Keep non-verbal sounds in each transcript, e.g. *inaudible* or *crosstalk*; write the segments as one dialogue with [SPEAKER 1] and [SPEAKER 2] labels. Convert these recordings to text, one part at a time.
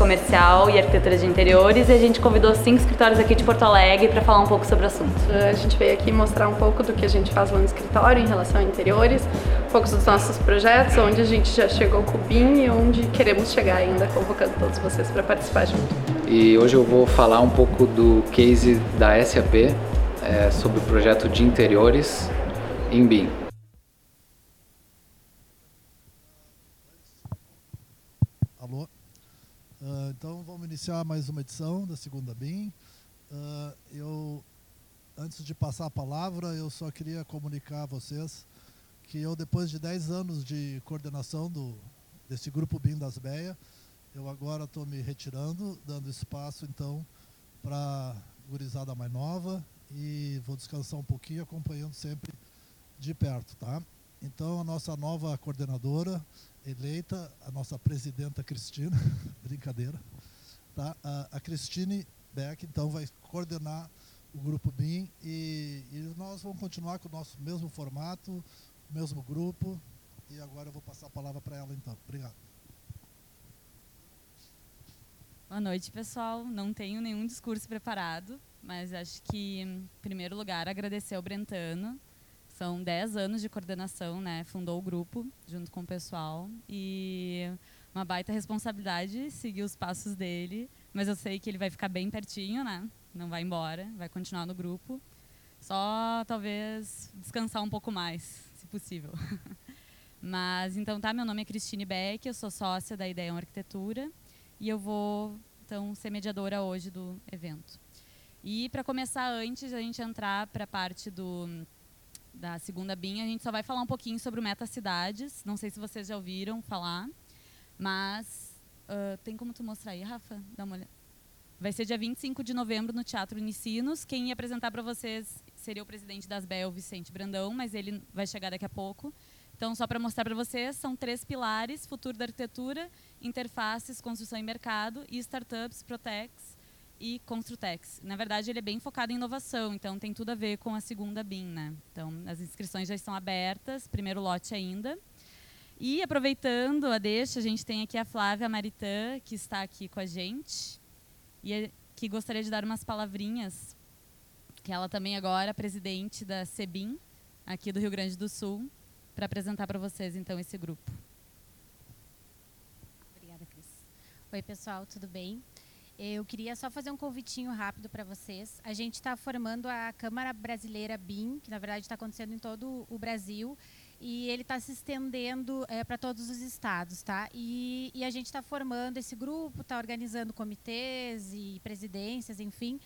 [SPEAKER 1] comercial e arquitetura de interiores e a gente convidou cinco escritórios aqui de Porto Alegre para falar um pouco sobre o assunto.
[SPEAKER 2] A gente veio aqui mostrar um pouco do que a gente faz lá no escritório em relação a interiores, um pouco dos nossos projetos, onde a gente já chegou com o BIM e onde queremos chegar ainda, convocando todos vocês para participar junto.
[SPEAKER 3] E hoje eu vou falar um pouco do case da SAP é, sobre o projeto de interiores em BIM.
[SPEAKER 4] Alô? Uh, então vamos iniciar mais uma edição da segunda BIM. Uh, eu, antes de passar a palavra, eu só queria comunicar a vocês que eu, depois de 10 anos de coordenação do, desse grupo BIM das BEA, eu agora estou me retirando, dando espaço então para gurizada mais nova e vou descansar um pouquinho acompanhando sempre de perto, tá? Então a nossa nova coordenadora eleita, a nossa presidenta Cristina, *laughs* brincadeira, tá? A, a Cristine Beck então vai coordenar o grupo BIM e, e nós vamos continuar com o nosso mesmo formato, mesmo grupo e agora eu vou passar a palavra para ela então. Obrigado.
[SPEAKER 5] Boa noite, pessoal. Não tenho nenhum discurso preparado, mas acho que, em primeiro lugar, agradecer ao Brentano. São 10 anos de coordenação, né? Fundou o grupo junto com o pessoal e uma baita responsabilidade seguir os passos dele, mas eu sei que ele vai ficar bem pertinho, né? Não vai embora, vai continuar no grupo. Só talvez descansar um pouco mais, se possível. *laughs* Mas então tá, meu nome é Cristine Beck, eu sou sócia da Ideia Arquitetura e eu vou então ser mediadora hoje do evento. E para começar antes a gente entrar para a parte do da segunda BIM, a gente só vai falar um pouquinho sobre o Meta Cidades. Não sei se vocês já ouviram falar, mas uh, tem como tu mostrar aí, Rafa? Dá uma olhada. Vai ser dia 25 de novembro no Teatro Unicinos. Quem ia apresentar para vocês seria o presidente das BEL, Vicente Brandão, mas ele vai chegar daqui a pouco. Então, só para mostrar para vocês, são três pilares: futuro da arquitetura, interfaces, construção e mercado, e startups, Protex e Construtex. Na verdade, ele é bem focado em inovação, então tem tudo a ver com a segunda BIM. Né? Então, as inscrições já estão abertas, primeiro lote ainda. E aproveitando a deixa, a gente tem aqui a Flávia Maritã, que está aqui com a gente, e é, que gostaria de dar umas palavrinhas, que ela também agora é presidente da CEBIM, aqui do Rio Grande do Sul, para apresentar para vocês, então, esse grupo.
[SPEAKER 6] Obrigada, Cris. Oi, pessoal, tudo bem? Eu queria só fazer um convitinho rápido para vocês. A gente está formando a Câmara Brasileira BIM, que na verdade está acontecendo em todo o Brasil, e ele está se estendendo é, para todos os estados, tá? E, e a gente está formando esse grupo, está organizando comitês e presidências, enfim,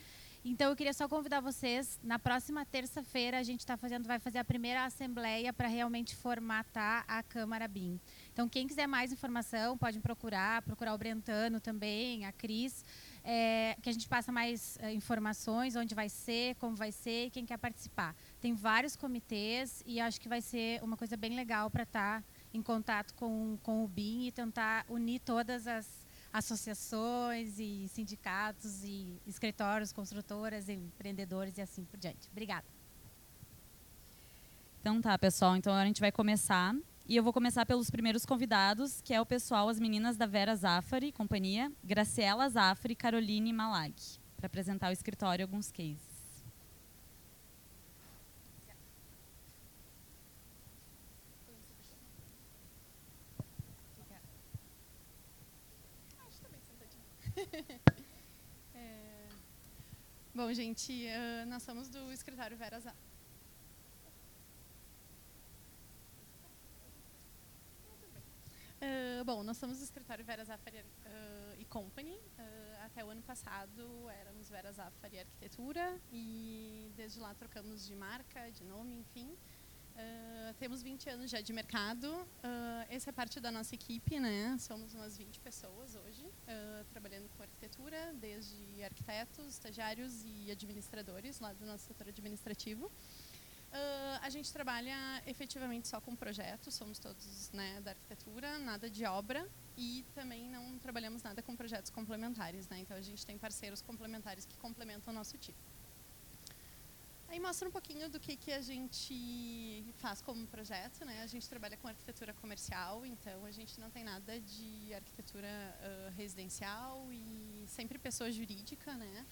[SPEAKER 6] então eu queria só convidar vocês, na próxima terça-feira a gente está fazendo, vai fazer a primeira assembleia para realmente formatar a Câmara BIM. Então quem quiser mais informação pode procurar, procurar o Brentano também, a Cris, é, que a gente passa mais é, informações, onde vai ser, como vai ser e quem quer participar. Tem vários comitês e acho que vai ser uma coisa bem legal para estar tá em contato com, com o BIM e tentar unir todas as associações e sindicatos e escritórios, construtoras, empreendedores e assim por diante. Obrigada.
[SPEAKER 5] Então tá, pessoal. Então a gente vai começar. E eu vou começar pelos primeiros convidados, que é o pessoal, as meninas da Vera Zafari, companhia, Graciela Zafari e Caroline Malag, para apresentar o escritório e alguns cases. *laughs*
[SPEAKER 2] é... Bom, gente, uh, nós somos do escritório Vera Zá. Uh, bom, nós somos do escritório Vera Zafari uh, e Company. até o ano passado éramos Vera Zafari Arquitetura e desde lá trocamos de marca, de nome, enfim. Uh, temos 20 anos já de mercado. Uh, essa é parte da nossa equipe, né? Somos umas 20 pessoas hoje, uh, trabalhando com arquitetura, desde arquitetos, estagiários e administradores lá do nosso setor administrativo. A gente trabalha efetivamente só com projetos, somos todos né, da arquitetura, nada de obra e também não trabalhamos nada com projetos complementares, né? Então a gente tem parceiros complementares que complementam o nosso time. Aí mostra um pouquinho do que, que a gente faz como projeto, né? A gente trabalha com arquitetura comercial, então a gente não tem nada de arquitetura uh, residencial e sempre pessoa jurídica, né?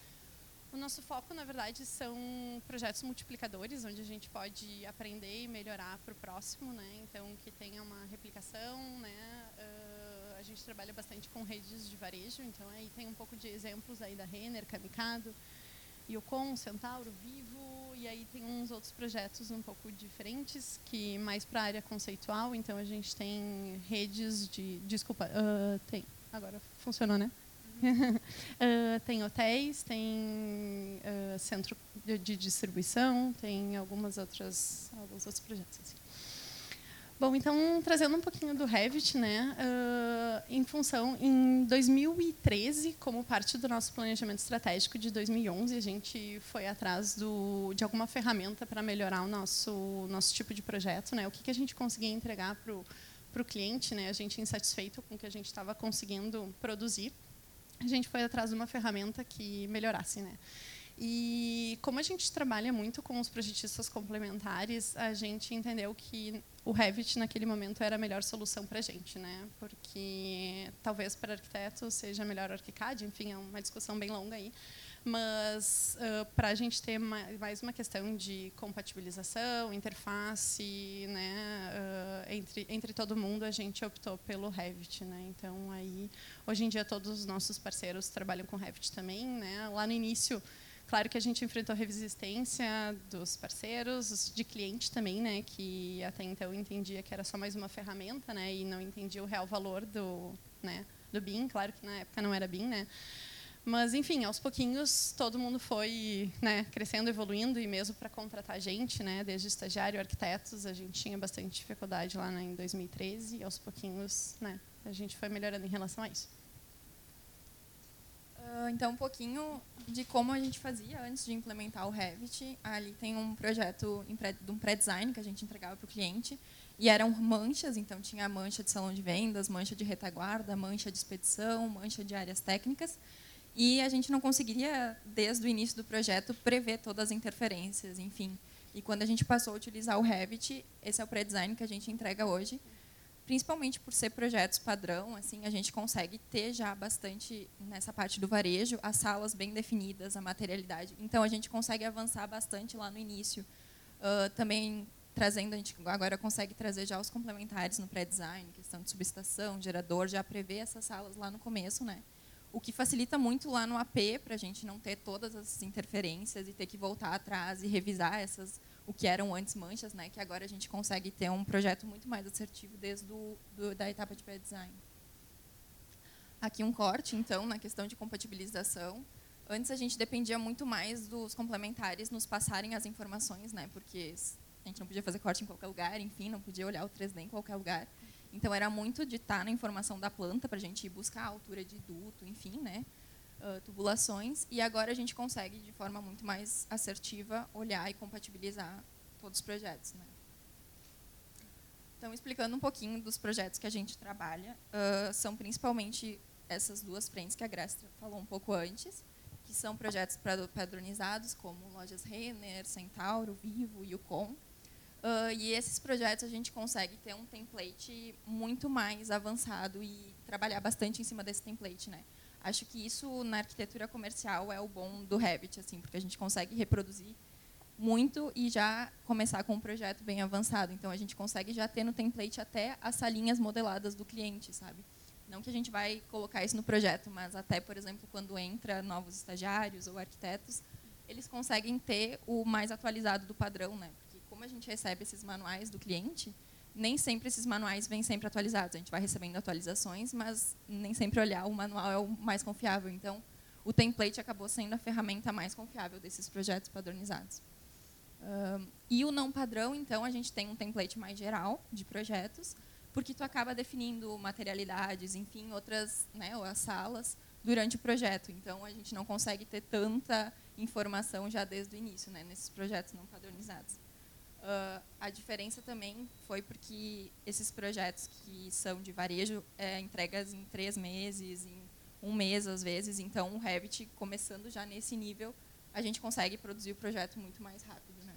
[SPEAKER 2] O nosso foco, na verdade, são projetos multiplicadores, onde a gente pode aprender e melhorar para o próximo, né? Então, que tenha uma replicação, né? Uh, a gente trabalha bastante com redes de varejo, então aí tem um pouco de exemplos aí da Renner, Kamikado, Yocon, Centauro, Vivo, e aí tem uns outros projetos um pouco diferentes, que mais para a área conceitual, então a gente tem redes de... Desculpa, uh, tem. Agora funcionou, né? Uh, *laughs* tem hotéis, tem uh, centro de, de, distribuição, tem algumas outras, alguns outros projetos. Assim. Bom, então, trazendo um pouquinho do Revit, né, uh, em função, em 2013, como parte do nosso planejamento estratégico de 2011, a gente foi atrás do, de alguma ferramenta para melhorar o nosso, nosso tipo de projeto, né, o que, que a gente conseguia entregar para o cliente, né, a gente insatisfeito com o que a gente estava conseguindo produzir, a gente foi atrás de uma ferramenta que melhorasse, né. E como a gente trabalha muito com os projetistas complementares, a gente entendeu que o Revit naquele momento era a melhor solução para a gente, né? Porque talvez para arquitetos seja melhor o ArchiCAD, enfim, é uma discussão bem longa aí. Mas uh, para a gente ter mais uma questão de compatibilização, interface, né, uh, entre entre todo mundo, a gente optou pelo Revit, né? Então aí hoje em dia todos os nossos parceiros trabalham com Revit também, né? Lá no início Claro que a gente enfrentou resistência dos parceiros, de cliente também, né, que até então entendia que era só mais uma ferramenta, né, e não entendia o real valor do, né, do BIM. Claro que na época não era BIM, né. Mas, enfim, aos pouquinhos todo mundo foi né, crescendo, evoluindo, e mesmo para contratar gente, né, desde estagiário, arquitetos, a gente tinha bastante dificuldade lá né, em 2013, e aos pouquinhos né, a gente foi melhorando em relação a isso.
[SPEAKER 7] Uh, então, um pouquinho de como a gente fazia antes de implementar o Revit. Ali tem um projeto de um pré-design que a gente entregava para o cliente. E eram manchas, então tinha mancha de salão de vendas, mancha de retaguarda, mancha de expedição, mancha de áreas técnicas. E a gente não conseguiria, desde o início do projeto, prever todas as interferências, enfim. E quando a gente passou a utilizar o Revit, esse é o pré-design que a gente entrega hoje, principalmente por ser projetos padrão, assim, a gente consegue ter já bastante nessa parte do varejo, as salas bem definidas, a materialidade. Então a gente consegue avançar bastante lá no início. Uh, também trazendo, a gente agora consegue trazer já os complementares no pré-design, questão de subestação, gerador, já prevê essas salas lá no começo, né? O que facilita muito lá no AP para a gente não ter todas as interferências e ter que voltar atrás e revisar essas o que eram antes manchas, né, que agora a gente consegue ter um projeto muito mais assertivo desde do, do da etapa de pré-design. Aqui um corte, então, na questão de compatibilização. Antes a gente dependia muito mais dos complementares nos passarem as informações, né, porque a gente não podia fazer corte em qualquer lugar, enfim, não podia olhar o 3D em qualquer lugar. Então era muito de estar na informação da planta para a gente ir buscar a altura de duto, enfim, né, uh, tubulações, e agora a gente consegue, de forma muito mais assertiva, olhar e compatibilizar todos os projetos. Né? Então, explicando um pouquinho dos projetos que a gente trabalha, uh, são principalmente essas duas frentes que a Graça falou um pouco antes, que são projetos padronizados, como lojas Renner, Centauro, Vivo, Yukon. Uh, e esses projetos a gente consegue ter um template muito mais avançado e trabalhar bastante em cima desse template. Né? Acho que isso na arquitetura comercial é o bom do Revit, assim, porque a gente consegue reproduzir muito e já começar com um projeto bem avançado. Então a gente consegue já ter no template até as salinhas modeladas do cliente, sabe? Não que a gente vai colocar isso no projeto, mas até, por exemplo, quando entra novos estagiários ou arquitetos, eles conseguem ter o mais atualizado do padrão, né? Como a gente recebe esses manuais do cliente, nem sempre esses manuais vêm sempre atualizados. A gente vai recebendo atualizações, mas nem sempre olhar o manual é o mais confiável. Então, o template acabou sendo a ferramenta mais confiável desses projetos padronizados. Um, e o não padrão, então, a gente tem um template mais geral de projetos, porque tu acaba definindo materialidades, enfim, outras, né, as salas durante o projeto. Então, a gente não consegue ter tanta informação já desde o início, né, nesses projetos não padronizados. Uh, a diferença também foi porque esses projetos que são de varejo é, entregas em três meses, em um mês às vezes. Então, o Revit, começando já nesse nível, a gente consegue produzir o projeto muito mais rápido, né?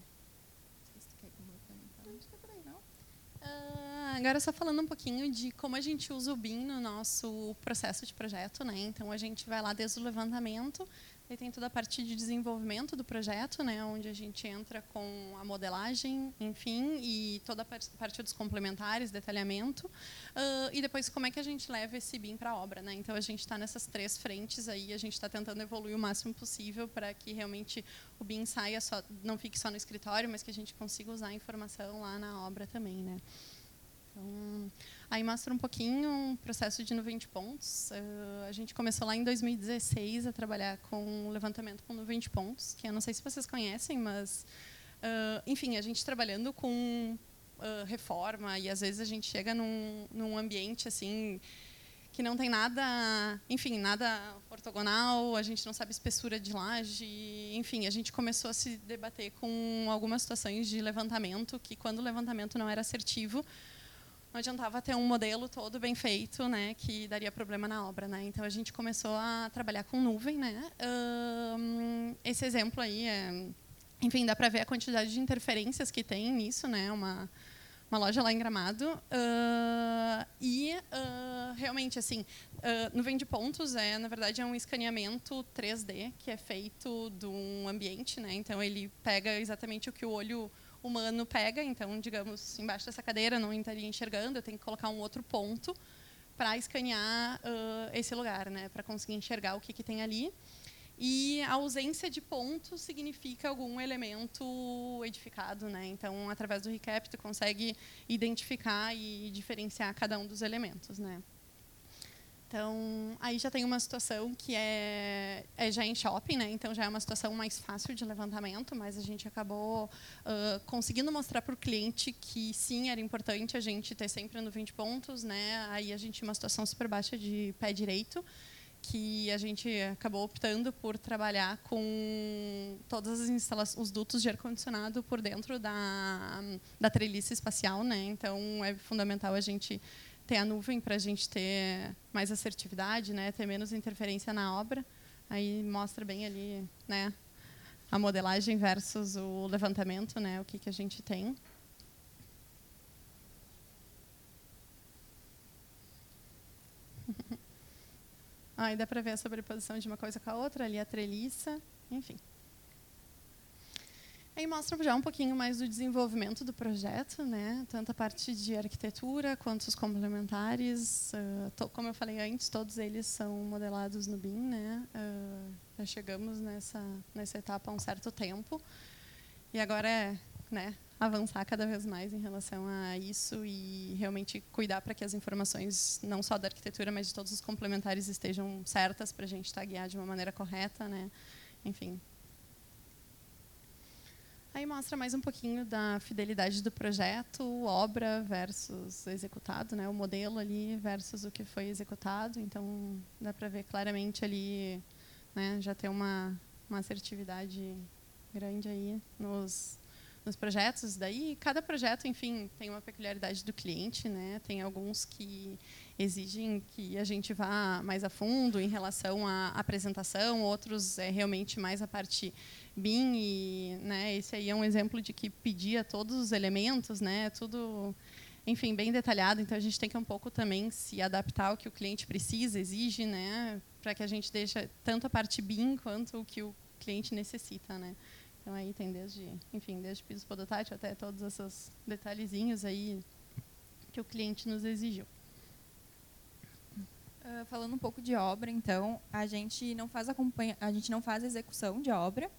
[SPEAKER 2] Ah, agora só falando um pouquinho de como a gente usa o BIM no nosso processo de projeto, né? Então a gente vai lá desde o levantamento, e tem toda a parte de desenvolvimento do projeto, né, onde a gente entra com a modelagem, enfim, e toda a parte dos complementares, detalhamento, uh, e depois como é que a gente leva esse BIM para a obra, né? Então a gente está nessas três frentes aí, a gente está tentando evoluir o máximo possível para que realmente o BIM saia só, não fique só no escritório, mas que a gente consiga usar a informação lá na obra também, né? Então, aí mostra um pouquinho um processo de 90 pontos. Uh, a gente começou lá em 2016 a trabalhar com levantamento com 90 pontos, que eu não sei se vocês conhecem, mas, uh, enfim, a gente trabalhando com uh, reforma e às vezes a gente chega num, num ambiente assim que não tem nada, enfim, nada ortogonal, a gente não sabe espessura de laje, enfim, a gente começou a se debater com algumas situações de levantamento que quando o levantamento não era assertivo, não adiantava ter um modelo todo bem feito, né, que daria problema na obra, né. Então a gente começou a trabalhar com nuvem, né. Um, esse exemplo aí é, enfim, dá para ver a quantidade de interferências que tem nisso, né. Uma uma loja lá em Gramado uh, e uh, realmente assim uh, nuvem de pontos é na verdade é um escaneamento 3D que é feito de um ambiente, né. Então ele pega exatamente o que o olho humano pega, então, digamos, embaixo dessa cadeira não estaria enxergando, eu tenho que colocar um outro ponto para escanear uh, esse lugar, né, para conseguir enxergar o que, que tem ali. E a ausência de ponto significa algum elemento edificado, né? Então, através do recap, tu consegue identificar e diferenciar cada um dos elementos, né? Então, aí já tem uma situação que é, é, já em shopping, né? então já é uma situação mais fácil de levantamento, mas a gente acabou uh, conseguindo mostrar para o cliente que sim, era importante a gente ter sempre no 20 pontos. Né? Aí a gente tinha uma situação super baixa de pé direito, que a gente acabou optando por trabalhar com todas as instalações, os dutos de ar-condicionado por dentro da, da treliça espacial. Né? Então, é fundamental a gente ter a nuvem para a gente ter mais assertividade, né, ter menos interferência na obra. Aí mostra bem ali, né, a modelagem versus o levantamento, né, o que que a gente tem. *laughs* Aí dá para ver a sobreposição de uma coisa com a outra, ali a treliça, enfim. Aí mostra já um pouquinho mais do desenvolvimento do projeto, né? tanto a parte de arquitetura quanto os complementares. Uh, como eu falei antes, todos eles são modelados no BIM. Né? Uh, já chegamos nessa, nessa etapa há um certo tempo. E agora é né, avançar cada vez mais em relação a isso e realmente cuidar para que as informações, não só da arquitetura, mas de todos os complementares, estejam certas para a gente estar guiado de uma maneira correta. Né? Enfim, Aí mostra mais um pouquinho da fidelidade do projeto, obra versus executado, né? O modelo ali versus o que foi executado. Então dá para ver claramente ali, né? Já tem uma uma assertividade grande aí nos nos projetos. Daí, cada projeto, enfim, tem uma peculiaridade do cliente, né? Tem alguns que exigem que a gente vá mais a fundo em relação à apresentação, outros é realmente mais a parte BIM e, né, esse aí é um exemplo de que pedia todos os elementos, né? Tudo enfim, bem detalhado, então a gente tem que um pouco também se adaptar ao que o cliente precisa, exige, né, para que a gente deixe tanto a parte BIM quanto o que o cliente necessita, né? Então aí tem desde, enfim, desde piso podotátil até todos esses detalhezinhos aí que o cliente nos exigiu.
[SPEAKER 7] Uh, falando um pouco de obra, então, a gente não faz acompanha, a gente não faz execução de obra.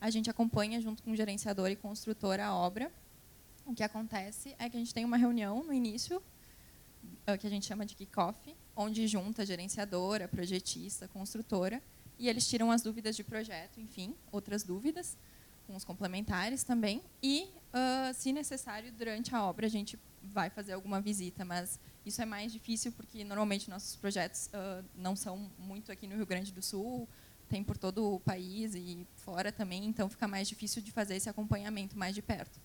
[SPEAKER 7] A gente acompanha junto com o gerenciador e construtor a obra. O que acontece é que a gente tem uma reunião no início, uh, que a gente chama de kickoff, onde junta gerenciadora, projetista, construtora, e eles tiram as dúvidas de projeto, enfim, outras dúvidas com os complementares também. E, uh, se necessário, durante a obra a gente vai fazer alguma visita, mas isso é mais difícil porque normalmente nossos projetos uh, não são muito aqui no Rio Grande do Sul, tem por todo o país e fora também, então fica mais difícil de fazer esse acompanhamento mais de perto.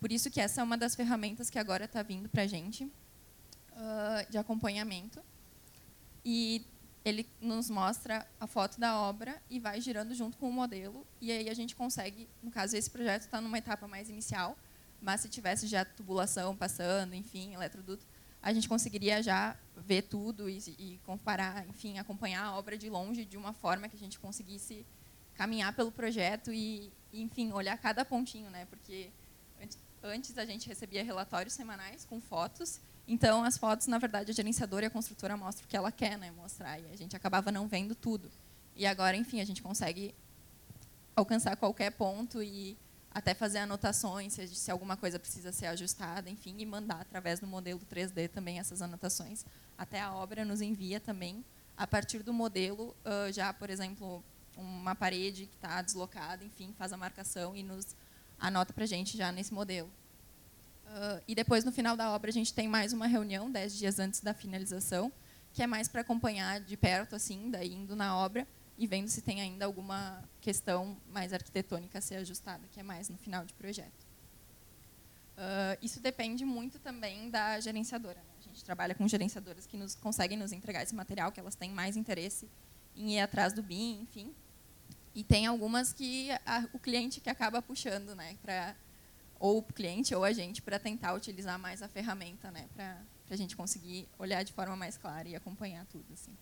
[SPEAKER 7] Por isso que essa é uma das ferramentas que agora está vindo para a gente uh, de acompanhamento. E ele nos mostra a foto da obra e vai girando junto com o modelo. E aí a gente consegue, no caso, esse projeto está numa etapa mais inicial, mas se tivesse já tubulação passando, enfim, eletroduto, a gente conseguiria já ver tudo e, e, comparar, enfim, acompanhar a obra de longe de uma forma que a gente conseguisse caminhar pelo projeto e, enfim, olhar cada pontinho, né? Porque antes a gente recebia relatórios semanais com fotos então, as fotos, na verdade, a gerenciadora e a construtora mostram o que ela quer né, mostrar, e a gente acabava não vendo tudo. E agora, enfim, a gente consegue alcançar qualquer ponto e até fazer anotações, se, se alguma coisa precisa ser ajustada, enfim, e mandar através do modelo 3D também essas anotações. Até a obra nos envia também, a partir do modelo, já, por exemplo, uma parede que está deslocada, enfim, faz a marcação e nos anota para a gente já nesse modelo. Uh, e depois, no final da obra, a gente tem mais uma reunião, dez dias antes da finalização, que é mais para acompanhar de perto, assim, daí indo na obra e vendo se tem ainda alguma questão mais arquitetônica a ser ajustada, que é mais no final de projeto. Uh, isso depende muito também da gerenciadora. Né? A gente trabalha com gerenciadoras que nos, conseguem nos entregar esse material, que elas têm mais interesse em ir atrás do BIM, enfim. E tem algumas que a, o cliente que acaba puxando né, para ou o cliente ou a gente para tentar utilizar mais a ferramenta, né, para a gente conseguir olhar de forma mais clara e acompanhar tudo. Assim.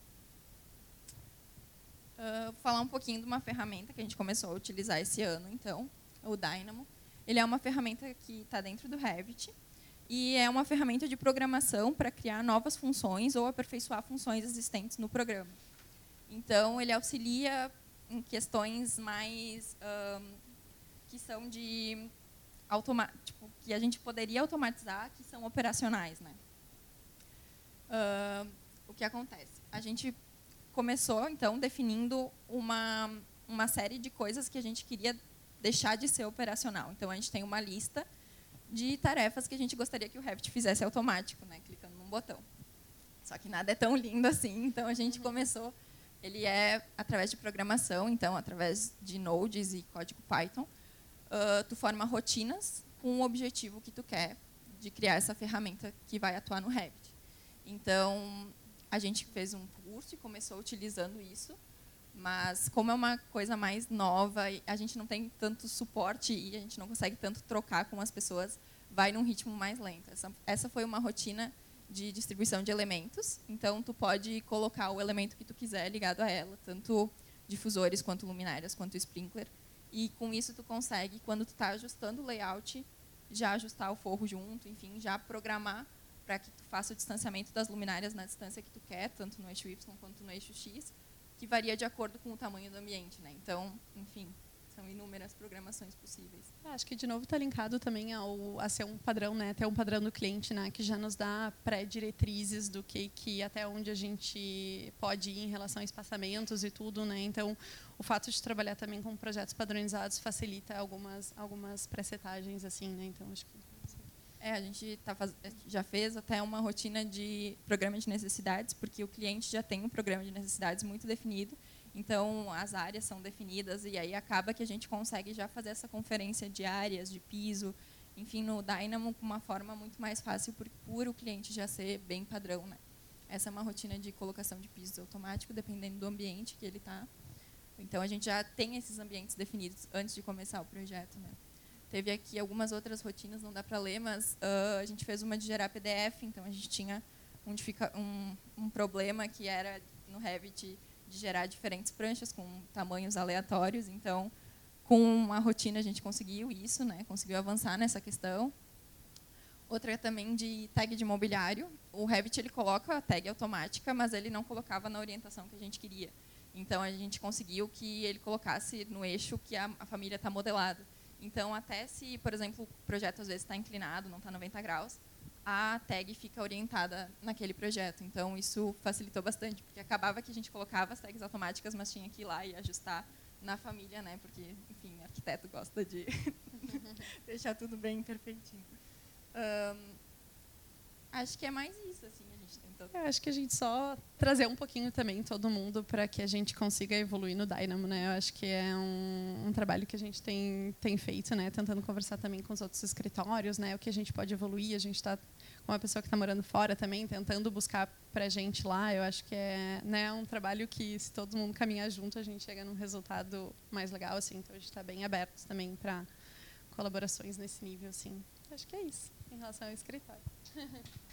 [SPEAKER 7] Vou falar um pouquinho de uma ferramenta que a gente começou a utilizar esse ano, então, o Dynamo. Ele é uma ferramenta que está dentro do Revit e é uma ferramenta de programação para criar novas funções ou aperfeiçoar funções existentes no programa. Então, ele auxilia em questões mais um, que são de tipo, que a gente poderia automatizar, que são operacionais. Né? Uh, o que acontece? A gente começou, então, definindo uma, uma série de coisas que a gente queria deixar de ser operacional. Então, a gente tem uma lista de tarefas que a gente gostaria que o Revit fizesse automático, né, clicando num botão. Só que nada é tão lindo assim, então a gente uhum. começou. Ele é através de programação, então, através de nodes e código Python uh, tu forma rotinas com o objetivo que tu quer de criar essa ferramenta que vai atuar no Revit. Então, a gente fez um curso e começou utilizando isso, mas como é uma coisa mais nova, a gente não tem tanto suporte e a gente não consegue tanto trocar com as pessoas, vai num ritmo mais lento. Essa, essa foi uma rotina de distribuição de elementos, então tu pode colocar o elemento que tu quiser ligado a ela, tanto difusores quanto luminárias quanto sprinkler, e com isso tu consegue, quando tu está ajustando o layout, já ajustar o forro junto, enfim, já programar para que tu faça o distanciamento das luminárias na distância que tu quer, tanto no eixo Y quanto no eixo X, que varia de acordo com o tamanho do ambiente. Né? Então, enfim, são inúmeras programações possíveis.
[SPEAKER 2] É, acho que de novo está linkado também ao a ser um padrão, né, até um padrão do cliente, né, que já nos dá pré-diretrizes do que que até onde a gente pode ir em relação a espaçamentos e tudo, né? Então, o fato de trabalhar também com projetos padronizados facilita algumas algumas presetagens assim, né? Então, acho que
[SPEAKER 7] é, a gente tá faz... já fez até uma rotina de programa de necessidades, porque o cliente já tem um programa de necessidades muito definido então, as áreas são definidas e aí acaba que a gente consegue já fazer essa conferência de áreas, de piso, enfim, no Dynamo com uma forma muito mais fácil por, por o cliente já ser bem padrão. Né? Essa é uma rotina de colocação de pisos automático, dependendo do ambiente que ele está. Então, a gente já tem esses ambientes definidos antes de começar o projeto. Né? Teve aqui algumas outras rotinas, não dá para ler, mas uh, a gente fez uma de gerar PDF, então a gente tinha um, um, um problema que era no Revit de gerar diferentes pranchas com tamanhos aleatórios. Então, com uma rotina a gente conseguiu isso, né? Conseguiu avançar nessa questão. Outra é também de tag de mobiliário. O Revit ele coloca a tag automática, mas ele não colocava na orientação que a gente queria. Então a gente conseguiu que ele colocasse no eixo que a, família está modelada. Então até se, por exemplo, o projeto às vezes está inclinado, não está 90 graus, a tag fica orientada naquele projeto. Então, isso facilitou bastante, porque acabava que a gente colocava as tags automáticas, mas tinha que ir lá e ajustar na família, né? Porque, enfim, arquiteto gosta de *laughs* deixar tudo bem perfeitinho. Um, acho que é mais isso, assim.
[SPEAKER 2] Eu acho que a gente só trazer um pouquinho também todo mundo para que a gente consiga evoluir no Dynamo, né? Eu acho que é um, um, trabalho que a gente tem, tem feito, né? Tentando conversar também com os outros escritórios, né? O que a gente pode evoluir, a gente está uma pessoa que está morando fora também, tentando buscar para a gente lá. Eu acho que é né, um trabalho que, se todo mundo caminhar junto, a gente chega num resultado mais legal. Assim. Então, a gente está bem aberto também para colaborações nesse nível. Assim. Acho que é isso em relação ao escritório. *laughs*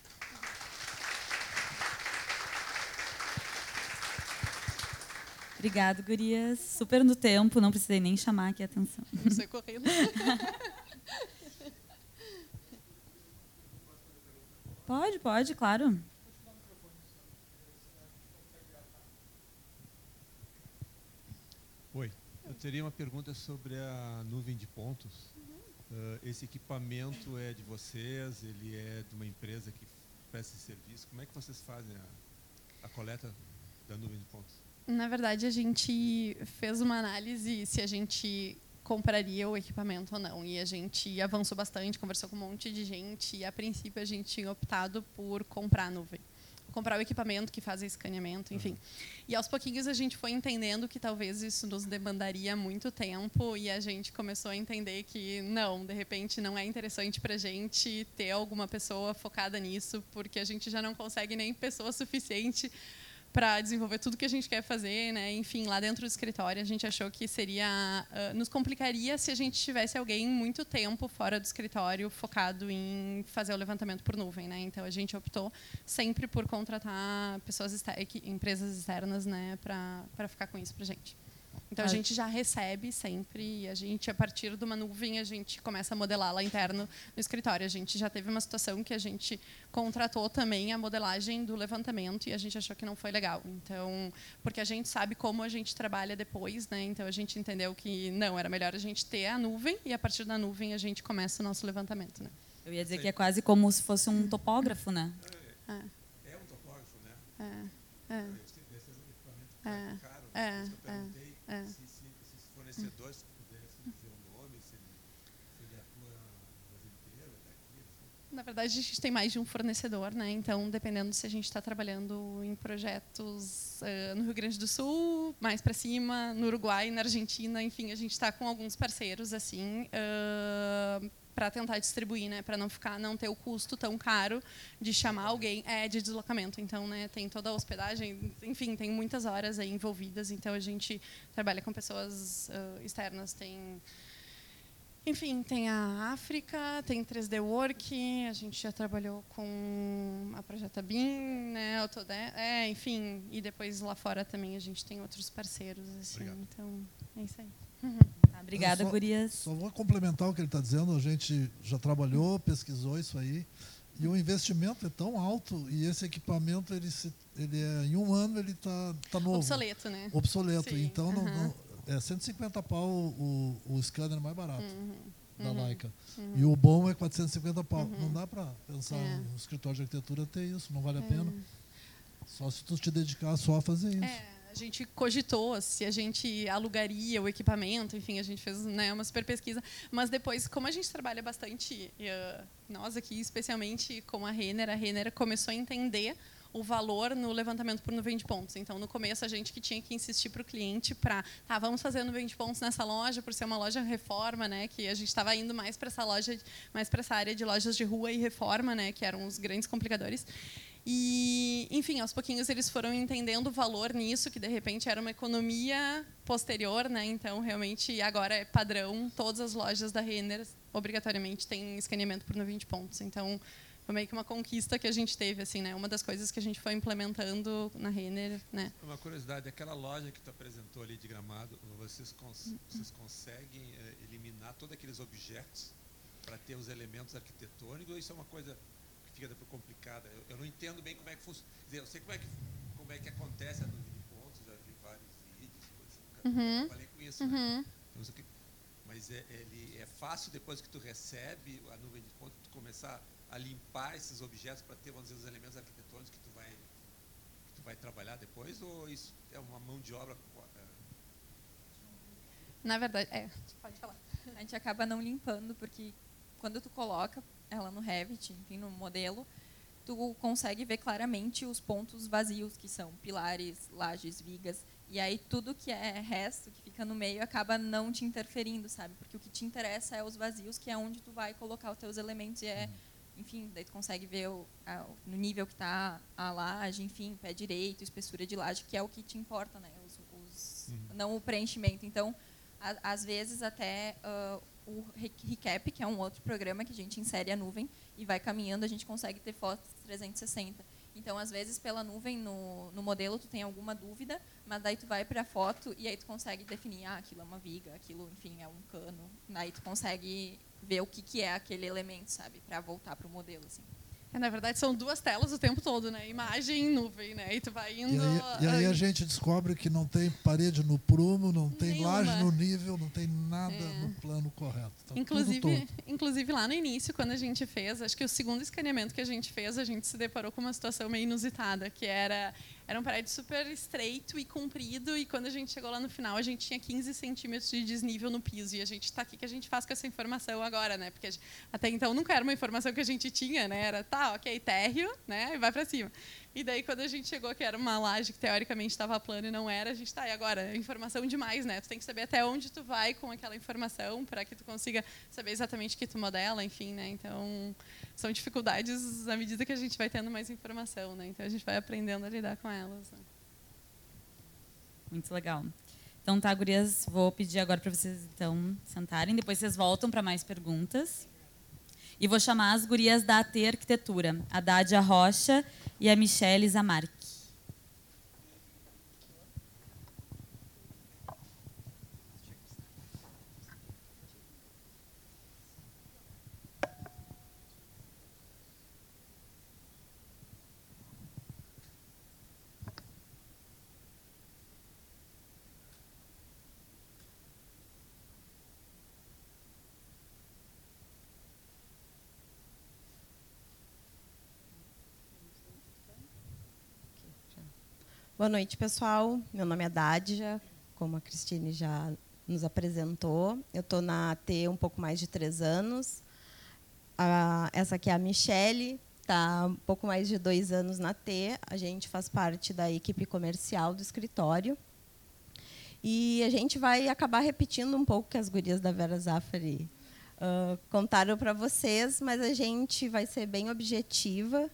[SPEAKER 5] Obrigada, gurias. Super no tempo, não precisei nem chamar aqui a atenção.
[SPEAKER 2] Você correndo. *laughs*
[SPEAKER 5] pode, pode, claro.
[SPEAKER 8] Oi, eu teria uma pergunta sobre a nuvem de pontos. Uh, esse equipamento é de vocês? Ele é de uma empresa que presta esse serviço? Como é que vocês fazem a, a coleta da nuvem de pontos?
[SPEAKER 2] Na verdade, a gente fez uma análise se a gente compraria o equipamento ou não. E a gente avançou bastante, conversou com um monte de gente. E, a princípio, a gente tinha optado por comprar a nuvem. Comprar o equipamento que faz escaneamento, enfim. E, aos pouquinhos, a gente foi entendendo que talvez isso nos demandaria muito tempo. E a gente começou a entender que, não, de repente, não é interessante para a gente ter alguma pessoa focada nisso, porque a gente já não consegue nem pessoa suficiente para desenvolver tudo que a gente quer fazer, né? Enfim, lá dentro do escritório a gente achou que seria uh, nos complicaria se a gente tivesse alguém muito tempo fora do escritório focado em fazer o levantamento por nuvem, né? Então a gente optou sempre por contratar pessoas empresas externas, né, para para ficar com isso para gente. Então a gente já recebe sempre, a gente a partir de uma nuvem a gente começa a modelar lá interno no escritório. A gente já teve uma situação que a gente contratou também a modelagem do levantamento e a gente achou que não foi legal. Então, porque a gente sabe como a gente trabalha depois, né? Então a gente entendeu que não era melhor a gente ter a nuvem e a partir da nuvem a gente começa o nosso levantamento, né?
[SPEAKER 5] Eu ia dizer que é quase como se fosse um topógrafo, né?
[SPEAKER 8] É, é um topógrafo, né?
[SPEAKER 2] É. É.
[SPEAKER 8] É. Caro,
[SPEAKER 2] é. é.
[SPEAKER 8] É. Se, se, se os fornecedores pudessem dizer o nome, se ele, se ele atua no Brasil inteiro, daqui, assim.
[SPEAKER 2] Na verdade, a gente tem mais de um fornecedor, né? Então, dependendo se a gente está trabalhando em projetos uh, no Rio Grande do Sul, mais para cima, no Uruguai, na Argentina, enfim, a gente está com alguns parceiros assim. Uh, para tentar distribuir, né, para não ficar, não ter o custo tão caro de chamar alguém é de deslocamento. Então, né, tem toda a hospedagem, enfim, tem muitas horas aí envolvidas. Então, a gente trabalha com pessoas uh, externas, tem enfim, tem a África, tem 3D Work, a gente já trabalhou com a Projeta BIM, né, Autode é, enfim, e depois lá fora também a gente tem outros parceiros, assim,
[SPEAKER 8] Obrigado.
[SPEAKER 2] então é isso aí.
[SPEAKER 5] Uhum. Obrigada,
[SPEAKER 4] só,
[SPEAKER 5] gurias.
[SPEAKER 4] Só vou complementar o que ele está dizendo. A gente já trabalhou, pesquisou isso aí. E o investimento é tão alto e esse equipamento, ele, se, ele é, em um ano, ele está tá novo.
[SPEAKER 2] Obsoleto, né?
[SPEAKER 4] Obsoleto.
[SPEAKER 2] Sim,
[SPEAKER 4] Então, não,
[SPEAKER 2] aham.
[SPEAKER 4] não, é 150 pau o, o scanner mais barato
[SPEAKER 2] Uhum,
[SPEAKER 4] da
[SPEAKER 2] uhum,
[SPEAKER 4] Leica.
[SPEAKER 2] uhum.
[SPEAKER 4] E o bom é 450 pau.
[SPEAKER 2] Uhum.
[SPEAKER 4] Não dá para pensar
[SPEAKER 2] É.
[SPEAKER 4] no escritório de arquitetura ter isso, não vale a
[SPEAKER 2] É.
[SPEAKER 4] pena. Só se tu te dedicar só a fazer isso.
[SPEAKER 2] É, a gente cogitou se a gente alugaria o equipamento, enfim, a gente fez né, uma super pesquisa. Mas depois, como a gente trabalha bastante, eh, nós aqui especialmente com a Renner, a Renner começou a entender o valor no levantamento por nuvem de pontos. Então, no começo, a gente que tinha que insistir para o cliente para, tá, vamos fazer nuvem de pontos nessa loja, por ser uma loja reforma, né, que a gente estava indo mais para essa loja, mais para essa área de lojas de rua e reforma, né, que eram os grandes complicadores. E, enfim, aos pouquinhos eles foram entendendo o valor nisso, que de repente era uma economia posterior, né? Então, realmente, agora é padrão, todas as lojas da Renner obrigatoriamente têm escaneamento por 20 pontos. Então, foi meio que uma conquista que a gente teve, assim, né? Uma das coisas que a gente foi implementando na Renner, né?
[SPEAKER 8] Uma curiosidade, aquela loja que tu apresentou ali de Gramado, vocês, cons vocês conseguem eh, eliminar todos aqueles objetos para ter os elementos arquitetônicos ou isso é uma coisa depois complicada? Eu, eu não entendo bem como é que funciona. Eu sei como é que, como é que acontece a nuvem de pontos, já vi vários vídeos, coisas assim, nunca
[SPEAKER 2] Uhum.
[SPEAKER 8] trabalhei com isso, né?
[SPEAKER 2] Uhum.
[SPEAKER 8] Então, aqui- mas é, ele, é fácil depois que tu recebe a nuvem de pontos, tu começar a limpar esses objetos para ter, vamos dizer, os elementos arquitetônicos que tu vai que tu vai trabalhar depois ou isso é uma mão de obra eh,
[SPEAKER 2] Na verdade, é. Pode falar.
[SPEAKER 7] A gente acaba não limpando, porque quando tu coloca ela no Revit, enfim, no modelo, tu consegue ver claramente os pontos vazios, que são pilares, lajes, vigas. E aí tudo que é resto, que fica no meio, acaba não te interferindo, sabe? Porque o que te interessa é os vazios, que é onde tu vai colocar os teus elementos. E é enfim, daí tu consegue ver o, a, no nível que está a laje, enfim, pé direito, espessura de laje, que é o que te importa, né? Os, os, uhum. Não o preenchimento. Então, a, às vezes até uh, o Recap, que é um outro programa que a gente insere a nuvem e vai caminhando, a gente consegue ter fotos 360. Então, às vezes, pela nuvem, no, no modelo, tu tem alguma dúvida, mas daí tu vai para a foto e aí tu consegue definir, ah, aquilo é uma viga, aquilo, enfim, é um cano. Daí tu consegue ver o que, que é aquele elemento, sabe, para voltar para o modelo, assim.
[SPEAKER 2] É, na verdade, são duas telas o tempo todo, né? Imagem e nuvem, né? E tu vai indo...
[SPEAKER 4] E aí, e aí a gente descobre que não tem parede no prumo, não tem Nenhuma. laje no nível, não tem nada é. no plano correto. Tá
[SPEAKER 2] inclusive, inclusive, lá no início, quando a gente fez, acho que o segundo escaneamento que a gente fez, a gente se deparou com uma situação meio inusitada, que era era um prédio super estreito e comprido, e quando a gente chegou lá no final, a gente tinha 15 centímetros de desnível no piso. E a gente está aqui que a gente faz com essa informação agora, né? Porque gente, até então nunca era uma informação que a gente tinha, né? Era, tá, ok, térreo, né? E vai para cima. E daí, quando a gente chegou, que era uma laje que teoricamente estava plana e não era, a gente tá, e agora? Informação demais, né? Tu tem que saber até onde tu vai com aquela informação para que tu consiga saber exatamente o que tu modela, enfim, né? Então, são dificuldades à medida que a gente vai tendo mais informação, né? Então, a gente vai aprendendo a lidar com elas. Né?
[SPEAKER 5] Muito legal. Então, tá, gurias, vou pedir agora para vocês, então, sentarem. Depois vocês voltam para mais perguntas. E vou chamar as gurias da AT Arquitetura, a Dádia Rocha e a Michelle Zamarque.
[SPEAKER 9] Boa noite, pessoal. Meu nome é Dádia, como a Cristine já nos apresentou. Eu estou na AT um pouco mais de três anos. essa aqui é a Michele, está um pouco mais de dois anos na T. A gente faz parte da equipe comercial do escritório. E a gente vai acabar repetindo um pouco que as gurias da Vera Zafari uh, contaram para vocês, mas a gente vai ser bem objetiva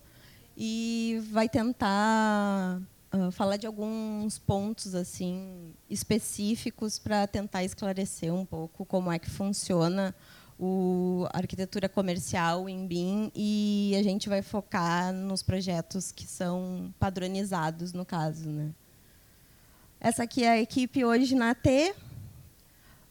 [SPEAKER 9] e vai tentar uh, falar de alguns pontos assim específicos para tentar esclarecer um pouco como é que funciona o, a arquitetura comercial em BIM e a gente vai focar nos projetos que são padronizados no caso. Né? Essa aqui é a equipe hoje na AT.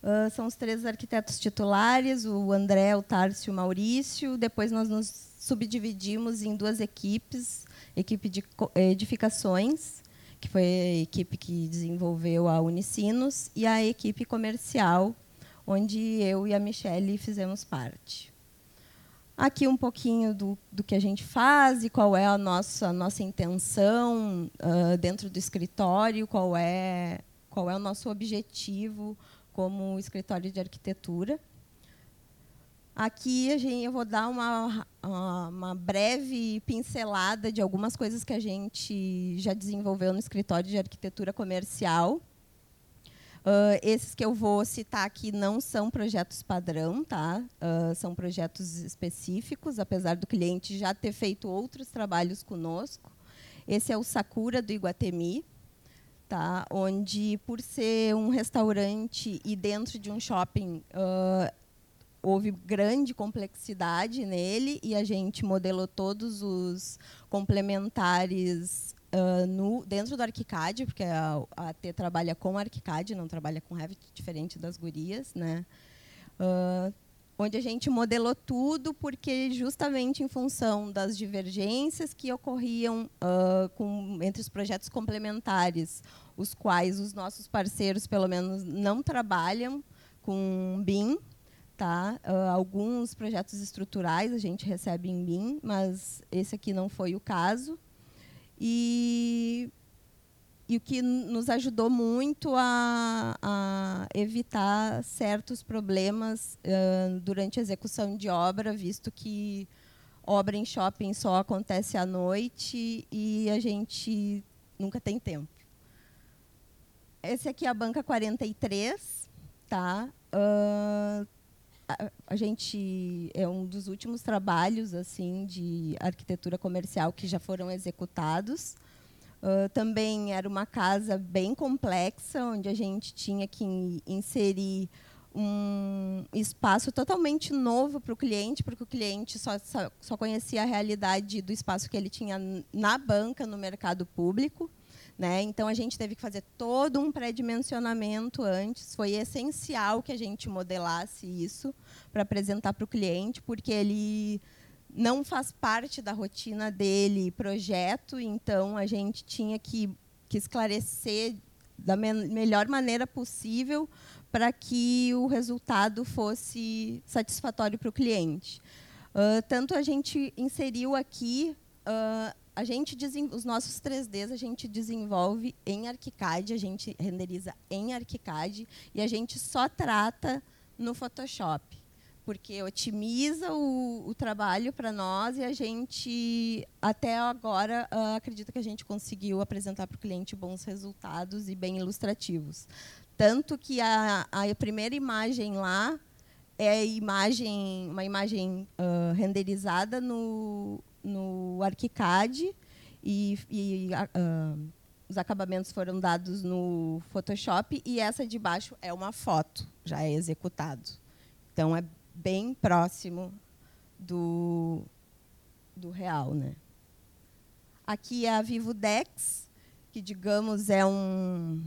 [SPEAKER 9] Uh, são os três arquitetos titulares, o André, o Tárcio e o Maurício. Depois nós nos subdividimos em duas equipes equipe de edificações, que foi a equipe que desenvolveu a Unicinos, e a equipe comercial, onde eu e a Michelle fizemos parte. Aqui um pouquinho do, do que a gente faz e qual é a nossa, a nossa intenção uh, dentro do escritório, qual é, qual é o nosso objetivo como escritório de arquitetura. Aqui a gente, eu vou dar uma, uma breve pincelada de algumas coisas que a gente já desenvolveu no escritório de arquitetura comercial. Uh, esses que eu vou citar aqui não são projetos padrão, tá? Uh, são projetos específicos, apesar do cliente já ter feito outros trabalhos conosco. Esse é o Sakura do Iguatemi, tá? onde, por ser um restaurante e dentro de um shopping, uh, houve grande complexidade nele e a gente modelou todos os complementares uh, no, dentro do ArchiCAD, porque a, a T trabalha com ArchiCAD, não trabalha com Revit, diferente das gurias, né? Uh, onde a gente modelou tudo, porque justamente em função das divergências que ocorriam uh, com, entre os projetos complementares, os quais os nossos parceiros, pelo menos, não trabalham com BIM, Tá? Uh, alguns projetos estruturais a gente recebe em BIM, mas esse aqui não foi o caso. E, e o que nos ajudou muito a, a evitar certos problemas uh, durante a execução de obra, visto que obra em shopping só acontece à noite e a gente nunca tem tempo. Esse aqui é a banca 43, tá? Uh, a, gente é um dos últimos trabalhos assim de arquitetura comercial que já foram executados. Uh, também era uma casa bem complexa, onde a gente tinha que inserir um espaço totalmente novo para o cliente, porque o cliente só, só conhecia a realidade do espaço que ele tinha na banca, no mercado público. Né? Então, a gente teve que fazer todo um pré-dimensionamento antes. Foi essencial que a gente modelasse isso para apresentar para o cliente, porque ele não faz parte da rotina dele projeto, então a gente tinha que, que esclarecer da me melhor maneira possível para que o resultado fosse satisfatório para o cliente. Uh, tanto a gente inseriu aqui, uh, a gente os nossos 3Ds a gente desenvolve em ArchiCAD, a gente renderiza em ArchiCAD e a gente só trata no Photoshop porque otimiza o, o trabalho para nós e a gente, até agora, uh, acredita que a gente conseguiu apresentar para o cliente bons resultados e bem ilustrativos. Tanto que a, a primeira imagem lá é imagem, uma imagem uh, renderizada no, no ArchiCAD e, e uh, os acabamentos foram dados no Photoshop e essa de baixo é uma foto, já é executado. Então, é bem próximo do, do real. Né? Aqui é a Vivo Dex, que, digamos, é um,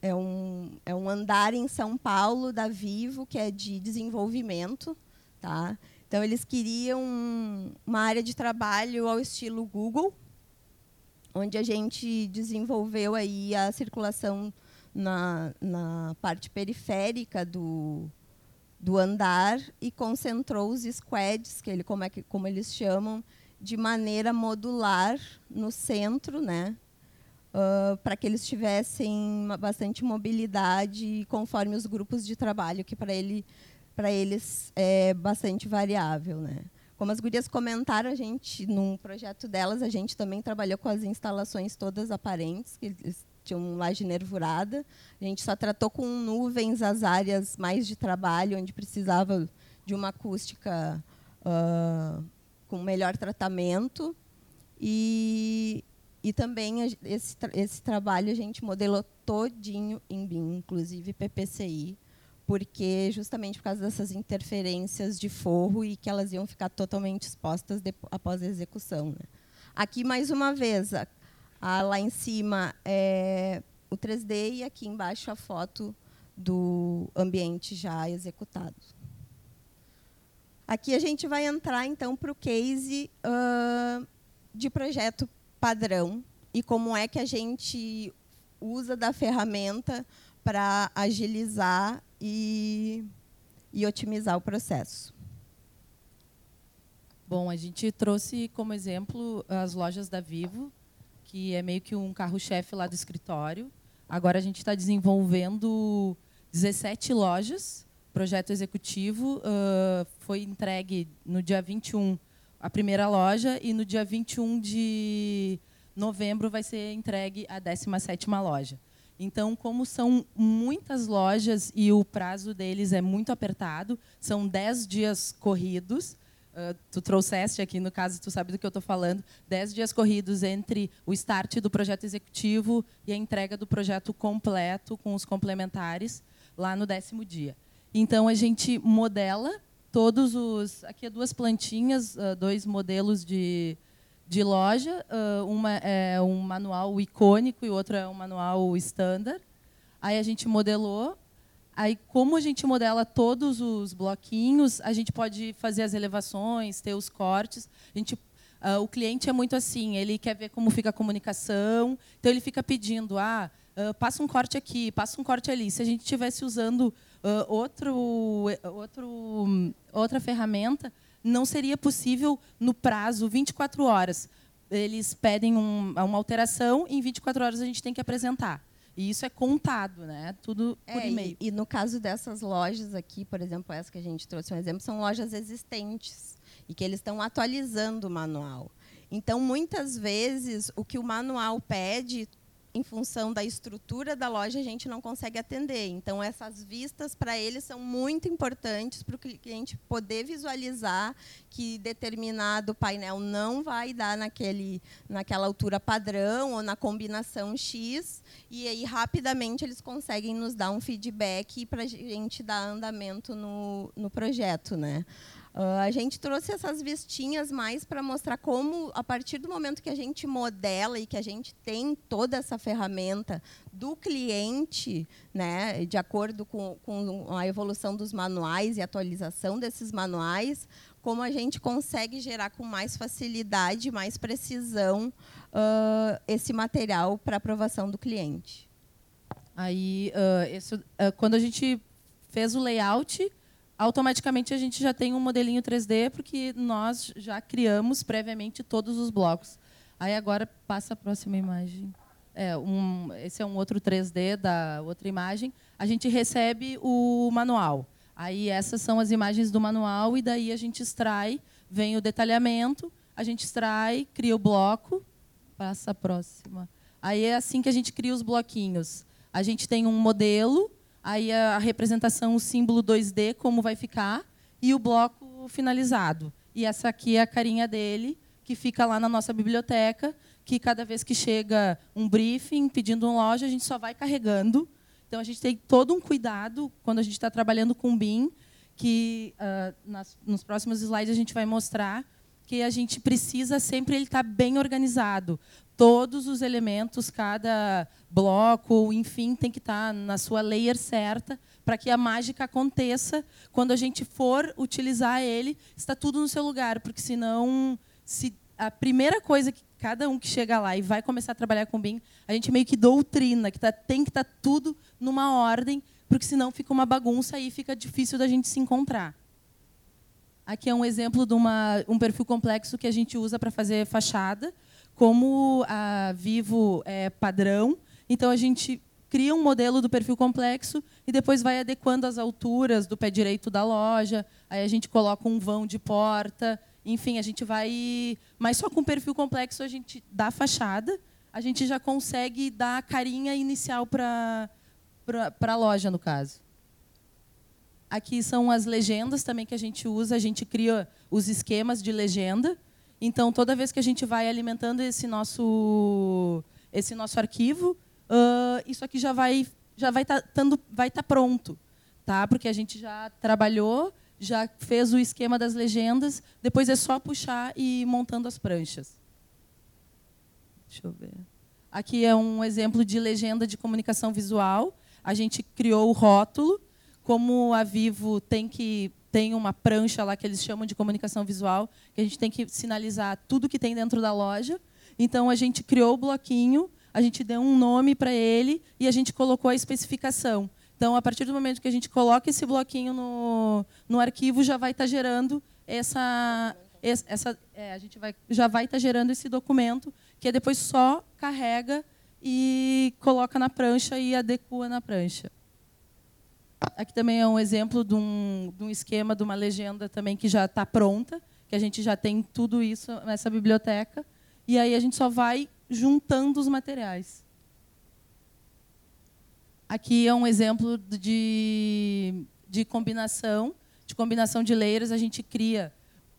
[SPEAKER 9] é, um, é um andar em São Paulo da Vivo, que é de desenvolvimento. Tá? Então, eles queriam uma área de trabalho ao estilo Google, onde a gente desenvolveu aí a circulação na, na parte periférica do, do andar e concentrou os squads, que ele, como, é que, como eles chamam, de maneira modular no centro, né? Uh, para que eles tivessem bastante mobilidade conforme os grupos de trabalho, que para ele, eles é bastante variável. Né? Como as gurias comentaram, a gente, num projeto delas, a gente também trabalhou com as instalações todas aparentes, que eles tinham laje nervurada. A gente só tratou com nuvens as áreas mais de trabalho, onde precisava de uma acústica uh, com melhor tratamento. E, e também esse, esse trabalho a gente modelou todinho em BIM, inclusive PPCI, porque justamente por causa dessas interferências de forro e que elas iam ficar totalmente expostas após a execução. Né? Aqui, mais uma vez, a, ah, lá em cima é o 3D e aqui embaixo a foto do ambiente já executado. Aqui a gente vai entrar então para o case uh, de projeto padrão e como é que a gente usa da ferramenta para agilizar e, e otimizar o processo.
[SPEAKER 10] Bom, a gente trouxe como exemplo as lojas da Vivo, que é meio que um carro-chefe lá do escritório. Agora a gente está desenvolvendo 17 lojas. Projeto executivo uh, foi entregue no dia 21 a primeira loja e no dia 21 de novembro vai ser entregue a 17ª loja. Então, como são muitas lojas e o prazo deles é muito apertado, são 10 dias corridos, Uh, tu trouxeste aqui, no caso, tu sabe do que eu estou falando, dez dias corridos entre o start do projeto executivo e a entrega do projeto completo, com os complementares, lá no décimo dia. Então, a gente modela todos os... Aqui é duas plantinhas, uh, dois modelos de, de loja. Uh, uma é um manual icônico e outro é um manual standard. Aí a gente modelou Aí, como a gente modela todos os bloquinhos, a gente pode fazer as elevações, ter os cortes. A gente, uh, o cliente é muito assim, ele quer ver como fica a comunicação, então ele fica pedindo, ah, uh, passa um corte aqui, passa um corte ali. Se a gente estivesse usando uh, outro, outro, outra ferramenta, não seria possível no prazo 24 horas. Eles pedem um, uma alteração e em 24 horas a gente tem que apresentar. E isso é contado, né? Tudo por
[SPEAKER 9] é,
[SPEAKER 10] e-mail.
[SPEAKER 9] E, e, no caso dessas lojas aqui, por exemplo, essa que a gente trouxe um exemplo, são lojas existentes e que eles estão atualizando o manual. Então, muitas vezes, o que o manual pede, em função da estrutura da loja, a gente não consegue atender. Então, essas vistas, para eles, são muito importantes para o cliente poder visualizar que determinado painel não vai dar naquele, naquela altura padrão ou na combinação X. E aí, rapidamente, eles conseguem nos dar um feedback para a gente dar andamento no, no projeto. Né? Uh, a gente trouxe essas vistinhas mais para mostrar como, a partir do momento que a gente modela e que a gente tem toda essa ferramenta do cliente, né, de acordo com, com a evolução dos manuais e atualização desses manuais, como a gente consegue gerar com mais facilidade, mais precisão, uh, esse material para aprovação do cliente.
[SPEAKER 10] Aí, uh, quando a gente fez o layout, automaticamente a gente já tem um modelinho 3D, porque nós já criamos previamente todos os blocos. Aí agora passa a próxima imagem. É, um, esse é um outro 3D da outra imagem. A gente recebe o manual. Aí essas são as imagens do manual e daí a gente extrai, vem o detalhamento, a gente extrai, cria o bloco, passa a próxima. Aí é assim que a gente cria os bloquinhos. A gente tem um modelo aí a representação, o símbolo 2D, como vai ficar, e o bloco finalizado. E essa aqui é a carinha dele, que fica lá na nossa biblioteca, que cada vez que chega um briefing pedindo uma loja, a gente só vai carregando. Então, a gente tem todo um cuidado quando a gente está trabalhando com BIM, que uh, nas, nos próximos slides a gente vai mostrar que a gente precisa sempre ele estar tá bem organizado todos os elementos, cada bloco, enfim, tem que estar na sua layer certa para que a mágica aconteça quando a gente for utilizar ele, está tudo no seu lugar, porque senão se a primeira coisa que cada um que chega lá e vai começar a trabalhar com BIM, a gente meio que doutrina que tá, tem que estar tá tudo numa ordem, porque senão fica uma bagunça e fica difícil da gente se encontrar. Aqui é um exemplo de uma, um perfil complexo que a gente usa para fazer fachada como a Vivo é padrão, então a gente cria um modelo do perfil complexo e depois vai adequando as alturas do pé direito da loja, aí a gente coloca um vão de porta, enfim, a gente vai... Mas só com perfil complexo a gente dá fachada, a gente já consegue dar a carinha inicial para a loja, no caso. Aqui são as legendas também que a gente usa, a gente cria os esquemas de legenda, então, toda vez que a gente vai alimentando esse nosso, esse nosso arquivo, uh, isso aqui já vai já vai estar tá, vai tá pronto, tá? Porque a gente já trabalhou, já fez o esquema das legendas, depois é só puxar e ir montando as pranchas. Deixa eu ver. Aqui é um exemplo de legenda de comunicação visual. A gente criou o rótulo, como a Vivo tem que tem uma prancha lá que eles chamam de comunicação visual, que a gente tem que sinalizar tudo que tem dentro da loja. Então a gente criou o bloquinho, a gente deu um nome para ele e a gente colocou a especificação. Então, a partir do momento que a gente coloca esse bloquinho no, no arquivo, já vai estar tá gerando essa, essa é, a gente vai, já vai estar tá gerando esse documento que depois só carrega e coloca na prancha e adequa na prancha. Aqui também é um exemplo de um, de um esquema, de uma legenda também que já está pronta, que a gente já tem tudo isso nessa biblioteca. E aí a gente só vai juntando os materiais. Aqui é um exemplo de, de combinação, de combinação de layers. A gente cria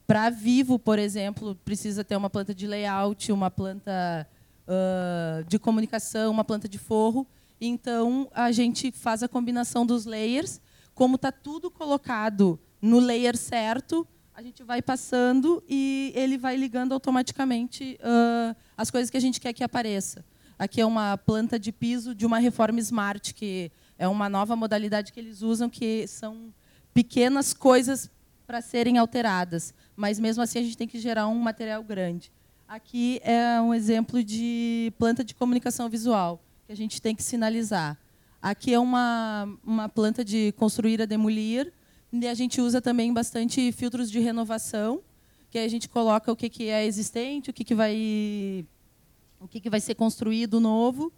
[SPEAKER 10] para vivo, por exemplo, precisa ter uma planta de layout, uma planta uh, de comunicação, uma planta de forro. Então, a gente faz a combinação dos layers. Como está tudo colocado no layer certo, a gente vai passando e ele vai ligando automaticamente uh, as coisas que a gente quer que apareça. Aqui é uma planta de piso de uma reforma smart, que é uma nova modalidade que eles usam, que são pequenas coisas para serem alteradas, mas mesmo assim a gente tem que gerar um material grande. Aqui é um exemplo de planta de comunicação visual que a gente tem que sinalizar. Aqui é uma, uma planta de construir a demolir, e a gente usa também bastante filtros de renovação, que a gente coloca o que, que é existente, o que, que, vai, o que, que vai ser construído novo,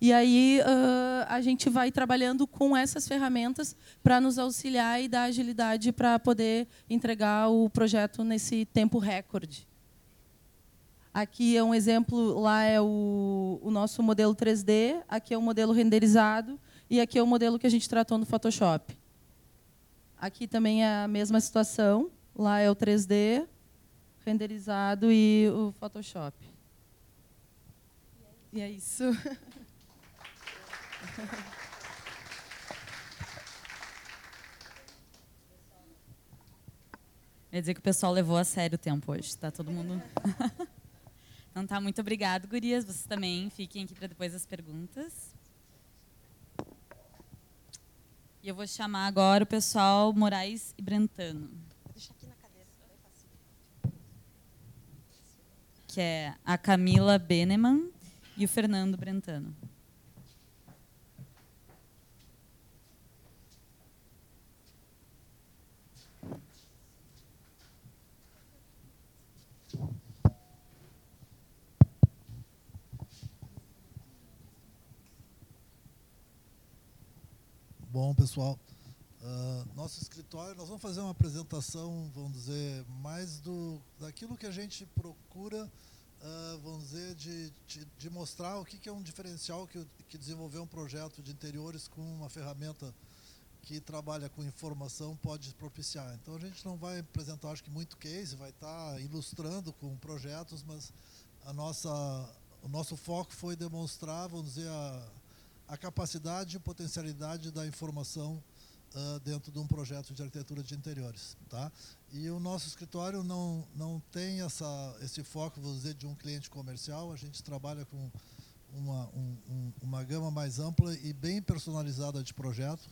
[SPEAKER 10] e aí uh, a gente vai trabalhando com essas ferramentas para nos auxiliar e dar agilidade para poder entregar o projeto nesse tempo recorde. Aqui é um exemplo, lá é o, o nosso modelo 3D, aqui é o modelo renderizado e aqui é o modelo que a gente tratou no Photoshop. Aqui também é a mesma situação, lá é o 3D renderizado e o Photoshop. E é isso. *laughs*
[SPEAKER 5] Quer dizer que o pessoal levou a sério o tempo hoje, tá todo mundo. *laughs* então tá, muito obrigado, gurias. Vocês também fiquem aqui para depois as perguntas. E eu vou chamar agora o pessoal Moraes e Brentano. Que é a Camila Beneman e o Fernando Brentano.
[SPEAKER 4] Bom, pessoal, uh, nosso escritório, nós vamos fazer uma apresentação, vamos dizer, mais do daquilo que a gente procura, uh, vamos dizer, de, de, de, mostrar o que, que é um diferencial que, que desenvolver um projeto de interiores com uma ferramenta que trabalha com informação pode propiciar. Então a gente não vai apresentar, acho que muito case, vai estar ilustrando com projetos, mas a nossa, o nosso foco foi demonstrar, vamos dizer, a a capacidade e potencialidade da informação uh, dentro de um projeto de arquitetura de interiores. Tá? E o nosso escritório não, não tem essa, esse foco, vou dizer, de um cliente comercial, a gente trabalha com uma, um, um, uma gama mais ampla e bem personalizada de projeto,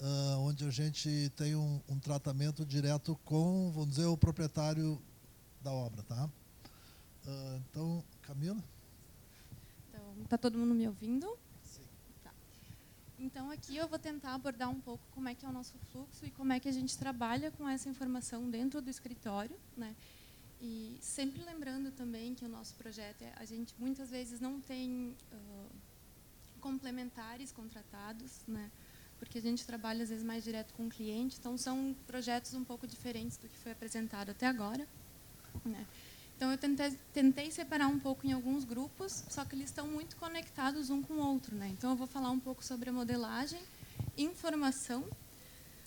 [SPEAKER 4] uh, onde a gente tem um, um, tratamento direto com, vamos dizer, o proprietário da obra. Tá? Uh, então, Camila?
[SPEAKER 11] Então, está todo mundo me ouvindo? Então aqui eu vou tentar abordar um pouco como é que é o nosso fluxo e como é que a gente trabalha com essa informação dentro do escritório, né? E sempre lembrando também que o nosso projeto, é, a gente muitas vezes não tem uh, complementares contratados, né? Porque a gente trabalha às vezes mais direto com o cliente, então são projetos um pouco diferentes do que foi apresentado até agora, né? Então eu tentei, tentei, separar um pouco em alguns grupos, só que eles estão muito conectados um com o outro. Né? Então eu vou falar um pouco sobre a modelagem, informação,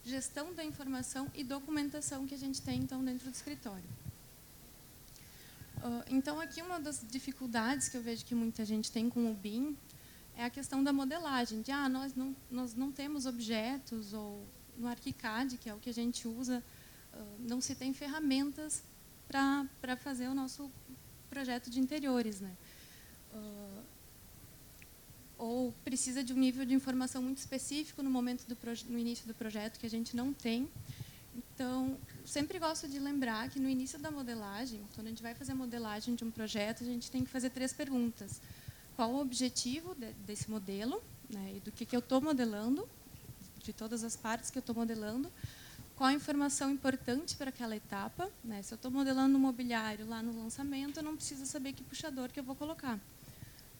[SPEAKER 11] gestão da informação e documentação que a gente tem então dentro do escritório. Uh, então aqui uma das dificuldades que eu vejo que muita gente tem com o BIM é a questão da modelagem, de ah, nós não, nós não temos objetos, ou no ArchiCAD, que é o que a gente usa, uh, não se tem ferramentas para fazer o nosso projeto de interiores. Né? Uh, ou precisa de um nível de informação muito específico no momento do no início do projeto que a gente não tem. Então, sempre gosto de lembrar que no início da modelagem, quando a gente vai fazer a modelagem de um projeto, a gente tem que fazer três perguntas. Qual o objetivo de, desse modelo, né, e do que, que eu estou modelando, de todas as partes que eu estou modelando, qual a informação importante para aquela etapa. Né? Se eu estou modelando um mobiliário lá no lançamento, eu não preciso saber que puxador que eu vou colocar.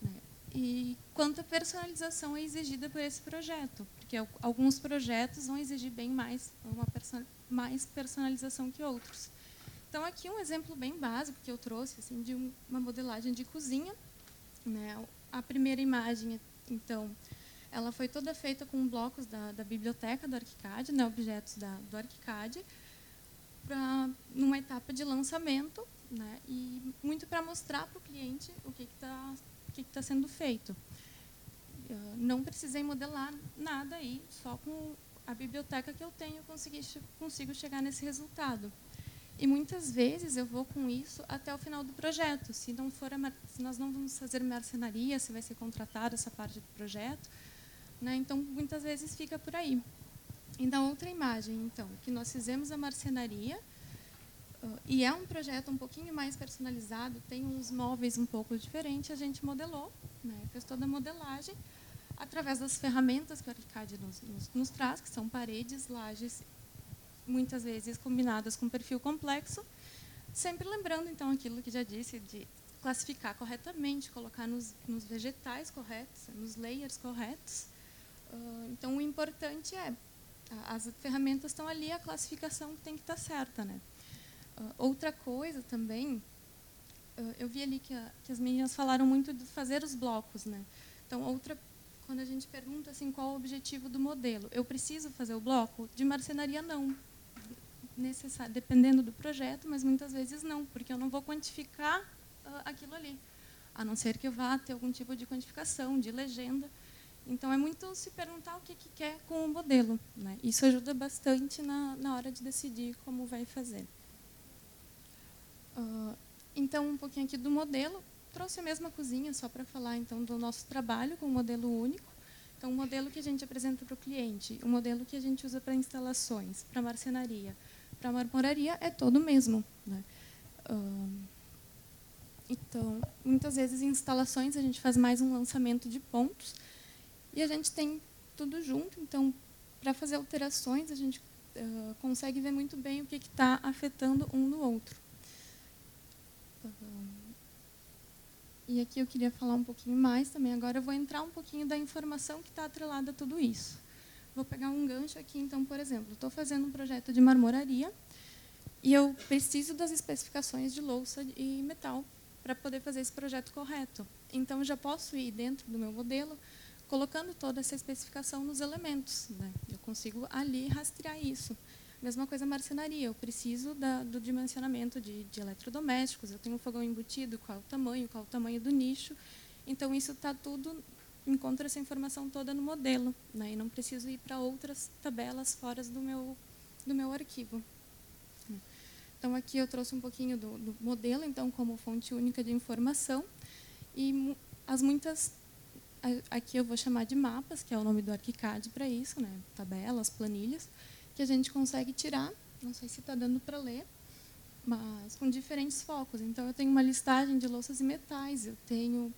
[SPEAKER 11] Né? E quanta personalização é exigida por esse projeto, porque alguns projetos vão exigir bem mais, uma mais personalização que outros. Então, aqui um exemplo bem básico que eu trouxe assim, de uma modelagem de cozinha. Né? A primeira imagem, então, ela foi toda feita com blocos da, da biblioteca do ArchiCAD, né, objetos da, do ArchiCAD, pra, numa etapa de lançamento, né, e muito para mostrar para o cliente o que está que que tá sendo feito. Eu não precisei modelar nada aí, só com a biblioteca que eu tenho consegui, consigo chegar nesse resultado. E muitas vezes eu vou com isso até o final do projeto. Se não for a, se nós não vamos fazer marcenaria, se vai ser contratada essa parte do projeto, né? Então, muitas vezes fica por aí. Então, outra imagem, então, que nós fizemos a marcenaria, e é um projeto um pouquinho mais personalizado, tem uns móveis um pouco diferentes, a gente modelou, né? fez toda a modelagem, através das ferramentas que o ArchiCAD nos, nos, nos traz, que são paredes, lajes, muitas vezes combinadas com perfil complexo, sempre lembrando, então, aquilo que já disse, de classificar corretamente, colocar nos, nos vegetais corretos, nos layers corretos, então, o importante é, as ferramentas estão ali, a classificação tem que estar certa. Né? Uh, outra coisa também eu vi ali que, a, que as meninas falaram muito de fazer os blocos, né? Então, outra quando a gente pergunta assim qual o objetivo do modelo, eu preciso fazer o bloco de marcenaria não, necessário, dependendo do projeto, mas muitas vezes não, porque eu não vou quantificar uh, aquilo ali, a não ser que eu vá ter algum tipo de quantificação, de legenda. Então é muito se perguntar o que, que quer com o modelo, né? Isso ajuda bastante na, na hora de decidir como vai fazer. Uh, então um pouquinho aqui do modelo trouxe a mesma cozinha só para falar então do nosso trabalho com o modelo único. Então, o modelo que a gente apresenta para o cliente, o modelo que a gente usa para instalações, para marcenaria, para marmoraria é todo o mesmo. Né? então, muitas vezes em instalações a gente faz mais um lançamento de pontos e a gente tem tudo junto. Então, para fazer alterações, a gente uh, consegue ver muito bem o que está afetando um no outro. E aqui eu queria falar um pouquinho mais também. Agora eu vou entrar um pouquinho da informação que está atrelada a tudo isso. Vou pegar um gancho aqui, então, por exemplo, estou fazendo um projeto de marmoraria e eu preciso das especificações de louça e metal para poder fazer esse projeto correto. Então, já posso ir dentro do meu modelo colocando toda essa especificação nos elementos. Né? Eu consigo ali rastrear isso. Mesma coisa marcenaria, eu preciso da, do dimensionamento de, de, eletrodomésticos, eu tenho um fogão embutido, qual o tamanho, qual o tamanho do nicho. Então, isso está tudo, encontra essa informação toda no modelo, né? e não preciso ir para outras tabelas fora do meu, do meu arquivo. Então, aqui eu trouxe um pouquinho do, do modelo, então, como fonte única de informação, e as muitas aqui eu vou chamar de mapas, que é o nome do ArchiCAD para isso, né? tabelas, planilhas, que a gente consegue tirar, não sei se está dando para ler, mas com diferentes focos. Então, eu tenho uma listagem de louças e metais, eu tenho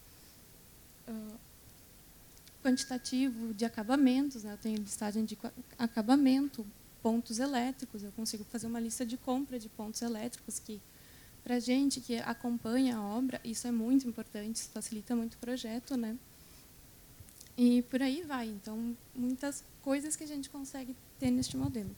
[SPEAKER 11] uh, quantitativo de acabamentos, né? eu tenho listagem de acabamento, pontos elétricos, eu consigo fazer uma lista de compra de pontos elétricos que para gente que acompanha a obra, isso é muito importante, isso facilita muito o projeto, né? E por aí vai. Então, muitas coisas que a gente consegue ter neste modelo.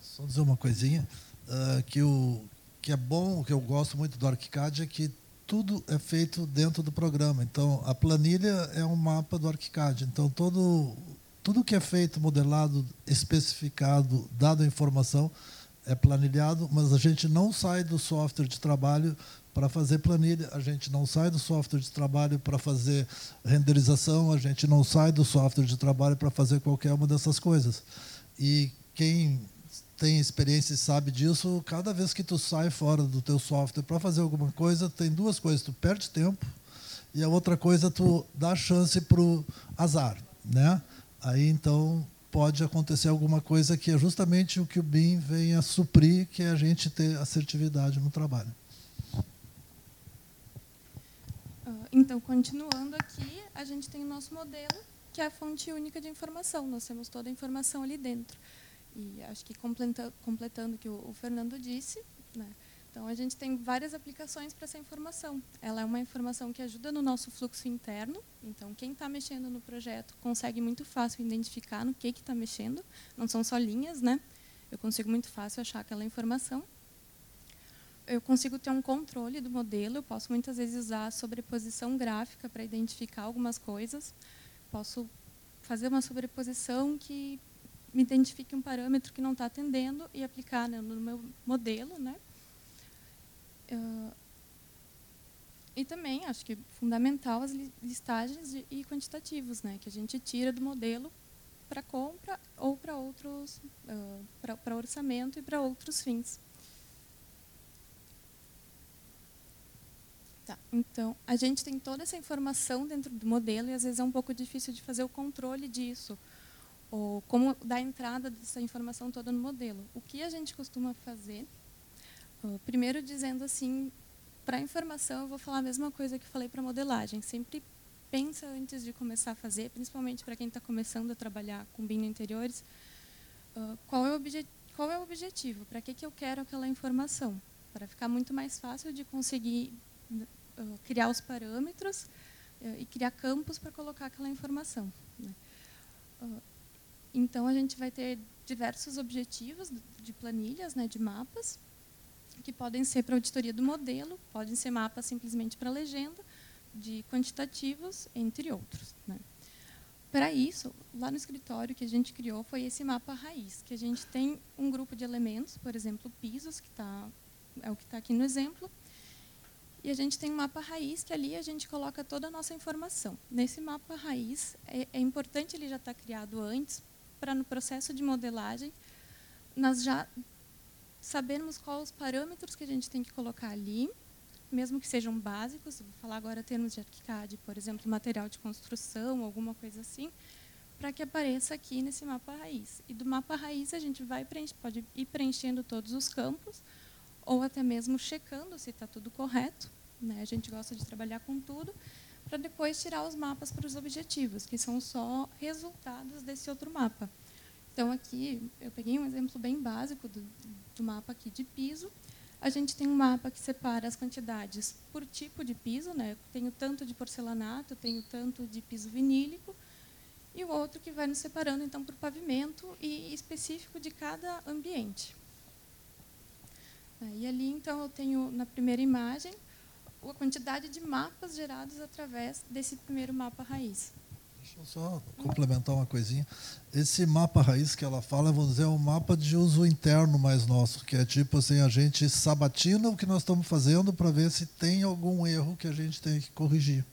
[SPEAKER 4] Só dizer uma coisinha, uh, que, o, que é bom, o que eu gosto muito do ArchiCAD é que tudo é feito dentro do programa. Então, a planilha é um mapa do ArchiCAD. Então, todo, tudo que é feito, modelado, especificado, dado a informação, é planilhado, mas a gente não sai do software de trabalho para fazer planilha, a gente não sai do software de trabalho para fazer renderização, a gente não sai do software de trabalho para fazer qualquer uma dessas coisas. E quem tem experiência e sabe disso, cada vez que tu sai fora do teu software para fazer alguma coisa, tem duas coisas, tu perde tempo e a outra coisa tu dá chance para o azar, né? Aí então pode acontecer alguma coisa que é justamente o que o BIM vem a suprir, que é a gente ter assertividade no trabalho.
[SPEAKER 11] Ah, então, continuando aqui, a gente tem o nosso modelo, que é a fonte única de informação. Nós temos toda a informação ali dentro. E acho que completando o que o Fernando disse, né? então a gente tem várias aplicações para essa informação. Ela é uma informação que ajuda no nosso fluxo interno. Então, quem está mexendo no projeto consegue muito fácil identificar no que está mexendo. Não são só linhas, né? Eu consigo muito fácil achar aquela informação. Eu consigo ter um controle do modelo. Eu posso muitas vezes usar sobreposição gráfica para identificar algumas coisas posso fazer uma sobreposição que me identifique um parâmetro que não está atendendo e aplicar né, no meu modelo. Né? Uh, e também, acho que é fundamental as listagens de, e quantitativos, né, que a gente tira do modelo para compra ou para outros, uh, para orçamento e para outros fins. Tá, então, a gente tem toda essa informação dentro do modelo e às vezes é um pouco difícil de fazer o controle disso, ou como dar entrada dessa informação toda no modelo. O que a gente costuma fazer? Primeiro dizendo assim, para a informação eu vou falar a mesma coisa que falei para a modelagem. Sempre pensa antes de começar a fazer, principalmente para quem está começando a trabalhar com BIM interiores, qual, é o qual é o objetivo? Para que, que eu quero aquela informação? Para ficar muito mais fácil de conseguir criar os parâmetros uh, e criar campos para colocar aquela informação. Né? Uh, então, a gente vai ter diversos objetivos de planilhas, né, de mapas. que podem ser para auditoria do modelo, podem ser mapas simplesmente para legenda, de quantitativos, entre outros. Né? Para isso, lá no escritório que a gente criou foi esse mapa raiz, que a gente tem um grupo de elementos, por exemplo, pisos, que tá, é o que está aqui no exemplo, e a gente tem um mapa raiz que ali a gente coloca toda a nossa informação. Nesse mapa raiz, é, é importante ele já estar tá criado antes, para no processo de modelagem nós já sabermos quais os parâmetros que a gente tem que colocar ali, mesmo que sejam básicos, vou falar agora termos de ArchiCAD, por exemplo, material de construção, alguma coisa assim, para que apareça aqui nesse mapa raiz. E do mapa raiz a gente vai pode ir preenchendo todos os campos, ou até mesmo checando se está tudo correto. Né? A gente gosta de trabalhar com tudo, para depois tirar os mapas para os objetivos, que são só resultados desse outro mapa. Então, aqui, eu peguei um exemplo bem básico do, do mapa aqui de piso. A gente tem um mapa que separa as quantidades por tipo de piso, né? tenho tanto de porcelanato, tenho tanto de piso vinílico, e o outro que vai nos separando então por pavimento e específico de cada ambiente. E ali então eu tenho na primeira imagem a quantidade de mapas gerados através desse primeiro mapa raiz.
[SPEAKER 4] Deixa eu só complementar uma coisinha. Esse mapa raiz que ela fala, vamos dizer, é um mapa de uso interno mais nosso, que é tipo assim, a gente sabatina o que nós estamos fazendo para ver se tem algum erro que a gente tem que corrigir.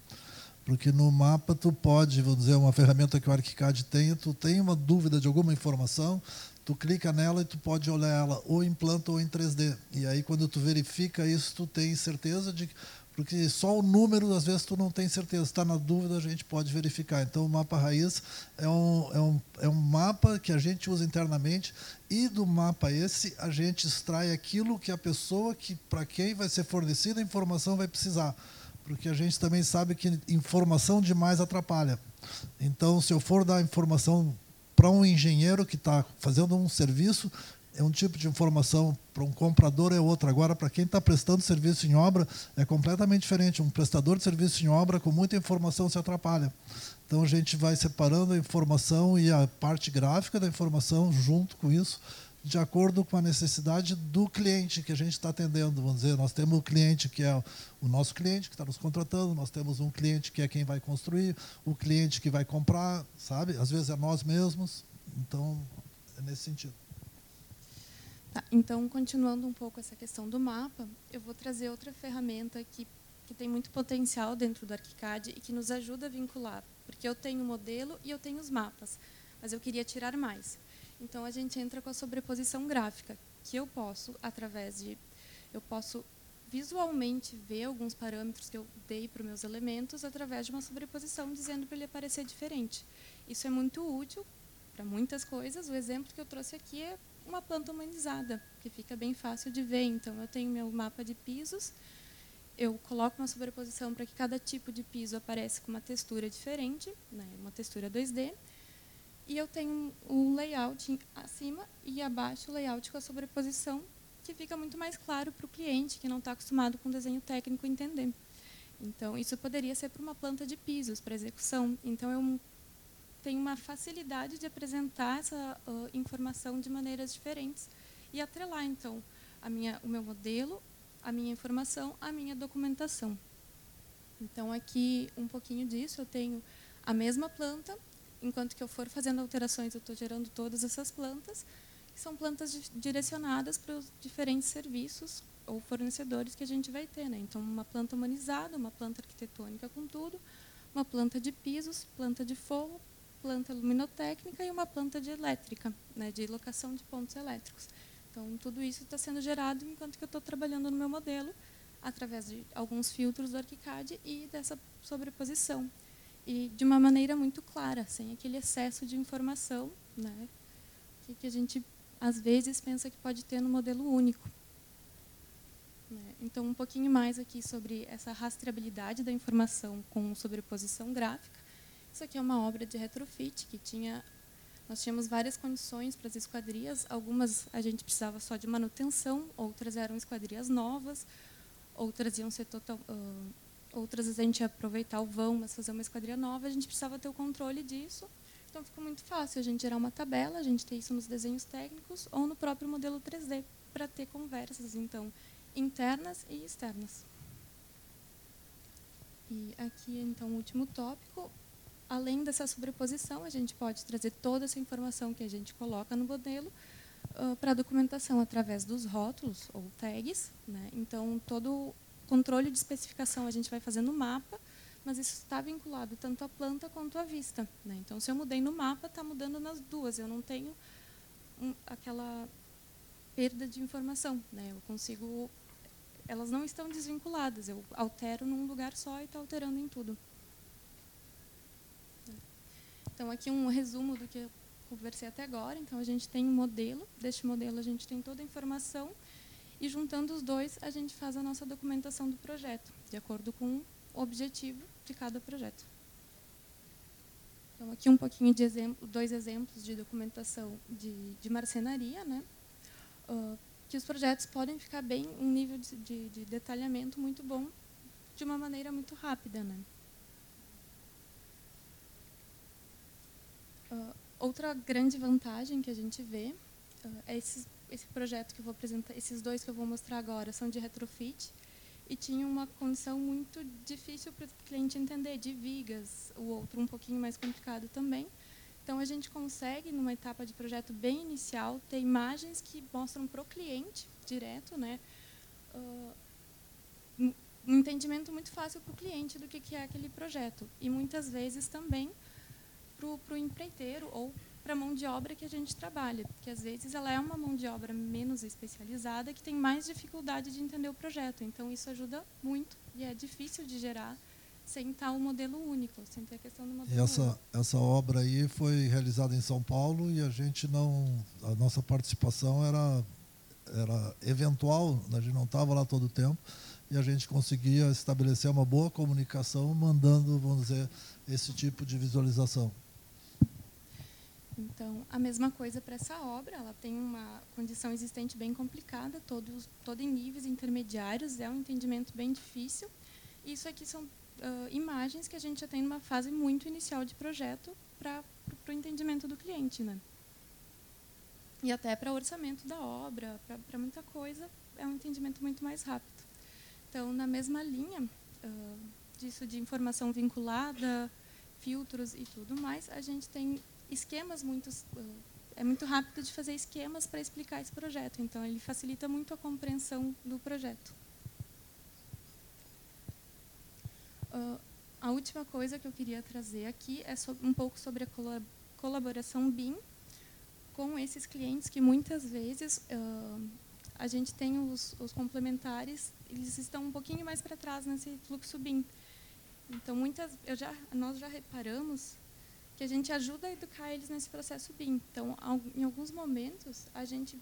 [SPEAKER 4] Porque no mapa tu pode, vamos dizer, uma ferramenta que o ArchiCAD tem, tu tem uma dúvida de alguma informação, tu clica nela e tu pode olhar ela ou em planta ou em 3D. E aí quando tu verifica isso, tu tem certeza de porque só o número às vezes tu não tem certeza, está na dúvida a gente pode verificar. Então o mapa raiz é um, é um, é um mapa que a gente usa internamente e do mapa esse a gente extrai aquilo que a pessoa que para quem vai ser fornecida a informação vai precisar, porque a gente também sabe que informação demais atrapalha. Então se eu for dar informação para um engenheiro que está fazendo um serviço, é um tipo de informação, para um comprador é outra. Agora, para quem está prestando serviço em obra, é completamente diferente. Um prestador de serviço em obra, com muita informação, se atrapalha. Então, a gente vai separando a informação e a parte gráfica da informação junto com isso, de acordo com a necessidade do cliente que a gente está atendendo. Vamos dizer, nós temos o cliente que é o nosso cliente que está nos contratando, nós temos um cliente que é quem vai construir, o cliente que vai comprar, sabe? Às vezes é nós mesmos. Então, é nesse sentido.
[SPEAKER 11] Tá, então, continuando um pouco essa questão do mapa, eu vou trazer outra ferramenta que, que tem muito potencial dentro do ArchiCAD e que nos ajuda a vincular, porque eu tenho o modelo e eu tenho os mapas, mas eu queria tirar mais. Então, a gente entra com a sobreposição gráfica, que eu posso, através de... Eu posso visualmente ver alguns parâmetros que eu dei para os meus elementos através de uma sobreposição, dizendo para ele aparecer diferente. Isso é muito útil para muitas coisas. O exemplo que eu trouxe aqui é uma planta humanizada, que fica bem fácil de ver. Então, eu tenho meu mapa de pisos, eu coloco uma sobreposição para que cada tipo de piso apareça com uma textura diferente, né, uma textura 2D, e eu tenho um layout acima e abaixo o layout com a sobreposição, que fica muito mais claro para o cliente que não está acostumado com desenho técnico entender. Então, isso poderia ser para uma planta de pisos, para execução. Então, eu tem uma facilidade de apresentar essa uh, informação de maneiras diferentes e atrelar, então, a minha, o meu modelo, a minha informação, a minha documentação. Então, aqui, um pouquinho disso, eu tenho a mesma planta, enquanto que eu for fazendo alterações, eu estou gerando todas essas plantas, que são plantas direcionadas para os diferentes serviços ou fornecedores que a gente vai ter. Né? Então, uma planta humanizada, uma planta arquitetônica com tudo, uma planta de pisos, planta de forro, planta luminotécnica e uma planta de elétrica, né, de locação de pontos elétricos. Então, tudo isso está sendo gerado enquanto que eu estou trabalhando no meu modelo, através de alguns filtros do ArchiCAD e dessa sobreposição. E de uma maneira muito clara, sem aquele excesso de informação né, que, que a gente, às vezes, pensa que pode ter no modelo único. Né. Então, um pouquinho mais aqui sobre essa rastreabilidade da informação com sobreposição gráfica. Isso aqui é uma obra de retrofit que tinha nós tínhamos várias condições para as esquadrias, algumas a gente precisava só de manutenção, outras eram esquadrias novas, outras iam ser total, uh, outras a gente ia aproveitar o vão, mas fazer uma esquadria nova, a gente precisava ter o controle disso. Então ficou muito fácil a gente gerar uma tabela, a gente ter isso nos desenhos técnicos ou no próprio modelo 3D para ter conversas. Então, internas e externas. E aqui, então, o último tópico. Além dessa sobreposição, a gente pode trazer toda essa informação que a gente coloca no modelo uh, para a documentação através dos rótulos ou tags. Né? Então, todo controle de especificação a gente vai fazer no mapa, mas isso está vinculado tanto à planta quanto à vista. Né? Então, se eu mudei no mapa, está mudando nas duas. Eu não tenho um, aquela perda de informação. Né? Eu consigo elas não estão desvinculadas. Eu altero num lugar só e estou alterando em tudo. Então, aqui um resumo do que eu conversei até agora. Então, a gente tem um modelo. Deste modelo, a gente tem toda a informação. E, juntando os dois, a gente faz a nossa documentação do projeto, de acordo com o objetivo de cada projeto. Então, aqui um pouquinho de exemplo, dois exemplos de documentação de, de marcenaria. Né? Uh, que os projetos podem ficar bem um nível de, de, de detalhamento muito bom de uma maneira muito rápida, né? Uh, outra grande vantagem que a gente vê uh, é esses, esse projeto que eu vou apresentar, esses dois que eu vou mostrar agora são de retrofit e tinham uma condição muito difícil para o cliente entender, de vigas, o outro um pouquinho mais complicado também. Então, a gente consegue, numa etapa de projeto bem inicial, ter imagens que mostram para o cliente, direto, né, uh, um entendimento muito fácil para o cliente do que, que é aquele projeto. E, muitas vezes, também para o empreiteiro ou para a mão de obra que a gente trabalha, porque, às vezes, ela é uma mão de obra menos especializada que tem mais dificuldade de entender o projeto. Então, isso ajuda muito e é difícil de gerar sem estar o um modelo único, sem ter a questão do modelo
[SPEAKER 4] essa,
[SPEAKER 11] único.
[SPEAKER 4] Essa obra aí foi realizada em São Paulo e a gente não. A nossa participação era, era eventual, a gente não estava lá todo o tempo e a gente conseguia estabelecer uma boa comunicação mandando, vamos dizer, esse tipo de visualização.
[SPEAKER 11] Então, a mesma coisa para essa obra, ela tem uma condição existente bem complicada, todos, todo em níveis intermediários, é um entendimento bem difícil. Isso aqui são uh, imagens que a gente já tem numa fase muito inicial de projeto para o entendimento do cliente. Né? E até para orçamento da obra, para muita coisa, é um entendimento muito mais rápido. Então, na mesma linha uh, disso de informação vinculada, filtros e tudo mais, a gente tem esquemas muito uh, é muito rápido de fazer esquemas para explicar esse projeto. Então, ele facilita muito a compreensão do projeto. Uh, a última coisa que eu queria trazer aqui é sobre, um pouco sobre a colaboração BIM com esses clientes que muitas vezes uh, a gente tem os, os, complementares, eles estão um pouquinho mais para trás nesse fluxo BIM. Então, muitas, eu já, nós já reparamos que a gente ajuda a educar eles nesse processo BIM. Então, em alguns momentos, a gente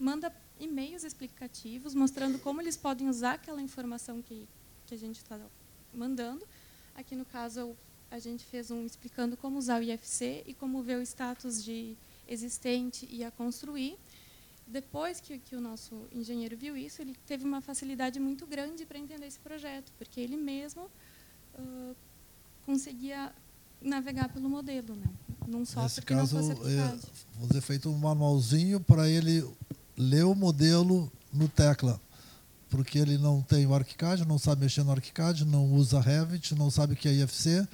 [SPEAKER 11] manda e-mails explicativos mostrando como eles podem usar aquela informação que, que a gente está mandando. Aqui no caso a gente fez um explicando como usar o IFC e como ver o status de existente e a construir. Depois que, que o nosso engenheiro viu isso, ele teve uma facilidade muito grande para entender esse projeto, porque ele mesmo uh, conseguia navegar pelo modelo, né? num software
[SPEAKER 4] Nesse
[SPEAKER 11] que
[SPEAKER 4] caso,
[SPEAKER 11] não fosse.
[SPEAKER 4] É, você feito um manualzinho para ele ler o modelo no tecla porque ele não tem o ArchiCAD, não sabe mexer no ArchiCAD, não usa Revit, não sabe o que é IFC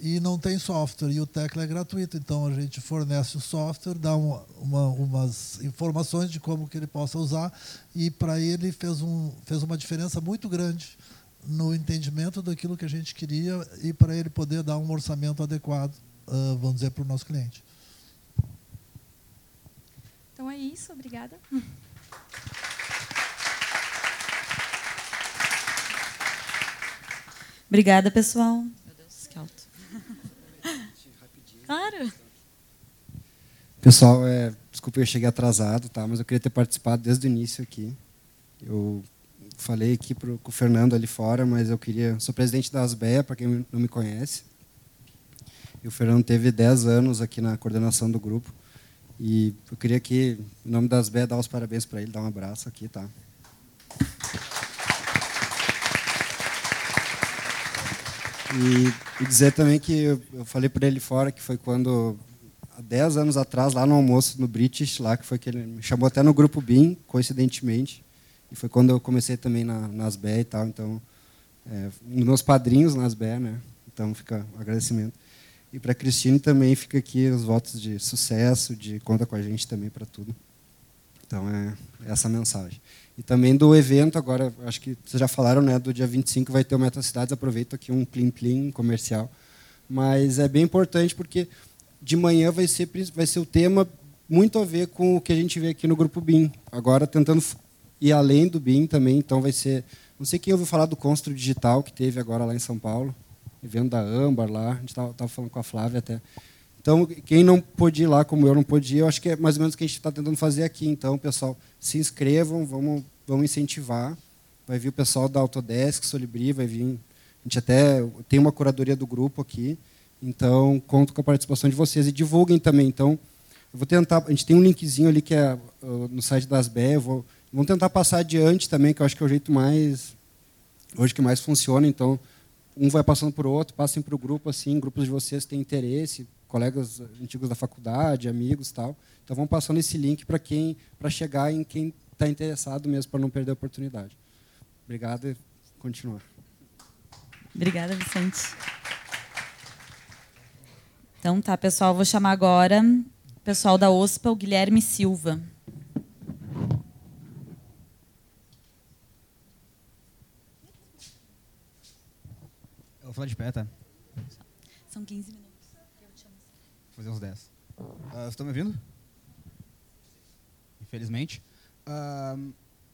[SPEAKER 4] e não tem software. E o Tecla é gratuito, então a gente fornece o software, dá uma, uma, umas informações de como que ele possa usar e para ele fez, um, fez uma diferença muito grande no entendimento daquilo que a gente queria e para ele poder dar um orçamento adequado, uh, vamos dizer, para o nosso cliente.
[SPEAKER 11] Então é isso, obrigada.
[SPEAKER 12] Obrigada, pessoal. Meu Deus, que alto. Claro.
[SPEAKER 13] Pessoal, é, desculpa eu cheguei atrasado, tá? Mas eu queria ter participado desde o início aqui. Eu falei aqui pro, com o Fernando ali fora, mas eu queria. Sou presidente da Asbeia, para quem não me conhece. E o Fernando teve 10 anos aqui na coordenação do grupo. E eu queria aqui, em nome das Asbeia, dar os parabéns para ele, dar um abraço aqui, tá? E, e, dizer também que eu, eu falei para ele fora que foi quando, há 10 anos atrás, lá no almoço no British, lá que foi que ele me chamou até no grupo BIM, coincidentemente, E foi quando eu comecei também na, nas BE e tal. Então, é, um meus padrinhos nas BE, né? Então, fica o agradecimento. E para a Cristine também fica aqui os votos de sucesso, de conta com a gente também para tudo. Então, é essa a mensagem. E também do evento, agora, acho que vocês já falaram, né, do dia 25 vai ter o Meta Cidades, aproveito aqui um plim-plim comercial. Mas é bem importante porque de manhã vai ser, vai ser o tema muito a ver com o que a gente vê aqui no Grupo BIM. Agora, tentando ir além do BIM também, então vai ser... Não sei quem ouviu falar do Constru Digital, que teve agora lá em São Paulo, evento da Âmbar lá, a gente estava falando com a Flávia até. Então, quem não pôde ir lá, como eu não pude ir, eu acho que é mais ou menos o que a gente está tentando fazer aqui. Então, pessoal, se inscrevam, vamos, vamos incentivar. Vai vir o pessoal da Autodesk, Solibri, vai vir. A gente até tem uma curadoria do grupo aqui. Então, conto com a participação de vocês e divulguem também. Então, eu vou tentar. A gente tem um linkzinho ali que é uh, no site das BE. Vou, vamos tentar passar adiante também, que eu acho que é o jeito mais hoje que mais funciona. Então, um vai passando o outro, passem para o grupo assim, grupos de vocês têm interesse, colegas antigos da faculdade, amigos, tal. Então, vão passando esse link para quem, para chegar em quem está interessado mesmo, para não perder a oportunidade. Obrigado e continuar.
[SPEAKER 12] Obrigada, Vicente. Então tá, pessoal, vou chamar agora o pessoal da OSPA, o Guilherme Silva.
[SPEAKER 14] Falar de pé, tá?
[SPEAKER 12] São 15 minutos.
[SPEAKER 14] Vou fazer uns 10. Uh, vocês estão me ouvindo? Infelizmente. Uh,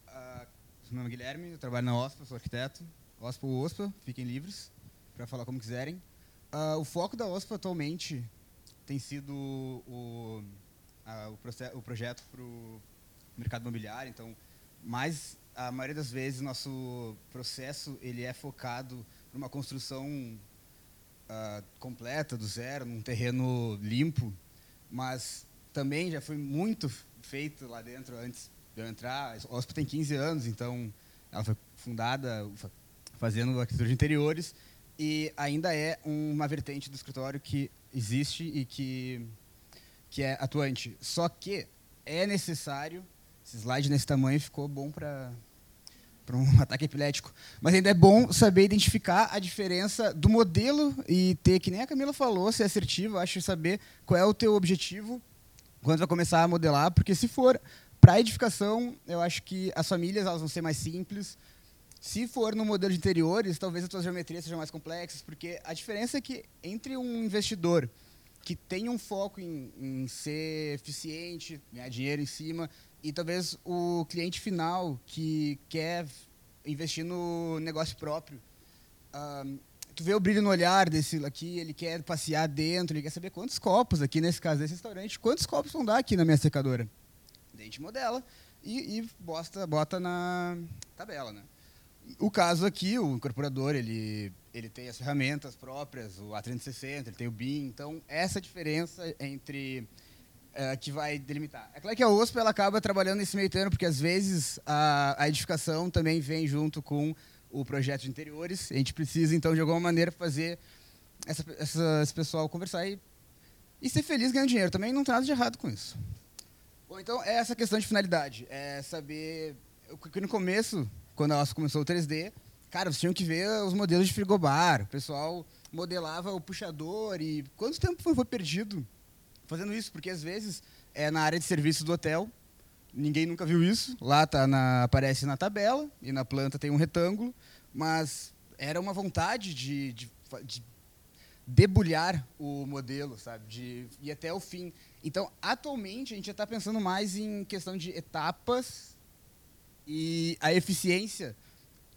[SPEAKER 14] uh, meu nome é Guilherme, eu trabalho na OSPA, sou arquiteto. OSPA ou OSPA, fiquem livres para falar como quiserem. Uh, o foco da OSPA atualmente tem sido o, o, o projeto para o mercado imobiliário. Então, mais a maioria das vezes nosso processo ele é focado numa construção uh, completa do zero, num terreno limpo, mas também já foi muito feito lá dentro antes de eu entrar. A OSPA tem 15 anos, então ela foi fundada fazendo arquitetura de interiores e ainda é uma vertente do escritório que existe e que, que é atuante. Só que é necessário, esse slide nesse tamanho ficou bom para para um *laughs* ataque epilético. Mas ainda é bom saber identificar a diferença do modelo e ter, que nem a Camila falou, ser assertivo, acho saber qual é o teu objetivo quando vai começar a modelar, porque se for para edificação, eu acho que as famílias elas vão ser mais simples, se for no modelo de interiores, talvez as suas geometrias sejam mais complexas, porque a diferença é que entre um investidor que tem um foco em, em ser eficiente, ganhar dinheiro em cima, e talvez o cliente final que quer investir no negócio próprio, um, tu vê o brilho no olhar desse aqui, ele quer passear dentro, ele quer saber quantos copos aqui, nesse caso desse restaurante, quantos copos vão dar aqui na minha secadora. Dente modela e, e bota, bota na tabela, né? O caso aqui, o incorporador, ele, ele tem as ferramentas próprias, o A360, ele tem o BIM, então essa diferença entre uh, que vai delimitar. É claro que a OSP ela acaba trabalhando nesse meio termo, porque às vezes a, a edificação também vem junto com o projeto de interiores, a gente precisa então de alguma maneira fazer essa, essa, esse pessoal conversar e, e ser feliz ganhando dinheiro, também não tem nada de errado com isso. Bom, então é essa questão de finalidade, é saber, que no começo quando a nossa começou o 3D, cara, vocês tinham que ver os modelos de frigobar. O pessoal modelava o puxador e quanto tempo foi perdido fazendo isso? Porque às vezes é na área de serviço do hotel, ninguém nunca viu isso. Lá tá na, aparece na tabela e na planta tem um retângulo, mas era uma vontade de, de, de debulhar o modelo, sabe, de ir até o fim. Então, atualmente a gente já está pensando mais em questão de etapas e a eficiência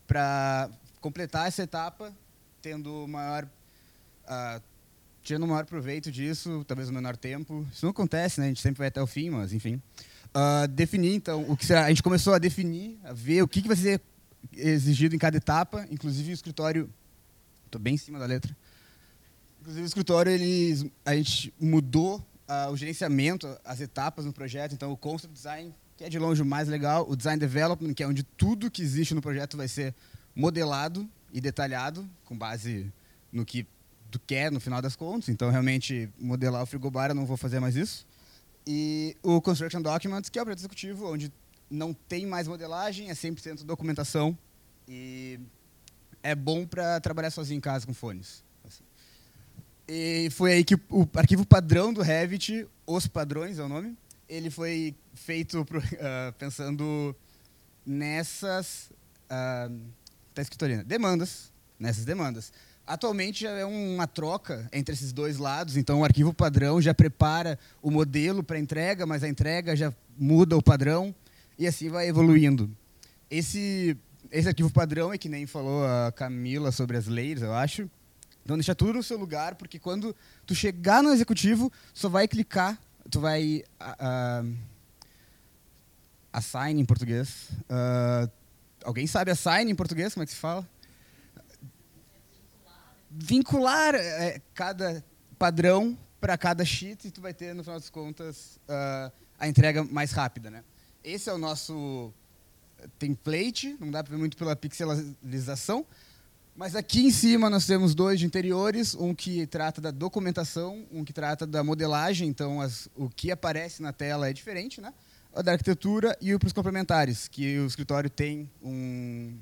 [SPEAKER 14] para completar essa etapa, tendo maior, uh, tirando o maior proveito disso, talvez no menor tempo. Isso não acontece, né? A gente sempre vai até o fim, mas enfim. Uh, definir, então, o que será? A gente começou a definir, a ver o que, que vai ser exigido em cada etapa, inclusive o escritório. Estou bem em cima da letra. Inclusive o escritório, eles, a gente mudou uh, o gerenciamento, as etapas no projeto. Então, o concept design que é de longe o mais legal, o design development, que é onde tudo que existe no projeto vai ser modelado e detalhado com base no que tu quer no final das contas. Então, realmente, modelar o frigobar eu não vou fazer mais isso. E o construction documents, que é o projeto executivo, onde não tem mais modelagem, é 100% documentação e é bom para trabalhar sozinho em casa com fones. Assim. E foi aí que o arquivo padrão do Revit, os padrões é o nome, ele foi feito pro, uh, *laughs* pensando nessas uh, tá escrito ali, né? demandas, nessas demandas. Atualmente já é uma troca entre esses dois lados, então o arquivo padrão já prepara o modelo para entrega, mas a entrega já muda o padrão e assim vai evoluindo. Esse, esse arquivo padrão é que nem falou a Camila sobre as layers, eu acho. Então deixa tudo no seu lugar, porque quando tu chegar no executivo, só vai clicar, tu vai uh, assign em português. Uh, alguém sabe assign em português? Como é que se fala? Vincular é, cada padrão para cada sheet e tu vai ter, no final das contas, uh, a entrega mais rápida. Né? Esse é o nosso template, não dá para ver muito pela pixelização, mas aqui em cima nós temos dois de interiores, um que trata da documentação, um que trata da modelagem, então as, o que aparece na tela é diferente, né? O da arquitetura e para os complementares, que o escritório tem um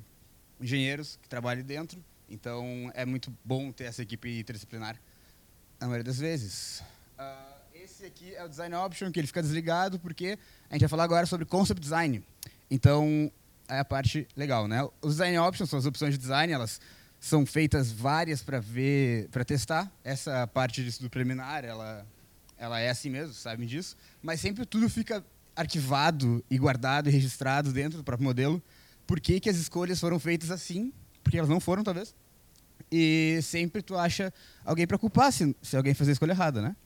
[SPEAKER 14] engenheiros que trabalham dentro então, é muito bom ter essa equipe interdisciplinar, na maioria das vezes. Uh, esse aqui é o Design Option, que ele fica desligado, porque a gente vai falar agora sobre Concept Design. Então, é a parte legal, né? Os Design Options são as opções de design, elas são feitas várias para ver, para testar. Essa parte de estudo preliminar, ela, ela é assim mesmo, sabem disso. Mas sempre tudo fica arquivado e guardado e registrado dentro do próprio modelo. Por que, que as escolhas foram feitas assim porque elas não foram, talvez. E sempre tu acha alguém para culpar se, se alguém fazer a escolha errada, né?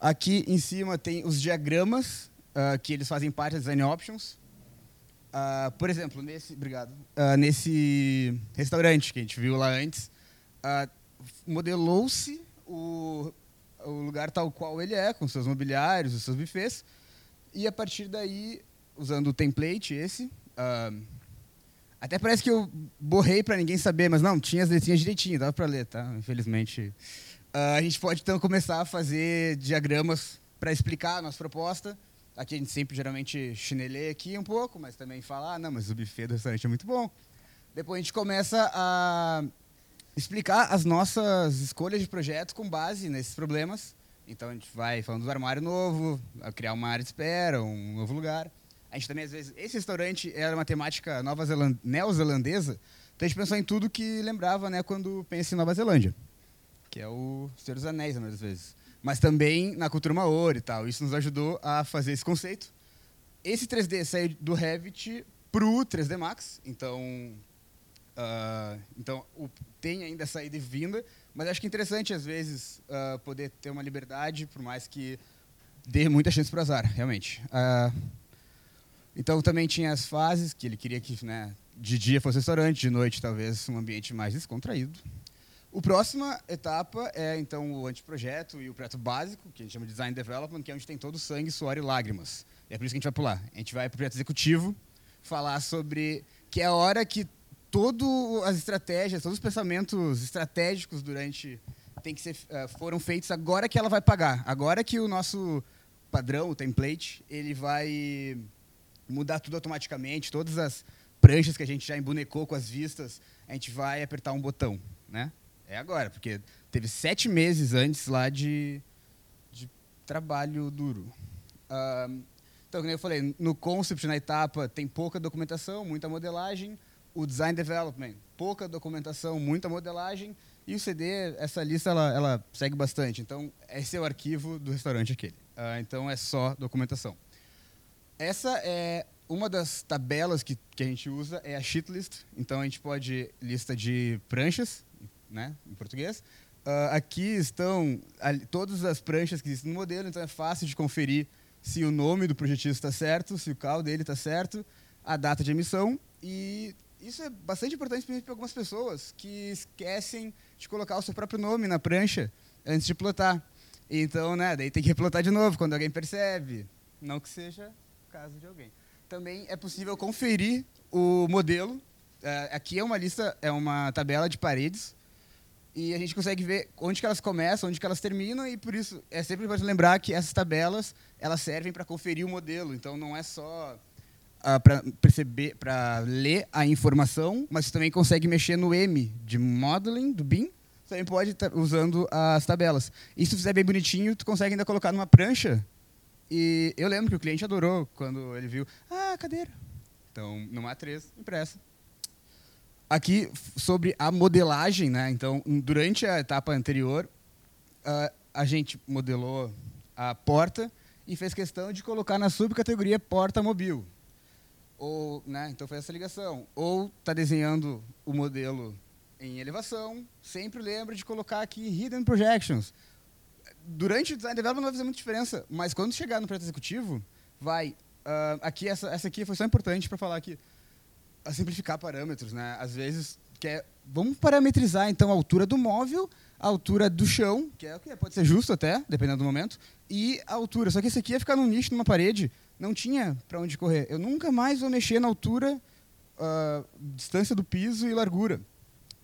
[SPEAKER 14] Aqui em cima tem os diagramas, uh, que eles fazem parte das design options. Uh, por exemplo, nesse, obrigado, uh, nesse restaurante que a gente viu lá antes, modelou-se o, o lugar tal qual ele é, com seus mobiliários, os seus buffets, e a partir daí, usando o template esse, até parece que eu borrei para ninguém saber, mas não, tinha as letrinhas direitinho, dava para ler, tá? Infelizmente. Uh, a gente pode então começar a fazer diagramas para explicar a nossa proposta. Aqui a gente sempre geralmente chinelê aqui um pouco, mas também fala, ah, não, mas o buffet do restaurante é muito bom. Depois a gente começa a explicar as nossas escolhas de projetos com base nesses problemas. Então a gente vai falando do armário novo, criar uma área de espera, um novo lugar. Gente também, às vezes, esse restaurante era uma temática Zeland... neozelandesa, então a gente pensou em tudo que lembrava né, quando pensa em Nova Zelândia, que é o Senhor dos Anéis, às vezes. Mas também na cultura maori e tal. Isso nos ajudou a fazer esse conceito. Esse 3D saiu do Revit para o 3D Max, então, uh, então o, tem ainda essa ida e vinda, mas acho que é interessante, às vezes, uh, poder ter uma liberdade, por mais que dê muita chance para azar, realmente. Uh, então também tinha as fases que ele queria que né, de dia fosse restaurante, de noite talvez um ambiente mais descontraído. O próxima etapa é então o anteprojeto e o projeto básico, que a gente chama de design development, que é onde tem todo o sangue, suor e lágrimas. E é por isso que a gente vai pular. A gente vai para o projeto executivo falar sobre que é a hora que todas as estratégias, todos os pensamentos estratégicos durante tem que ser uh, foram feitos agora que ela vai pagar, agora que o nosso padrão, o template, ele vai mudar tudo automaticamente, todas as pranchas que a gente já embonecou com as vistas, a gente vai apertar um botão, né? É agora, porque teve sete meses antes lá de, de trabalho duro. Uh, então, como eu falei, no concept, na etapa, tem pouca documentação, muita modelagem. O design development, pouca documentação, muita modelagem. E o CD, essa lista, ela, ela segue bastante. Então, esse é o arquivo do restaurante aquele. Uh, então, é só documentação. Essa é uma das tabelas que, que a gente usa é a sheet list. Então a gente pode lista de pranchas, né, em português. Uh, aqui estão ali, todas as pranchas que existem no modelo, então é fácil de conferir se o nome do projetista está certo, se o carro dele está certo, a data de emissão e isso é bastante importante para algumas pessoas que esquecem de colocar o seu próprio nome na prancha antes de plotar. Então, né, daí tem que replotar de novo quando alguém percebe. Não que seja de alguém. Também é possível conferir o modelo. É, aqui é uma lista, é uma tabela de paredes e a gente consegue ver onde que elas começam, onde que elas terminam e por isso é sempre importante lembrar que essas tabelas elas servem para conferir o modelo. Então não é só uh, para perceber, para ler a informação, mas também consegue mexer no M de modeling do BIM. Também pode estar usando as tabelas. E se fizer bem bonitinho, tu consegue ainda colocar numa prancha. E eu lembro que o cliente adorou quando ele viu, ah, cadeira. Então, numa A3, impressa. Aqui sobre a modelagem, né? Então, durante a etapa anterior, uh, a gente modelou a porta e fez questão de colocar na subcategoria porta mobil. Ou, né, então fez essa ligação. Ou está desenhando o modelo em elevação, sempre lembra de colocar aqui hidden projections. Durante o design development não vai fazer muita diferença, mas quando chegar no projeto executivo, vai. Uh, aqui essa, essa aqui foi só importante para falar aqui, a simplificar parâmetros, né? Às vezes quer, vamos parametrizar então a altura do móvel, a altura do chão, que é o que pode ser justo até, dependendo do momento, e a altura. Só que esse aqui ia ficar num nicho, numa parede, não tinha para onde correr. Eu nunca mais vou mexer na altura, uh, distância do piso e largura.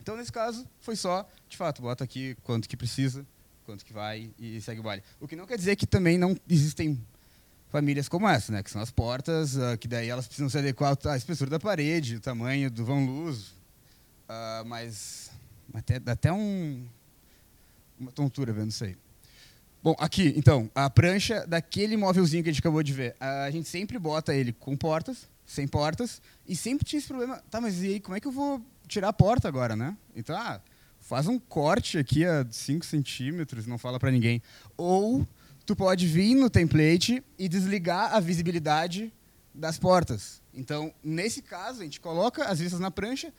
[SPEAKER 14] Então, nesse caso, foi só, de fato, bota aqui quanto que precisa, quanto que vai e segue o baile. O que não quer dizer que também não existem famílias como essa, né? que são as portas, uh, que daí elas precisam se adequar à espessura da parede, o tamanho do vão luz, uh, mas até, até um, uma tontura vendo isso aí. Bom, aqui, então, a prancha daquele móvelzinho que a gente acabou de ver. A gente sempre bota ele com portas, sem portas, e sempre tinha esse problema. Tá, mas e aí, como é que eu vou tirar a porta agora, né? Então, ah, faz um corte aqui a 5 centímetros, não fala para ninguém. Ou tu pode vir no template e desligar a visibilidade das portas. Então, nesse caso, a gente coloca as vistas na prancha,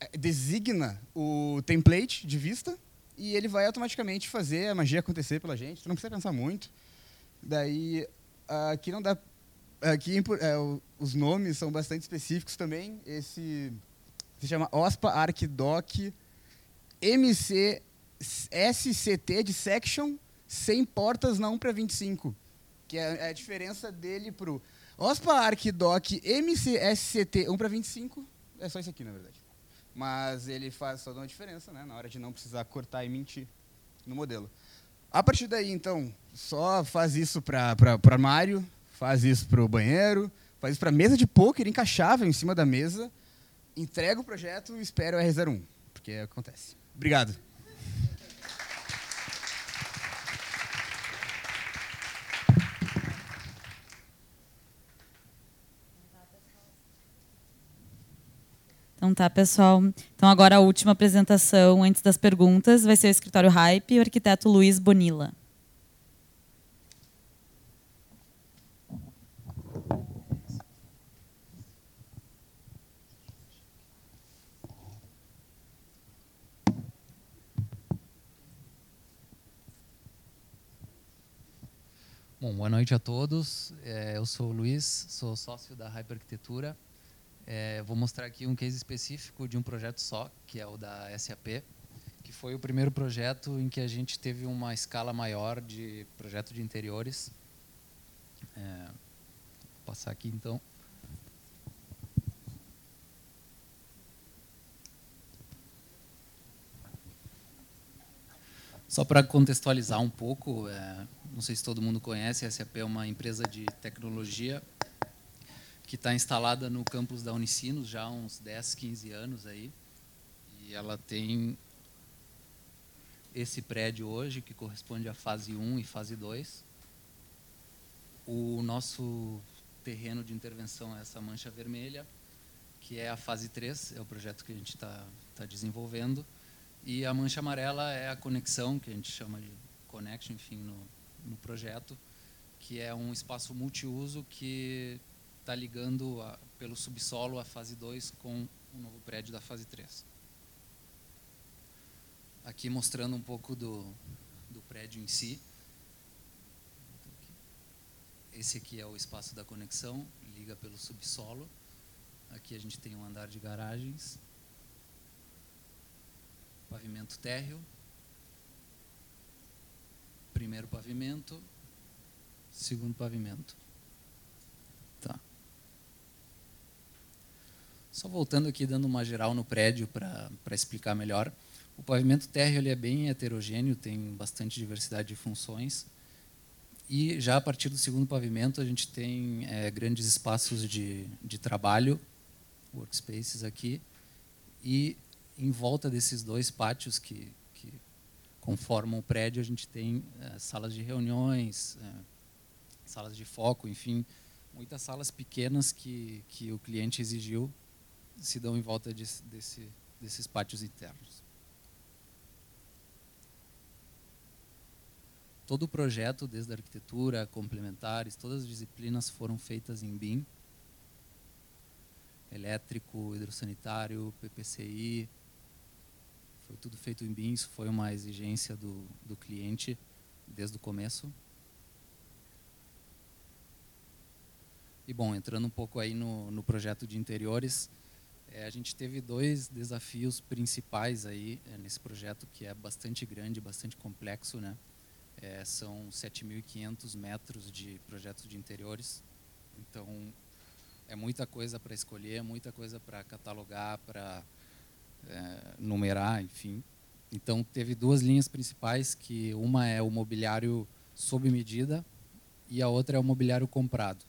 [SPEAKER 14] eh, designa o template de vista, e ele vai automaticamente fazer a magia acontecer pela gente. Tu não precisa pensar muito. Daí, aqui não dá. Aqui é, os nomes são bastante específicos também. Esse se chama OSPA ArcDoc MC SCT de section sem portas na 1 para 25, que é, é a diferença dele pro OSPA ArcDoc MCSCT 1 para 25, é só isso aqui, na verdade mas ele faz toda uma diferença né, na hora de não precisar cortar e mentir no modelo. A partir daí, então, só faz isso para o armário, faz isso para o banheiro, faz isso para a mesa de poker encaixável em cima da mesa, entrega o projeto e espera o R01, porque acontece. Obrigado.
[SPEAKER 12] Então tá, pessoal. Então agora a última apresentação antes das perguntas vai ser o escritório Hype e o arquiteto Luiz Bonilla.
[SPEAKER 3] Bom, boa noite a todos. É, eu sou o Luiz, sou sócio da Hype Arquitetura. É, vou mostrar aqui um case específico de um projeto só, que é o da SAP, que foi o primeiro projeto em que a gente teve uma escala maior de projeto de interiores. É, vou passar aqui então. Só para contextualizar um pouco, é, não sei se todo mundo conhece, a SAP é uma empresa de tecnologia que está instalada no campus da Unicinos já há uns 10, 15 anos aí. E ela tem esse prédio hoje, que corresponde à fase 1 e fase 2. O nosso terreno de intervenção é essa mancha vermelha, que é a fase 3, é o projeto que a gente está tá desenvolvendo. E a mancha amarela é a conexão, que a gente chama de connection, enfim, no, no projeto, que é um espaço multiuso que está ligando a, pelo subsolo a fase 2 com o novo prédio da fase 3. Aqui mostrando um pouco do, do prédio em si. Esse aqui é o espaço da conexão, liga pelo subsolo. Aqui a gente tem um andar de garagens. Pavimento térreo. Primeiro pavimento. Segundo pavimento. Tá. Só voltando aqui, dando uma geral no prédio para explicar melhor. O pavimento térreo ele é bem heterogêneo, tem bastante diversidade de funções. E já a partir do segundo pavimento, a gente tem é, grandes espaços de, de trabalho, workspaces aqui, e em volta desses dois pátios que, conformam o prédio, a gente tem é, salas de reuniões, é, salas de foco, enfim, muitas salas pequenas que, que o cliente exigiu se dão em volta de, desse, desses pátios internos. todo o projeto, desde a arquitetura, complementares, todas as disciplinas foram feitas em BIM. Elétrico, hidrossanitário, PPCI, foi tudo feito em BIM, isso foi uma exigência do, do cliente desde o começo. E bom, entrando um pouco aí no, no projeto de interiores, é, a gente teve dois desafios principais aí é, nesse projeto que é bastante grande, bastante complexo, né? É, são 7.500 metros de projetos de interiores. Então, é muita coisa para escolher, muita coisa para catalogar, para é, numerar, enfim. Então, teve duas linhas principais, que uma é o mobiliário sob medida e a outra é o mobiliário comprado.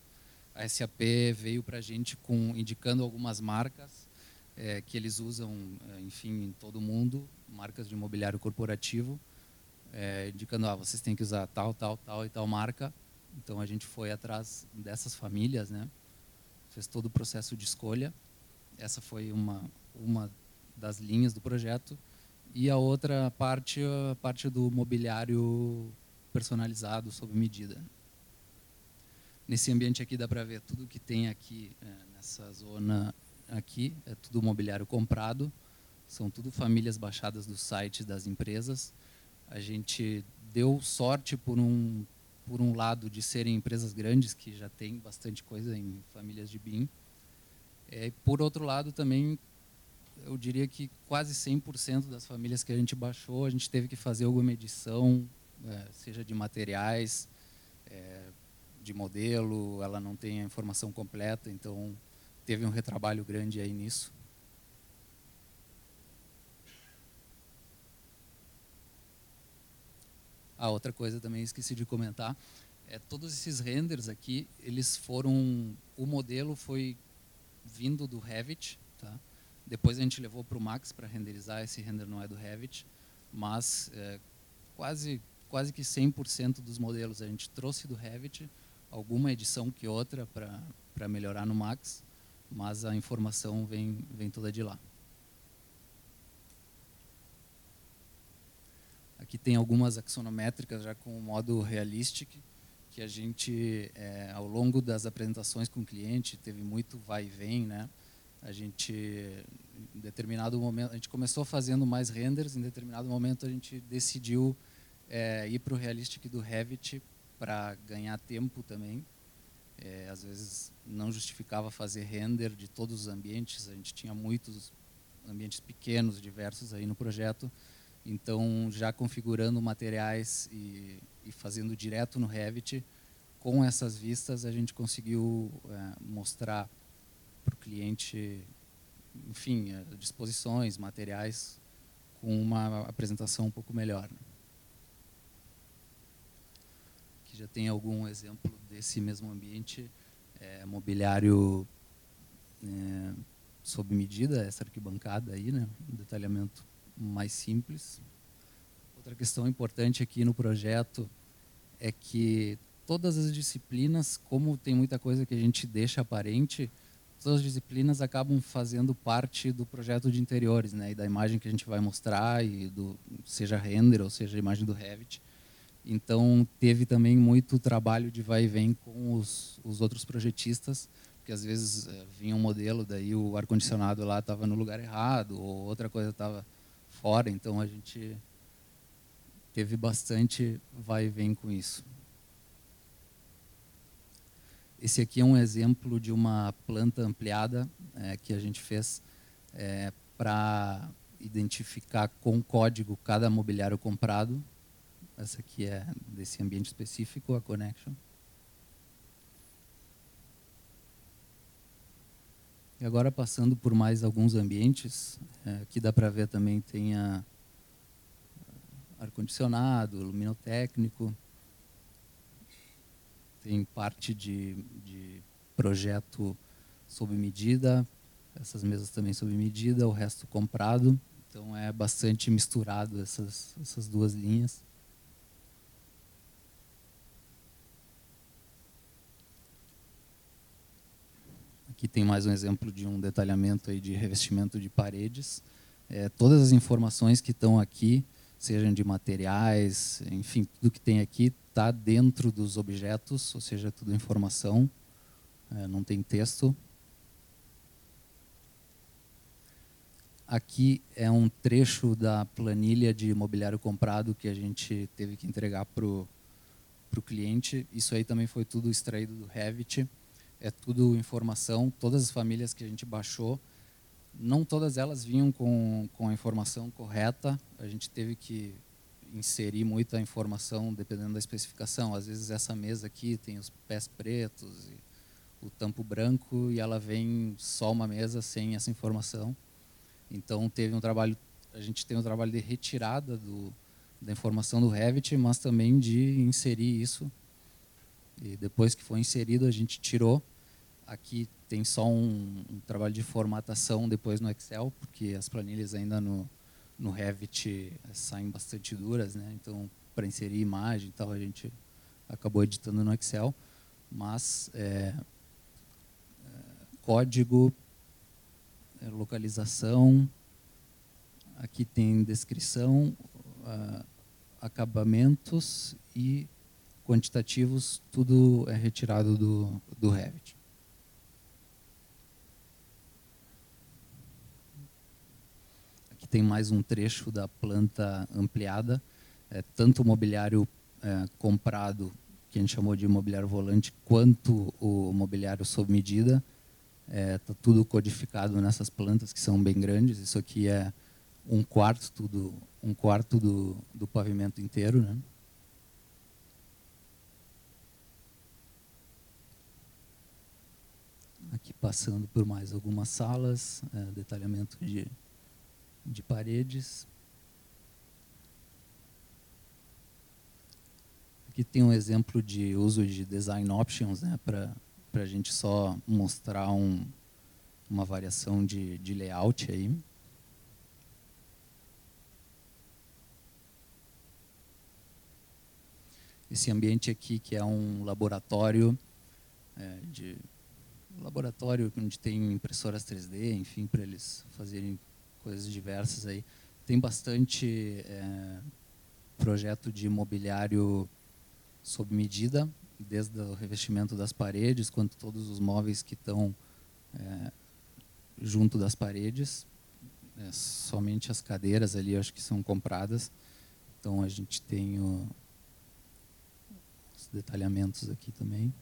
[SPEAKER 3] A SAP veio para a gente com indicando algumas marcas é, que eles usam, é, enfim, em todo o mundo, marcas de mobiliário corporativo, é, indicando, ah, vocês têm que usar tal, tal, tal e tal marca. Então a gente foi atrás dessas famílias, né? Fez todo o processo de escolha. Essa foi uma uma das linhas do projeto e a outra parte a parte do mobiliário personalizado sob medida. Nesse ambiente aqui dá para ver tudo que tem aqui é, nessa zona aqui é tudo mobiliário comprado, são tudo famílias baixadas do site das empresas a gente deu sorte por um por um lado de serem empresas grandes que já têm bastante coisa em famílias de BIM. É, por outro lado também eu diria que quase 100% das famílias que a gente baixou, a gente teve que fazer alguma edição, é, seja de materiais, é, de modelo, ela não tem a informação completa, então teve um retrabalho grande aí nisso. A outra coisa também esqueci de comentar, é todos esses renders aqui, eles foram, o modelo foi vindo do Revit, tá? Depois a gente levou para o Max para renderizar, esse render não é do Revit, mas é, quase quase que 100% dos modelos a gente trouxe do Revit, alguma edição que outra para melhorar no Max, mas a informação vem, vem toda de lá. Aqui tem algumas axonométricas já com o modo realistic, que a gente, é, ao longo das apresentações com o cliente, teve muito vai e vem, né? A gente, em determinado momento, a gente começou fazendo mais renders, em determinado momento a gente decidiu é, ir para o realistic do Revit para ganhar tempo também. É, às vezes não justificava fazer render de todos os ambientes, a gente tinha muitos ambientes pequenos, diversos aí no projeto, então, já configurando materiais e, e fazendo direto no Revit, com essas vistas a gente conseguiu é, mostrar para o cliente, enfim, é, disposições, materiais, com uma apresentação um pouco melhor. Né? Aqui já tem algum exemplo desse mesmo ambiente, é, mobiliário é, sob medida, essa arquibancada aí, né? um detalhamento mais simples. Outra questão importante aqui no projeto é que todas as disciplinas, como tem muita coisa que a gente deixa aparente, todas as disciplinas acabam fazendo parte do projeto de interiores, né, e da imagem que a gente vai mostrar, e do, seja render ou seja a imagem do Revit. Então, teve também muito trabalho de vai e vem com os, os outros projetistas, porque às vezes é, vinha um modelo, daí o ar-condicionado lá estava no lugar errado, ou outra coisa estava fora, então a gente teve bastante vai e vem com isso. Esse aqui é um exemplo de uma planta ampliada é, que a gente fez é, para identificar com código cada mobiliário comprado. Essa aqui é desse ambiente específico, a Connection. E agora passando por mais alguns ambientes, é, aqui dá para ver também tem ar-condicionado, luminotécnico. Tem parte de, de projeto sob medida, essas mesas também sob medida, o resto comprado. Então é bastante misturado essas, essas duas linhas. Aqui tem mais um exemplo de um detalhamento aí de revestimento de paredes. É, todas as informações que estão aqui, sejam de materiais, enfim, tudo que tem aqui está dentro dos objetos, ou seja, tudo informação, é, não tem texto. Aqui é um trecho da planilha de imobiliário comprado que a gente teve que entregar para o cliente. Isso aí também foi tudo extraído do Revit. É tudo informação. Todas as famílias que a gente baixou, não todas elas vinham com, com a informação correta. A gente teve que inserir muita informação dependendo da especificação. Às vezes essa mesa aqui tem os pés pretos e o tampo branco e ela vem só uma mesa sem essa informação. Então teve um trabalho, a gente tem um trabalho de retirada do, da informação do Revit, mas também de inserir isso. E depois que foi inserido, a gente tirou. Aqui tem só um, um trabalho de formatação depois no Excel, porque as planilhas ainda no, no Revit saem bastante duras, né? Então, para inserir imagem e tal, a gente acabou editando no Excel. Mas é, é, código é, localização, aqui tem descrição, uh, acabamentos e quantitativos, tudo é retirado do, do Revit. Tem mais um trecho da planta ampliada, é, tanto o mobiliário é, comprado, que a gente chamou de mobiliário volante, quanto o mobiliário sob medida, Está é, tá tudo codificado nessas plantas que são bem grandes. Isso aqui é um quarto, tudo, um quarto do, do pavimento inteiro. Né? Aqui passando por mais algumas salas, é, detalhamento de, de paredes. Aqui tem um exemplo de uso de design options né, para a gente só mostrar um, uma variação de, de layout aí. Esse ambiente aqui que é um laboratório é, de laboratório onde tem impressoras 3D, enfim, para eles fazerem coisas diversas aí. Tem bastante é, projeto de mobiliário sob medida, desde o revestimento das paredes, quanto todos os móveis que estão é, junto das paredes. É, somente as cadeiras ali, acho que são compradas. Então a gente tem o, os detalhamentos aqui também.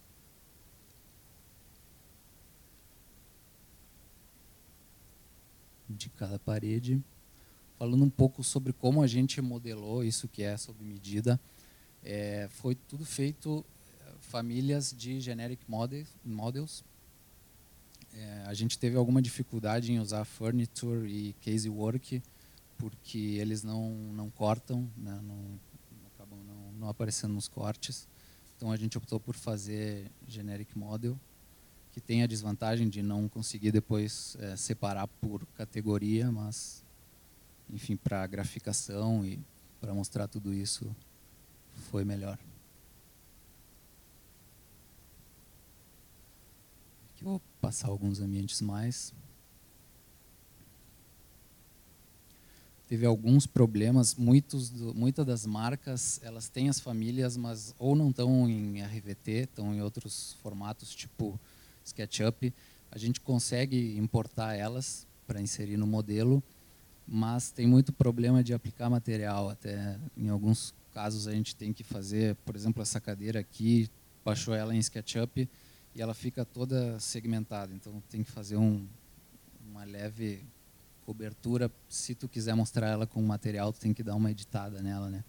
[SPEAKER 3] De cada parede. Falando um pouco sobre como a gente modelou isso que é sob medida. É, foi tudo feito famílias de generic models. É, a gente teve alguma dificuldade em usar furniture e casework porque eles não não cortam, né, não, acabam não, não aparecendo nos cortes. Então a gente optou por fazer generic model, que tem a desvantagem de não conseguir depois é, separar por categoria, mas enfim para graficação e para mostrar tudo isso foi melhor. Aqui vou passar alguns ambientes mais. Teve alguns problemas, muitos do, muitas das marcas, elas têm as famílias, mas ou não estão em RVT, estão em outros formatos, tipo SketchUp. A gente consegue importar elas para inserir no modelo, mas tem muito problema de aplicar material. Até em alguns casos a gente tem que fazer, por exemplo, essa cadeira aqui, baixou ela em SketchUp, e ela fica toda segmentada. Então tem que fazer um, uma leve cobertura. Se tu quiser mostrar ela com material, tu tem que dar uma editada nela, né?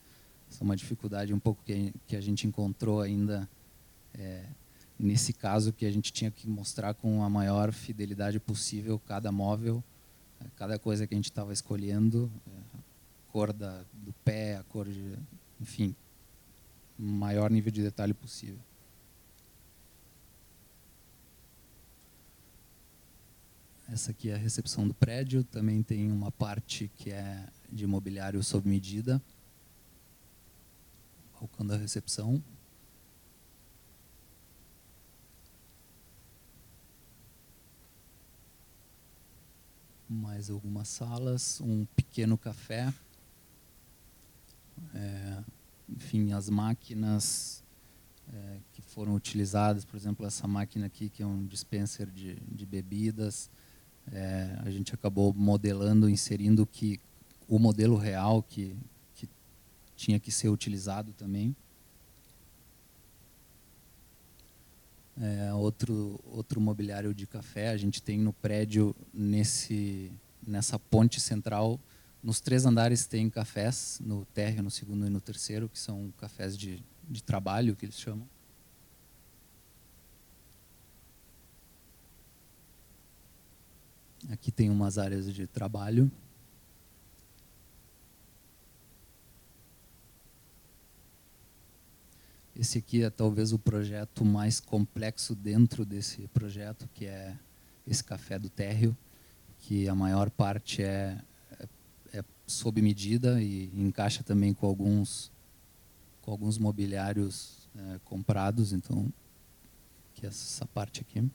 [SPEAKER 3] Essa é uma dificuldade um pouco que, a gente encontrou ainda é, nesse caso que a gente tinha que mostrar com a maior fidelidade possível cada móvel, eh, cada coisa que a gente estava escolhendo, eh, a cor da, do pé, a cor de, enfim, maior nível de detalhe possível. Essa aqui é a recepção do prédio, também tem uma parte que é de mobiliário sob medida, balcão da recepção. Mais algumas salas, um pequeno café. É, enfim, as máquinas é, que foram utilizadas, por exemplo, essa máquina aqui, que é um dispenser de, de bebidas, é, a gente acabou modelando, inserindo que o modelo real que, que tinha que ser utilizado também. É, outro, outro mobiliário de café a gente tem no prédio, nesse, nessa ponte central, nos três andares tem cafés, no térreo, no segundo e no terceiro, que são cafés de, de trabalho, que eles chamam. Aqui tem umas áreas de trabalho. Esse aqui é talvez o projeto mais complexo dentro desse projeto, que é esse café do térreo, que a maior parte é, é, é sob medida e encaixa também com alguns com alguns mobiliários é, comprados, então que é essa parte aqui.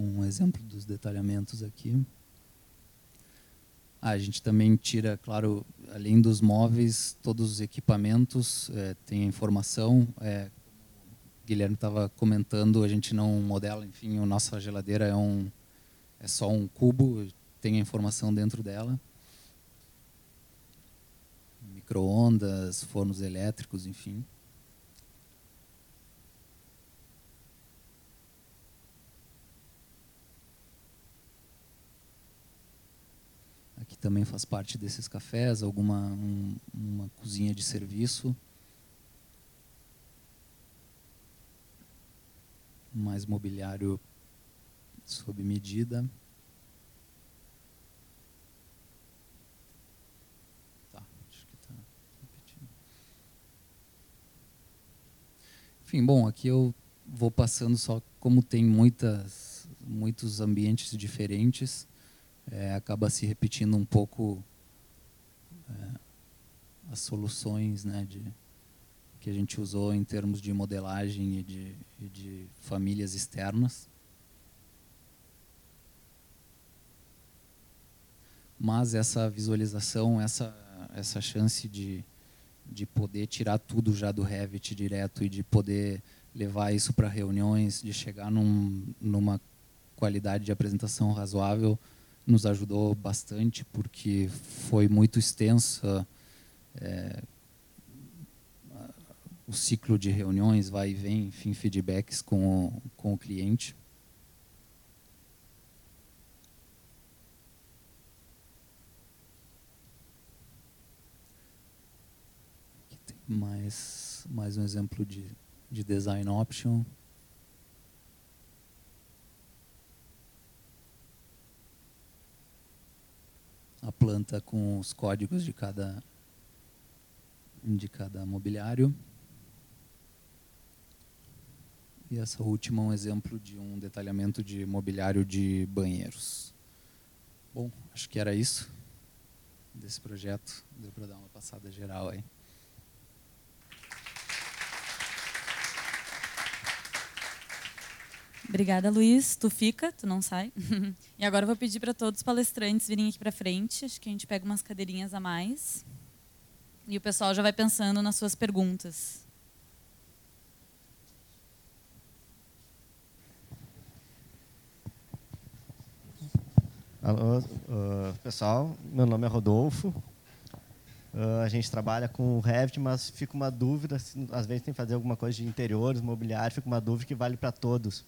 [SPEAKER 3] Um exemplo dos detalhamentos aqui. Ah, a gente também tira, claro, além dos móveis, todos os equipamentos, é, tem a informação. É, o Guilherme estava comentando, a gente não modela, enfim, a nossa geladeira é, um, é só um cubo, tem a informação dentro dela. Micro-ondas, fornos elétricos, enfim. Também faz parte desses cafés, alguma um, uma cozinha de serviço. Mais mobiliário sob medida. Tá, acho que está repetindo. Enfim, bom, aqui eu vou passando só como tem muitas, muitos ambientes diferentes é, acaba se repetindo um pouco é, as soluções né, de, que a gente usou em termos de modelagem e de, e de famílias externas. Mas essa visualização, essa, essa chance de, de poder tirar tudo já do Revit direto e de poder levar isso para reuniões, de chegar num, numa qualidade de apresentação razoável, nos ajudou bastante porque foi muito extensa é, o ciclo de reuniões, vai e vem, enfim, feedbacks com o, com o cliente. Aqui tem mais, mais um exemplo de, de design option. A planta com os códigos de cada de cada mobiliário. E essa última é um exemplo de um detalhamento de mobiliário de banheiros. Bom, acho que era isso desse projeto. Deu para dar uma passada geral aí.
[SPEAKER 12] Obrigada, Luiz. Tu fica, tu não sai. *laughs* e agora eu vou pedir para todos os palestrantes virem aqui para frente. Acho que a gente pega umas cadeirinhas a mais. E o pessoal já vai pensando nas suas perguntas.
[SPEAKER 15] Alô, uh, pessoal. Meu nome é Rodolfo. Uh, a gente trabalha com o Revit, mas fica uma dúvida, às vezes tem que fazer alguma coisa de interiores, mobiliário, fica uma dúvida que vale para todos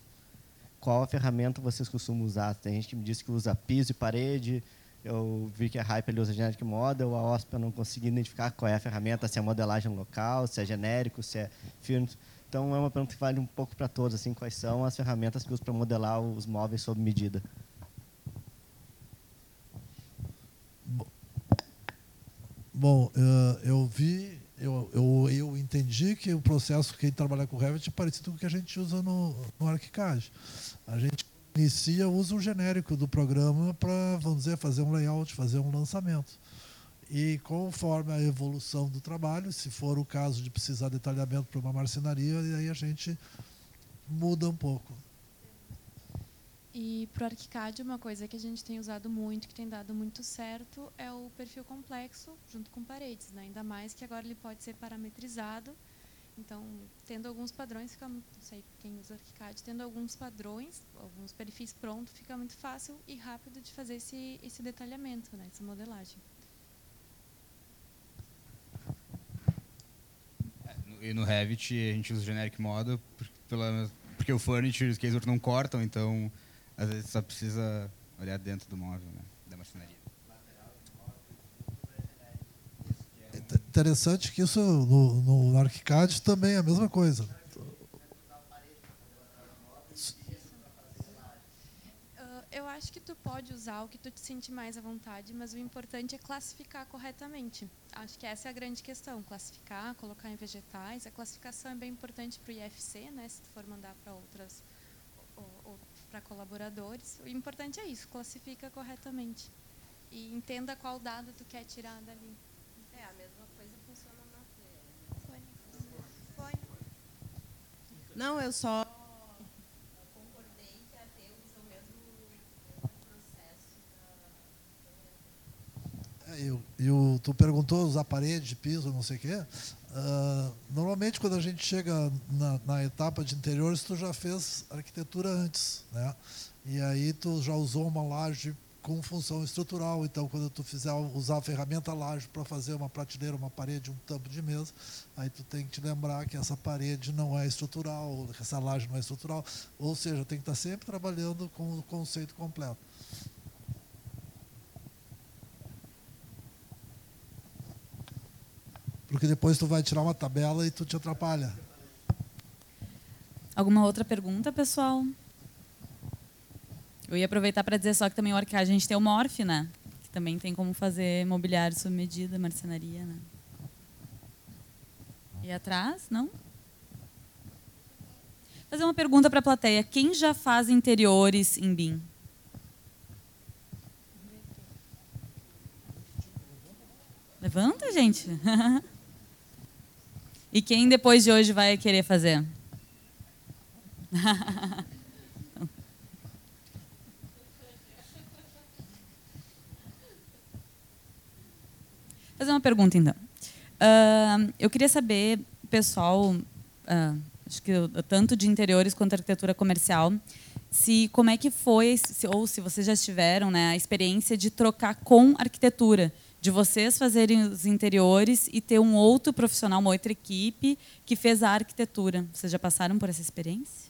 [SPEAKER 15] qual a ferramenta vocês costumam usar. Tem gente que me disse que usa piso e parede, eu vi que a Hype usa Genetic Model, a OSP eu não consegui identificar qual é a ferramenta, se é modelagem local, se é genérico, se é firme. Então é uma pergunta que vale um pouco para todos, assim, quais são as ferramentas que usam para modelar os móveis sob medida.
[SPEAKER 4] Bom, uh, eu vi, eu, eu, eu entendi que o processo que trabalhar com Revit é parecido com o que a gente usa no, no ArchiCAD. A gente inicia, usa o genérico do programa para, vamos dizer, fazer um layout, fazer um lançamento. E conforme a evolução do trabalho, se for o caso de precisar de detalhamento para uma marcenaria, aí a gente muda um pouco.
[SPEAKER 11] E para o ArchiCAD, uma coisa que a gente tem usado muito, que tem dado muito certo, é o perfil complexo junto com paredes. Né? Ainda mais que agora ele pode ser parametrizado. Então, tendo alguns padrões, fica, não sei quem usa ArchiCAD, tendo alguns padrões, alguns perfis prontos, fica muito fácil e rápido de fazer esse, esse detalhamento, né? essa modelagem.
[SPEAKER 14] E no Revit a gente usa o Generic Model pela, porque o Furniture e o Caseword não cortam, então às vezes só precisa olhar dentro do móvel, né, da marcenaria.
[SPEAKER 4] Interessante que isso no, no ArchiCAD também é a mesma coisa.
[SPEAKER 11] eu acho que tu pode usar o que tu te sente mais à vontade, mas o importante é classificar corretamente. Acho que essa é a grande questão, classificar, colocar em vegetais. A classificação é bem importante para o IFC, né, se tu for mandar para outras ou, ou para colaboradores. O importante é isso, classifica corretamente e entenda qual dado tu quer tirar dali.
[SPEAKER 9] É a mesma coisa funciona na
[SPEAKER 11] Foi.
[SPEAKER 9] Não, eu só
[SPEAKER 4] e o, tu perguntou usar parede, piso, não sei o quê. Uh, normalmente, quando a gente chega na, na, etapa de interiores, tu já fez arquitetura antes, né? E aí tu já usou uma laje com função estrutural. Então, quando tu fizer usar a ferramenta laje para fazer uma prateleira, uma parede, um tampo de mesa, aí tu tem que te lembrar que essa parede não é estrutural, que essa laje não é estrutural. Ou seja, tem que estar sempre trabalhando com o conceito completo. Porque depois tu vai tirar uma tabela e tu te atrapalha.
[SPEAKER 5] Alguma outra pergunta, pessoal? Eu ia aproveitar para dizer só que também o Arcade a gente tem o Morph, né? Que também tem como fazer mobiliário sob medida, marcenaria, né? E atrás, não? Fazer uma pergunta para a plateia. Quem já faz interiores em BIM? Levanta, gente. *laughs* E quem depois de hoje vai querer fazer? fazer uma pergunta então. Uh, eu queria saber, pessoal, uh, acho que tanto de interiores quanto arquitetura comercial, se como é que foi, se, ou se vocês já tiveram, né, a experiência de trocar com arquitetura de vocês fazerem os interiores e ter um outro profissional, uma outra equipe que fez a arquitetura. Vocês já passaram por essa experiência?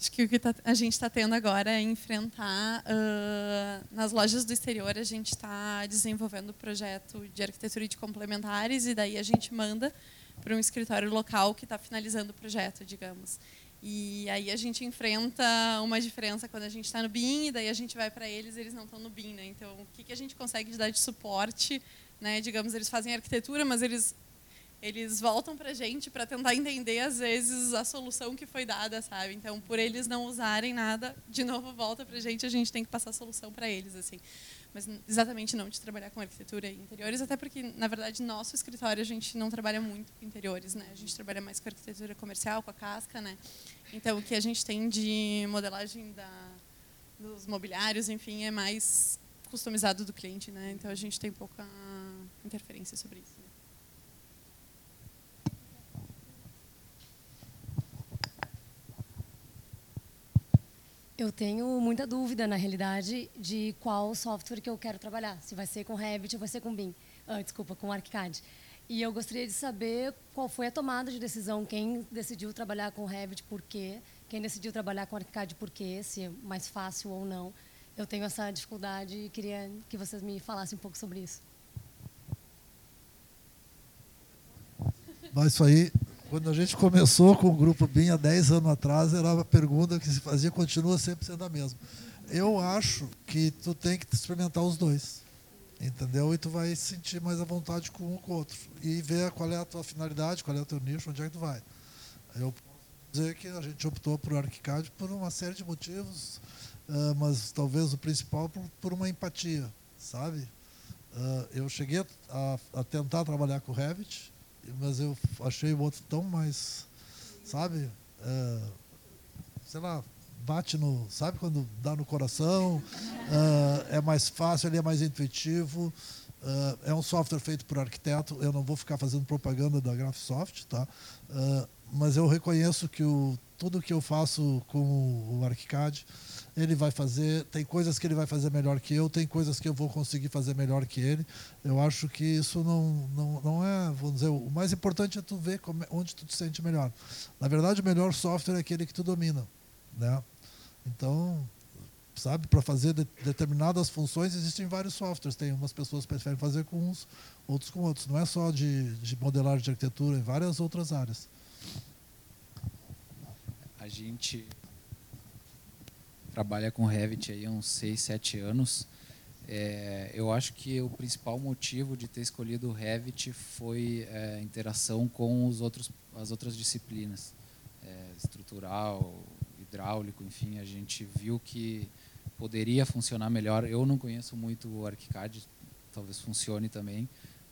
[SPEAKER 2] Acho que o que tá, a gente está tendo agora é enfrentar. Uh, nas lojas do exterior, a gente está desenvolvendo o projeto de arquitetura de complementares, e daí a gente manda para um escritório local que está finalizando o projeto, digamos. E aí a gente enfrenta uma diferença quando a gente está no BIM, e daí a gente vai para eles eles não estão no BIM. Né? Então, o que, que a gente consegue dar de suporte? Né? Digamos, eles fazem arquitetura, mas eles eles voltam para a gente para tentar entender, às vezes, a solução que foi dada, sabe? Então, por eles não usarem nada, de novo volta para a gente, a gente tem que passar a solução para eles, assim. Mas exatamente não de trabalhar com arquitetura e interiores, até porque, na verdade, nosso escritório a gente não trabalha muito com interiores, né? A gente trabalha mais com arquitetura comercial, com a casca, né? Então, o que a gente tem de modelagem da, dos mobiliários, enfim, é mais customizado do cliente, né? Então, a gente tem pouca interferência sobre isso.
[SPEAKER 16] Eu tenho muita dúvida, na realidade, de qual software que eu quero trabalhar. Se vai ser com Revit ou vai ser com BIM. Ah, desculpa, com ArchiCAD. E eu gostaria de saber qual foi a tomada de decisão, quem decidiu trabalhar com Revit, por quê, quem decidiu trabalhar com ArchiCAD, por quê, se é mais fácil ou não. Eu tenho essa dificuldade e queria que vocês me falassem um pouco sobre isso.
[SPEAKER 4] Mas isso aí, quando a gente começou com o Grupo BIM há 10 anos atrás, era uma pergunta que se fazia, continua sempre sendo a mesma. Eu acho que tu tem que experimentar os dois. Entendeu? E tu vai sentir mais à vontade com um ou com o outro. E ver qual é a tua finalidade, qual é o teu nicho, onde é que tu vai. Eu posso dizer que a gente optou por ArchiCAD por uma série de motivos, uh, mas talvez o principal por, uma empatia, sabe? Uh, eu cheguei a, a, tentar trabalhar com o Revit, mas eu achei o outro tão mais, sabe? Uh, sei lá, bate no, sabe quando dá no coração, uh, é mais fácil, ele é mais intuitivo, uh, é um software feito por arquiteto, eu não vou ficar fazendo propaganda da Graphisoft, tá? Mas eu reconheço que o, tudo que eu faço com o ArchiCAD, ele vai fazer, tem coisas que ele vai fazer melhor que eu, tem coisas que eu vou conseguir fazer melhor que ele. Eu acho que isso não, não, não é, vamos dizer, o mais importante é tu ver como, é, onde tu te sente melhor. Na verdade, o melhor software é aquele que tu domina, né? Então, sabe, para fazer de, determinadas funções existem vários softwares. Tem umas pessoas que preferem fazer com uns, outros com outros. Não é só de, de modelagem de arquitetura, em várias outras áreas.
[SPEAKER 3] A gente trabalha com Revit aí há uns 6, 7 anos. É, eu acho que o principal motivo de ter escolhido o Revit foi é, a interação com os outros, as outras disciplinas, é, estrutural, hidráulico, enfim, a gente viu que poderia funcionar melhor. Eu não conheço muito o ArchiCAD, talvez funcione também,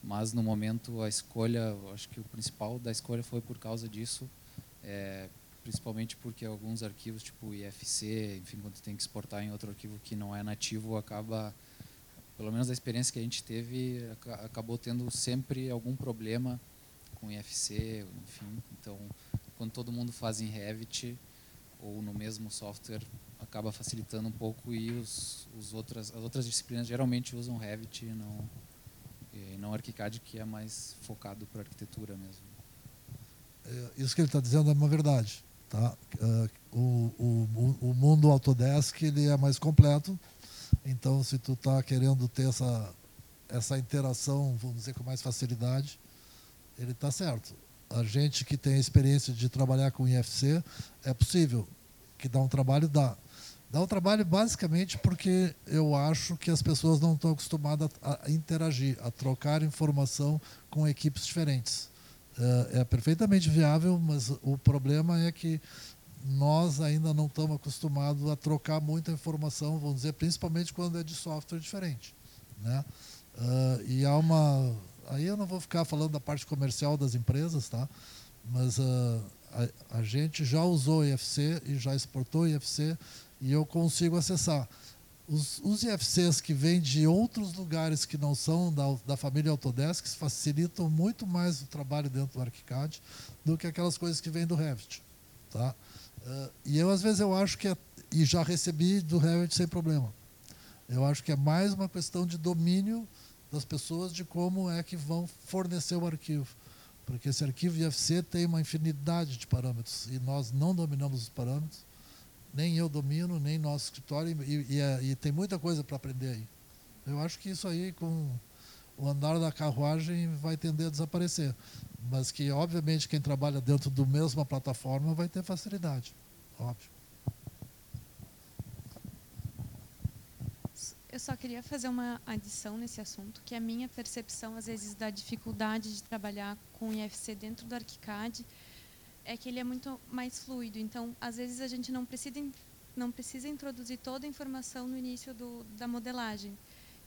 [SPEAKER 3] mas no momento a escolha, acho que o principal da escolha foi por causa disso, é, principalmente porque alguns arquivos, tipo IFC, enfim, quando tem que exportar em outro arquivo que não é nativo, acaba, pelo menos a experiência que a gente teve, acabou tendo sempre algum problema com IFC, enfim. Então, quando todo mundo faz em Revit, ou no mesmo software acaba facilitando um pouco e os, os outras, as outras disciplinas geralmente usam Revit e não, e não ArchiCAD, que é mais focado para arquitetura mesmo.
[SPEAKER 4] É, isso que ele está dizendo é uma verdade. Tá? Uh, o, o, o mundo Autodesk ele é mais completo, então se tu está querendo ter essa, essa interação, vamos dizer, com mais facilidade, ele está certo a gente que tem a experiência de trabalhar com IFC, é possível. Que dá um trabalho, dá. Dá um trabalho basicamente porque eu acho que as pessoas não estão acostumadas a, interagir, a trocar informação com equipes diferentes. É, é perfeitamente viável, mas o problema é que nós ainda não estamos acostumados a trocar muita informação, vamos dizer, principalmente quando é de software diferente. Né? Uh, e há uma aí eu não vou ficar falando da parte comercial das empresas, tá? Mas uh, a, a, gente já usou IFC e já exportou IFC e eu consigo acessar. Os, os IFCs que vêm de outros lugares que não são da, da família Autodesk facilitam muito mais o trabalho dentro do ArchiCAD do que aquelas coisas que vêm do Revit. Tá? Uh, e eu, às vezes, eu acho que... É, e já recebi do Revit sem problema. Eu acho que é mais uma questão de domínio das pessoas de como é que vão fornecer o arquivo. Porque esse arquivo IFC tem uma infinidade de parâmetros e nós não dominamos os parâmetros, nem eu domino, nem nosso escritório, e, e, e tem muita coisa para aprender aí. Eu acho que isso aí, com o andar da carruagem, vai tender a desaparecer. Mas que, obviamente, quem trabalha dentro da mesma plataforma vai ter facilidade. Óbvio.
[SPEAKER 11] Eu só queria fazer uma adição nesse assunto, que a minha percepção, às vezes, da dificuldade de trabalhar com IFC dentro do ArchiCAD é que ele é muito mais fluido. Então, às vezes, a gente não precisa, não precisa introduzir toda a informação no início do, da modelagem.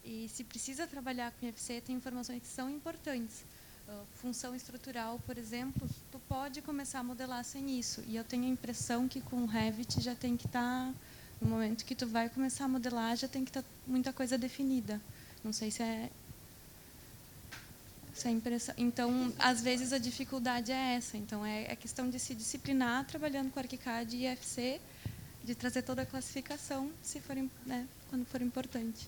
[SPEAKER 11] E se precisa trabalhar com IFC, tem informações que são importantes. Uh, função estrutural, por exemplo, tu pode começar a modelar sem isso. E eu tenho a impressão que com o Revit já tem que estar... Tá no momento que tu vai começar a modelar, já tem que estar tá muita coisa definida. Não sei se é é. Então, às vezes a dificuldade é essa. Então, é, é questão de se disciplinar trabalhando com ArchiCAD e IFC, de trazer toda a classificação, se for, né, quando for importante.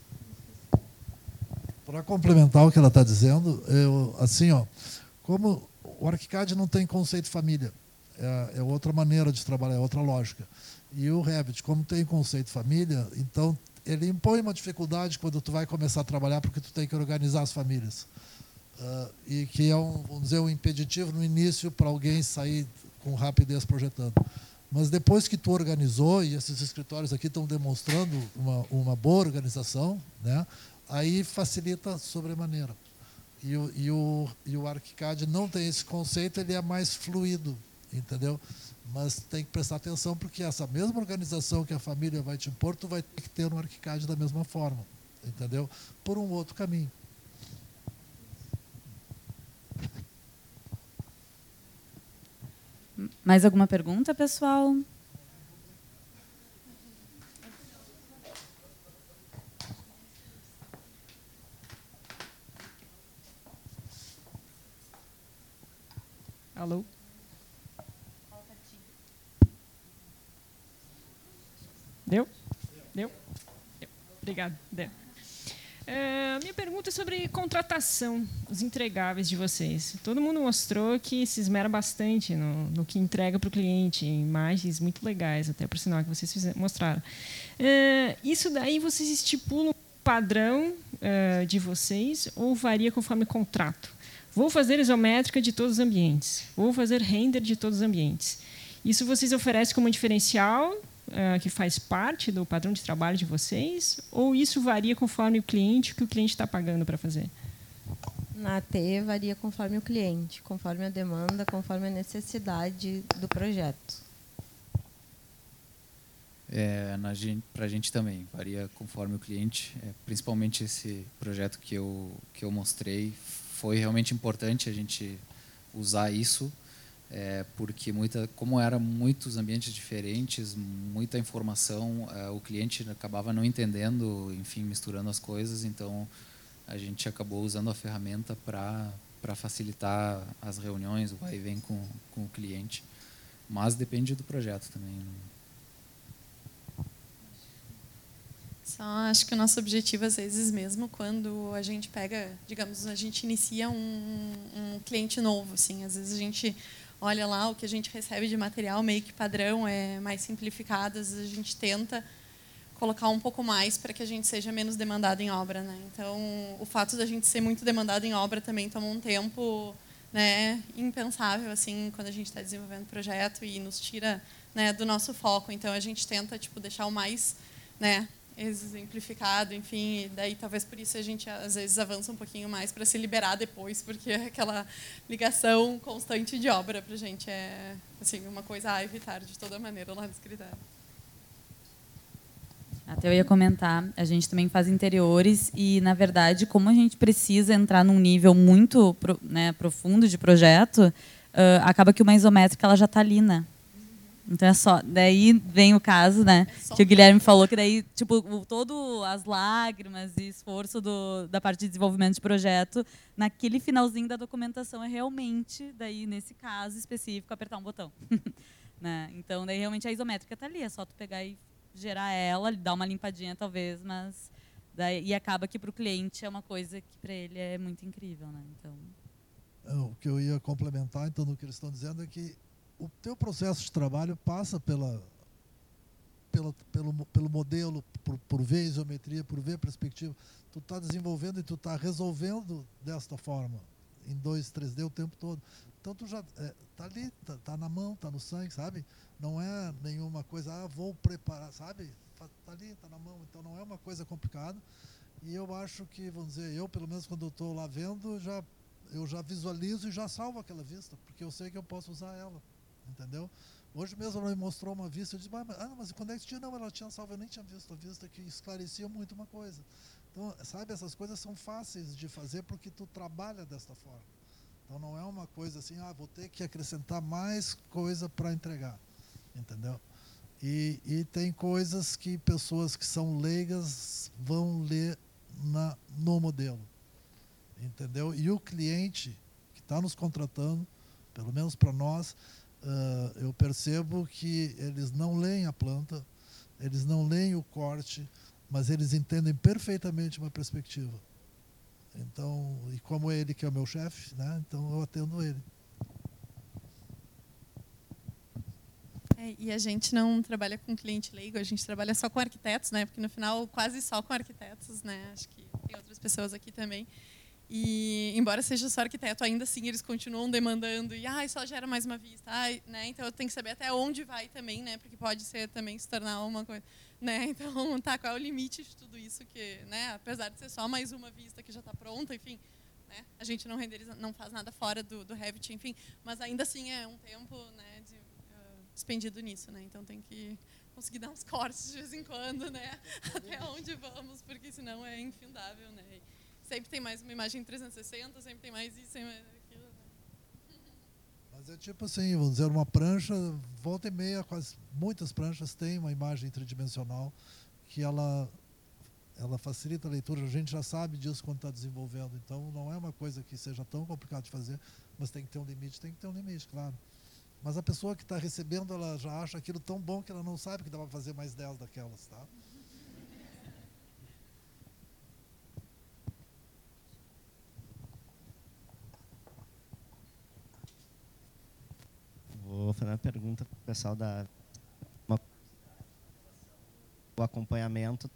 [SPEAKER 4] Para complementar o que ela está dizendo, eu, assim, ó, como o ArchiCAD não tem conceito família, é, é outra maneira de trabalhar, é outra lógica. E o Revit, como tem conceito família, então ele impõe uma dificuldade quando tu vai começar a trabalhar porque tu tem que organizar as famílias. Uh, e que é um, vamos dizer, um impeditivo no início para alguém sair com rapidez projetando. Mas depois que tu organizou, e esses escritórios aqui estão demonstrando uma, uma boa organização, né, aí facilita sobremaneira. E o, e, o, e o ArchiCAD não tem esse conceito, ele é mais fluido, entendeu? Mas tem que prestar atenção, porque essa mesma organização que a família vai te impor, tu vai ter que ter no ArchiCAD da mesma forma, entendeu? Por um outro caminho.
[SPEAKER 5] Mais alguma pergunta, pessoal?
[SPEAKER 17] Alô? Deu? Deu? Deu. Obrigado. Deu. É, minha pergunta é sobre contratação, os entregáveis de vocês. Todo mundo mostrou que se esmera bastante no, no que entrega para o cliente, imagens muito legais, até por sinal que vocês fizeram, mostraram. É, isso daí vocês estipulam padrão é, de vocês ou varia conforme contrato? Vou fazer isométrica de todos os ambientes, vou fazer render de todos os ambientes. Isso vocês oferecem como diferencial uh, que faz parte do padrão de trabalho de vocês? Ou isso varia conforme o cliente, o que o cliente está pagando para fazer?
[SPEAKER 9] Na AT varia conforme o cliente, conforme a demanda, conforme a necessidade do projeto.
[SPEAKER 3] É, para a gente também varia conforme o cliente. É, principalmente esse projeto que eu que eu mostrei foi realmente importante a gente usar isso é, porque muita, como eram muitos ambientes diferentes, muita informação, é, o cliente acabava não entendendo, enfim, misturando as coisas, então a gente acabou usando a ferramenta para para facilitar as reuniões, o vai e vem com, com o cliente. Mas depende do projeto também.
[SPEAKER 2] Só acho que o nosso objetivo, às vezes, mesmo quando a gente pega, digamos, a gente inicia um, um cliente novo, assim, às vezes a gente olha lá o que a gente recebe de material meio que padrão, é mais simplificado, às vezes a gente tenta colocar um pouco mais para que a gente seja menos demandado em obra, né? Então, o fato da gente ser muito demandado em obra também toma um tempo, né, impensável assim, quando a gente está desenvolvendo projeto e nos tira, né, do nosso foco. Então, a gente tenta tipo deixar o mais, né, exemplificado, enfim, daí talvez por isso a gente às vezes avança um pouquinho mais para se liberar depois, porque *laughs* aquela ligação constante de obra para a gente é assim uma coisa a evitar de toda maneira lá no escritório.
[SPEAKER 5] Até eu ia comentar, a gente também faz interiores e, na verdade, como a gente precisa entrar num nível muito né, profundo de projeto, uh, acaba que uma isométrica ela já está ali, né? Então é só. Daí vem o caso, né? É que o Guilherme falou que daí, tipo, todo as lágrimas e esforço do, da parte de desenvolvimento de projeto, naquele finalzinho da documentação é realmente, daí, nesse caso específico, apertar um botão. *laughs* né? Então, daí realmente a isométrica tá ali, é só tu pegar e gerar ela, dar uma limpadinha talvez, mas. Daí, e acaba que para o cliente é uma coisa que para ele é muito incrível, né? Então.
[SPEAKER 4] É, o que eu ia complementar, então, no que eles estão dizendo é que o teu processo de trabalho passa pela, pela pelo, pelo modelo, por, por ver isometria, por ver perspectiva. Tu está desenvolvendo e tu está resolvendo desta forma, em 2, 3D o tempo todo. Então tu já está é, tá ali, está tá na mão, está no sangue, sabe? Não é nenhuma coisa, ah, vou preparar, sabe? Está ali, está na mão. Então não é uma coisa complicada. E eu acho que, vamos dizer, eu pelo menos quando estou lá vendo, já, eu já visualizo e já salvo aquela vista, porque eu sei que eu posso usar ela entendeu? Hoje mesmo ela me mostrou uma vista, eu disse, ah, mas quando é que tinha? Não, ela tinha salvo, eu nem tinha visto a vista que esclarecia muito uma coisa. Então, sabe, essas coisas são fáceis de fazer porque tu trabalha desta forma. Então não é uma coisa assim, ah, vou ter que acrescentar mais coisa para entregar, entendeu? E, e tem coisas que pessoas que são leigas vão ler na, no modelo, entendeu? E o cliente que está nos contratando, pelo menos para nós, uh, eu percebo que eles não leem a planta, eles não leem o corte, mas eles entendem perfeitamente uma perspectiva. Então, e como ele que é o meu chefe, né, então eu atendo ele.
[SPEAKER 2] É, e a gente não trabalha com cliente leigo, a gente trabalha só com arquitetos, né? Porque no final quase só com arquitetos, né? Acho que tem outras pessoas aqui também. E, embora seja só arquiteto, ainda assim eles continuam demandando. E, ah, só gera mais uma vista. Ai, né? Então, eu tenho que saber até onde vai também, né? Porque pode ser também se tornar uma coisa... Né? *laughs* Então, tá, qual é o limite de tudo isso? que né? Apesar de ser só mais uma vista que já está pronta, enfim... Né? A gente não renderiza, não faz nada fora do, do Revit, enfim. Mas ainda assim é um tempo né, de, uh, expendido nisso, né? Então, tem que conseguir dar uns cortes de vez em quando, né? *laughs* Até onde vamos, porque senão é infindável, né? Sempre tem mais uma imagem 360, sempre tem mais isso, sempre aquilo. Né?
[SPEAKER 4] Mas é tipo assim, vamos dizer, uma prancha, volta e meia, quase muitas pranchas têm uma imagem tridimensional que ela ela facilita a leitura, a gente já sabe disso quando está desenvolvendo, então não é uma coisa que seja tão complicada de fazer, mas tem que ter um limite, tem que ter um limite, claro. Mas a pessoa que está recebendo, ela já acha aquilo tão bom que ela não sabe que dá para fazer mais 10 daquelas, tá?
[SPEAKER 15] Vou fazer uma pergunta para o pessoal da o acompanhamento,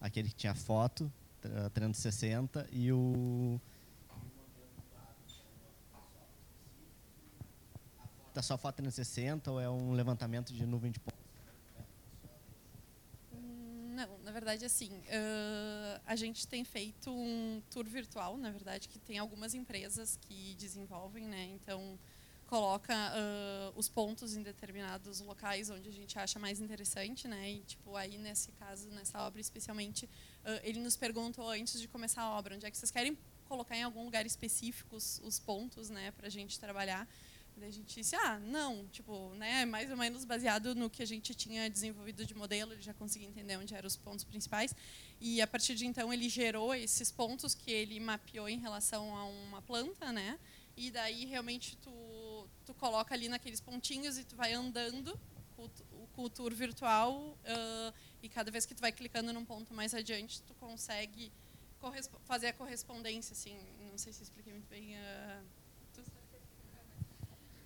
[SPEAKER 15] aquele que tinha foto 360 e o tá só foto 360 ou é um levantamento de nuvem de pontos?
[SPEAKER 2] Hum, não, na verdade, assim, uh, a gente tem feito um tour virtual, na verdade, que tem algumas empresas que desenvolvem, né? Então, coloca uh, os pontos em determinados locais onde a gente acha mais interessante, né? E tipo aí nesse caso, nessa obra especialmente, uh, ele nos perguntou antes de começar a obra, onde é que vocês querem colocar em algum lugar específico os, os pontos, né, para a gente trabalhar. Daí a gente disse, ah, não, tipo, né, mais ou menos baseado no que a gente tinha desenvolvido de modelo, ele já conseguia entender onde eram os pontos principais. E a partir de então ele gerou esses pontos que ele mapeou em relação a uma planta, né? E daí realmente tu tu coloca ali naqueles pontinhos e tu vai andando o tour virtual uh, e cada vez que tu vai clicando num ponto mais adiante, tu consegue fazer a correspondência, assim, não sei se expliquei muito bem. Uh,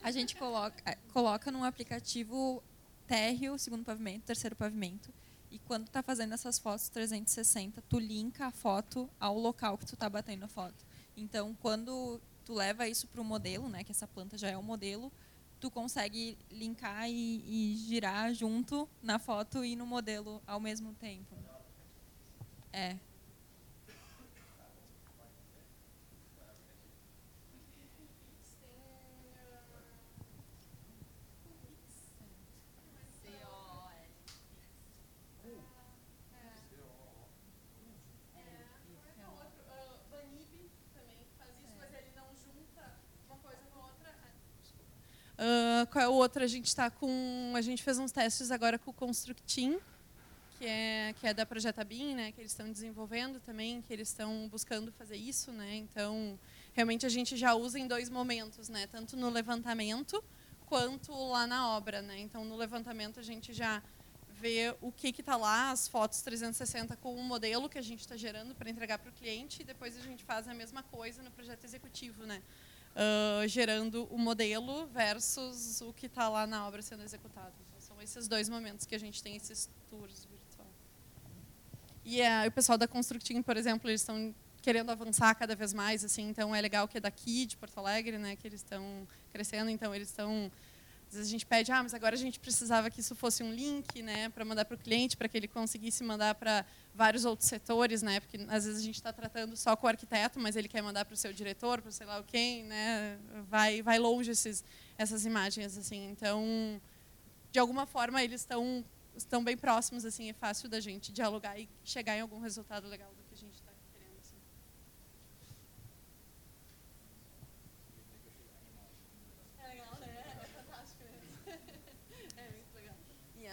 [SPEAKER 7] a gente coloca, é, coloca num aplicativo térreo, segundo pavimento, terceiro pavimento, e quando está fazendo essas fotos 360, tu linka a foto ao local que tu está batendo a foto. Então, quando tu leva isso para o modelo, né, que essa planta já é o modelo, tu consegue linkar e, e, girar junto na foto e no modelo ao mesmo tempo. É.
[SPEAKER 2] Qual é o outro? A gente está com. A gente fez uns testes agora com o Constructim, que é, que é da Projeta BIM, né, que eles estão desenvolvendo também, que eles estão buscando fazer isso. Né, então, realmente a gente já usa em dois momentos, né, tanto no levantamento quanto lá na obra. Né, então, no levantamento a gente já vê o que está lá, as fotos 360 com o modelo que a gente está gerando para entregar para o cliente, e depois a gente faz a mesma coisa no projeto executivo. Né uh, gerando o modelo versus o que está lá na obra sendo executado. Então, são esses dois momentos que a gente tem esses tours virtuais. E uh, o pessoal da Constructing, por exemplo, eles estão querendo avançar cada vez mais, assim, então é legal que é daqui, de Porto Alegre, né, que eles estão crescendo, então eles estão às vezes a gente pede, ah, mas agora a gente precisava que isso fosse um link, né, para mandar para o cliente, para que ele conseguisse mandar para vários outros setores, né, porque às vezes a gente está tratando só com o arquiteto, mas ele quer mandar para o seu diretor, para sei lá o quem, né, vai vai longe esses, essas imagens assim. Então, de alguma forma eles estão estão bem próximos assim, é fácil da gente dialogar e chegar em algum resultado legal.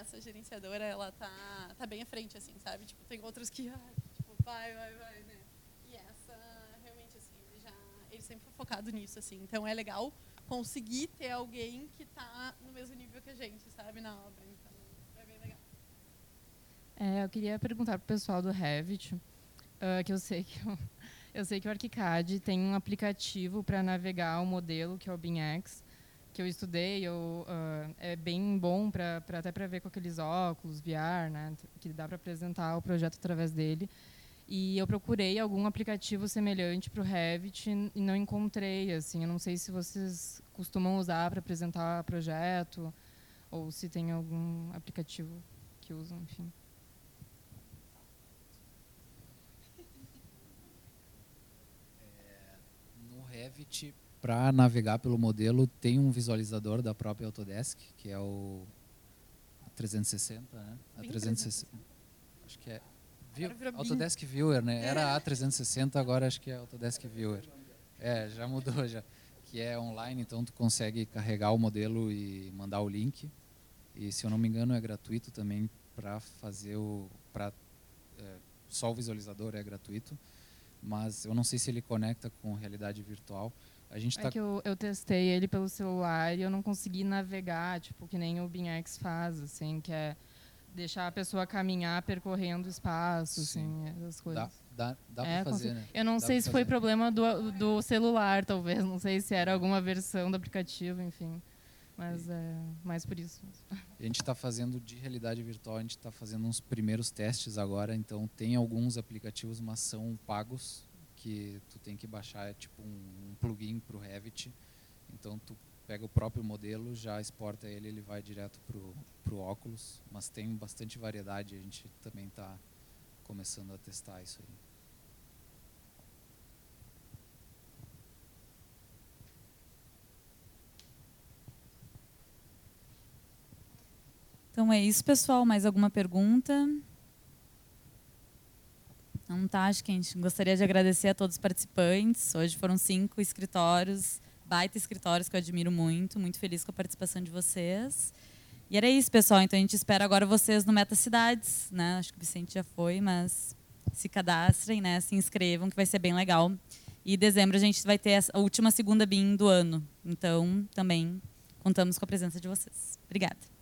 [SPEAKER 2] essa gerenciadora, ela tá, tá bem à frente, assim, sabe? Tipo, tem outras que, ah, tipo, vai, vai, vai, né? E essa, realmente, assim, ele já, ele sempre foi focado nisso, assim. Então, é legal conseguir ter alguém que tá no mesmo nível que a gente, sabe, na obra. Então, é bem legal.
[SPEAKER 18] É, eu queria perguntar pro pessoal do Revit, uh, que eu sei que eu, eu sei que o ArchiCAD tem um aplicativo para navegar o modelo, que é o BIMX, que eu estudei, eu, uh, é bem bom para até para ver com aqueles óculos VR, né, que dá para apresentar o projeto através dele. E eu procurei algum aplicativo semelhante para o Revit e não encontrei. Assim, eu não sei se vocês costumam usar para apresentar projeto ou se tem algum aplicativo que usam, enfim.
[SPEAKER 3] É, no Revit, para navegar pelo modelo, tem um visualizador da própria Autodesk, que é o 360, né? A 360. Acho que é Autodesk Viewer, né? Era A360, agora acho que é Autodesk Viewer. É, já mudou já. Que é online, então tu consegue carregar o modelo e mandar o link. E se eu não me engano é gratuito também para fazer o para é, só o visualizador é gratuito, mas eu não sei se ele conecta com realidade virtual. A gente
[SPEAKER 18] é
[SPEAKER 3] tá
[SPEAKER 18] que eu, eu testei ele pelo celular e eu não consegui navegar, tipo que nem o BinX faz, assim, que é deixar a pessoa caminhar percorrendo espaço, assim, essas coisas.
[SPEAKER 3] Dá, dá, dá
[SPEAKER 18] é,
[SPEAKER 3] para fazer, né?
[SPEAKER 18] Eu não
[SPEAKER 3] dá
[SPEAKER 18] sei se foi problema do, do celular, talvez. Não sei se era alguma versão do aplicativo, enfim. Mas é mais por isso.
[SPEAKER 3] A gente está fazendo de realidade virtual, a gente está fazendo uns primeiros testes agora. Então, tem alguns aplicativos, mas são pagos, que tu tem que baixar, é tipo um, um plugin para o Revit. Então, tu pega o próprio modelo, já exporta ele, ele vai direto para o óculos, mas tem bastante variedade, a gente também está começando a testar isso aí.
[SPEAKER 5] Então é isso, pessoal. Mais alguma pergunta? Não tá, acho que a gente gostaria de agradecer a todos os participantes. Hoje foram cinco escritórios baita escritórios que eu admiro muito, muito feliz com a participação de vocês. E era isso, pessoal. Então a gente espera agora vocês no Meta Cidades, né? Acho que o Vicente já foi, mas se cadastrem, né? Se inscrevam, que vai ser bem legal. E em dezembro a gente vai ter a última segunda BIM do ano. Então também contamos com a presença de vocês. Obrigada.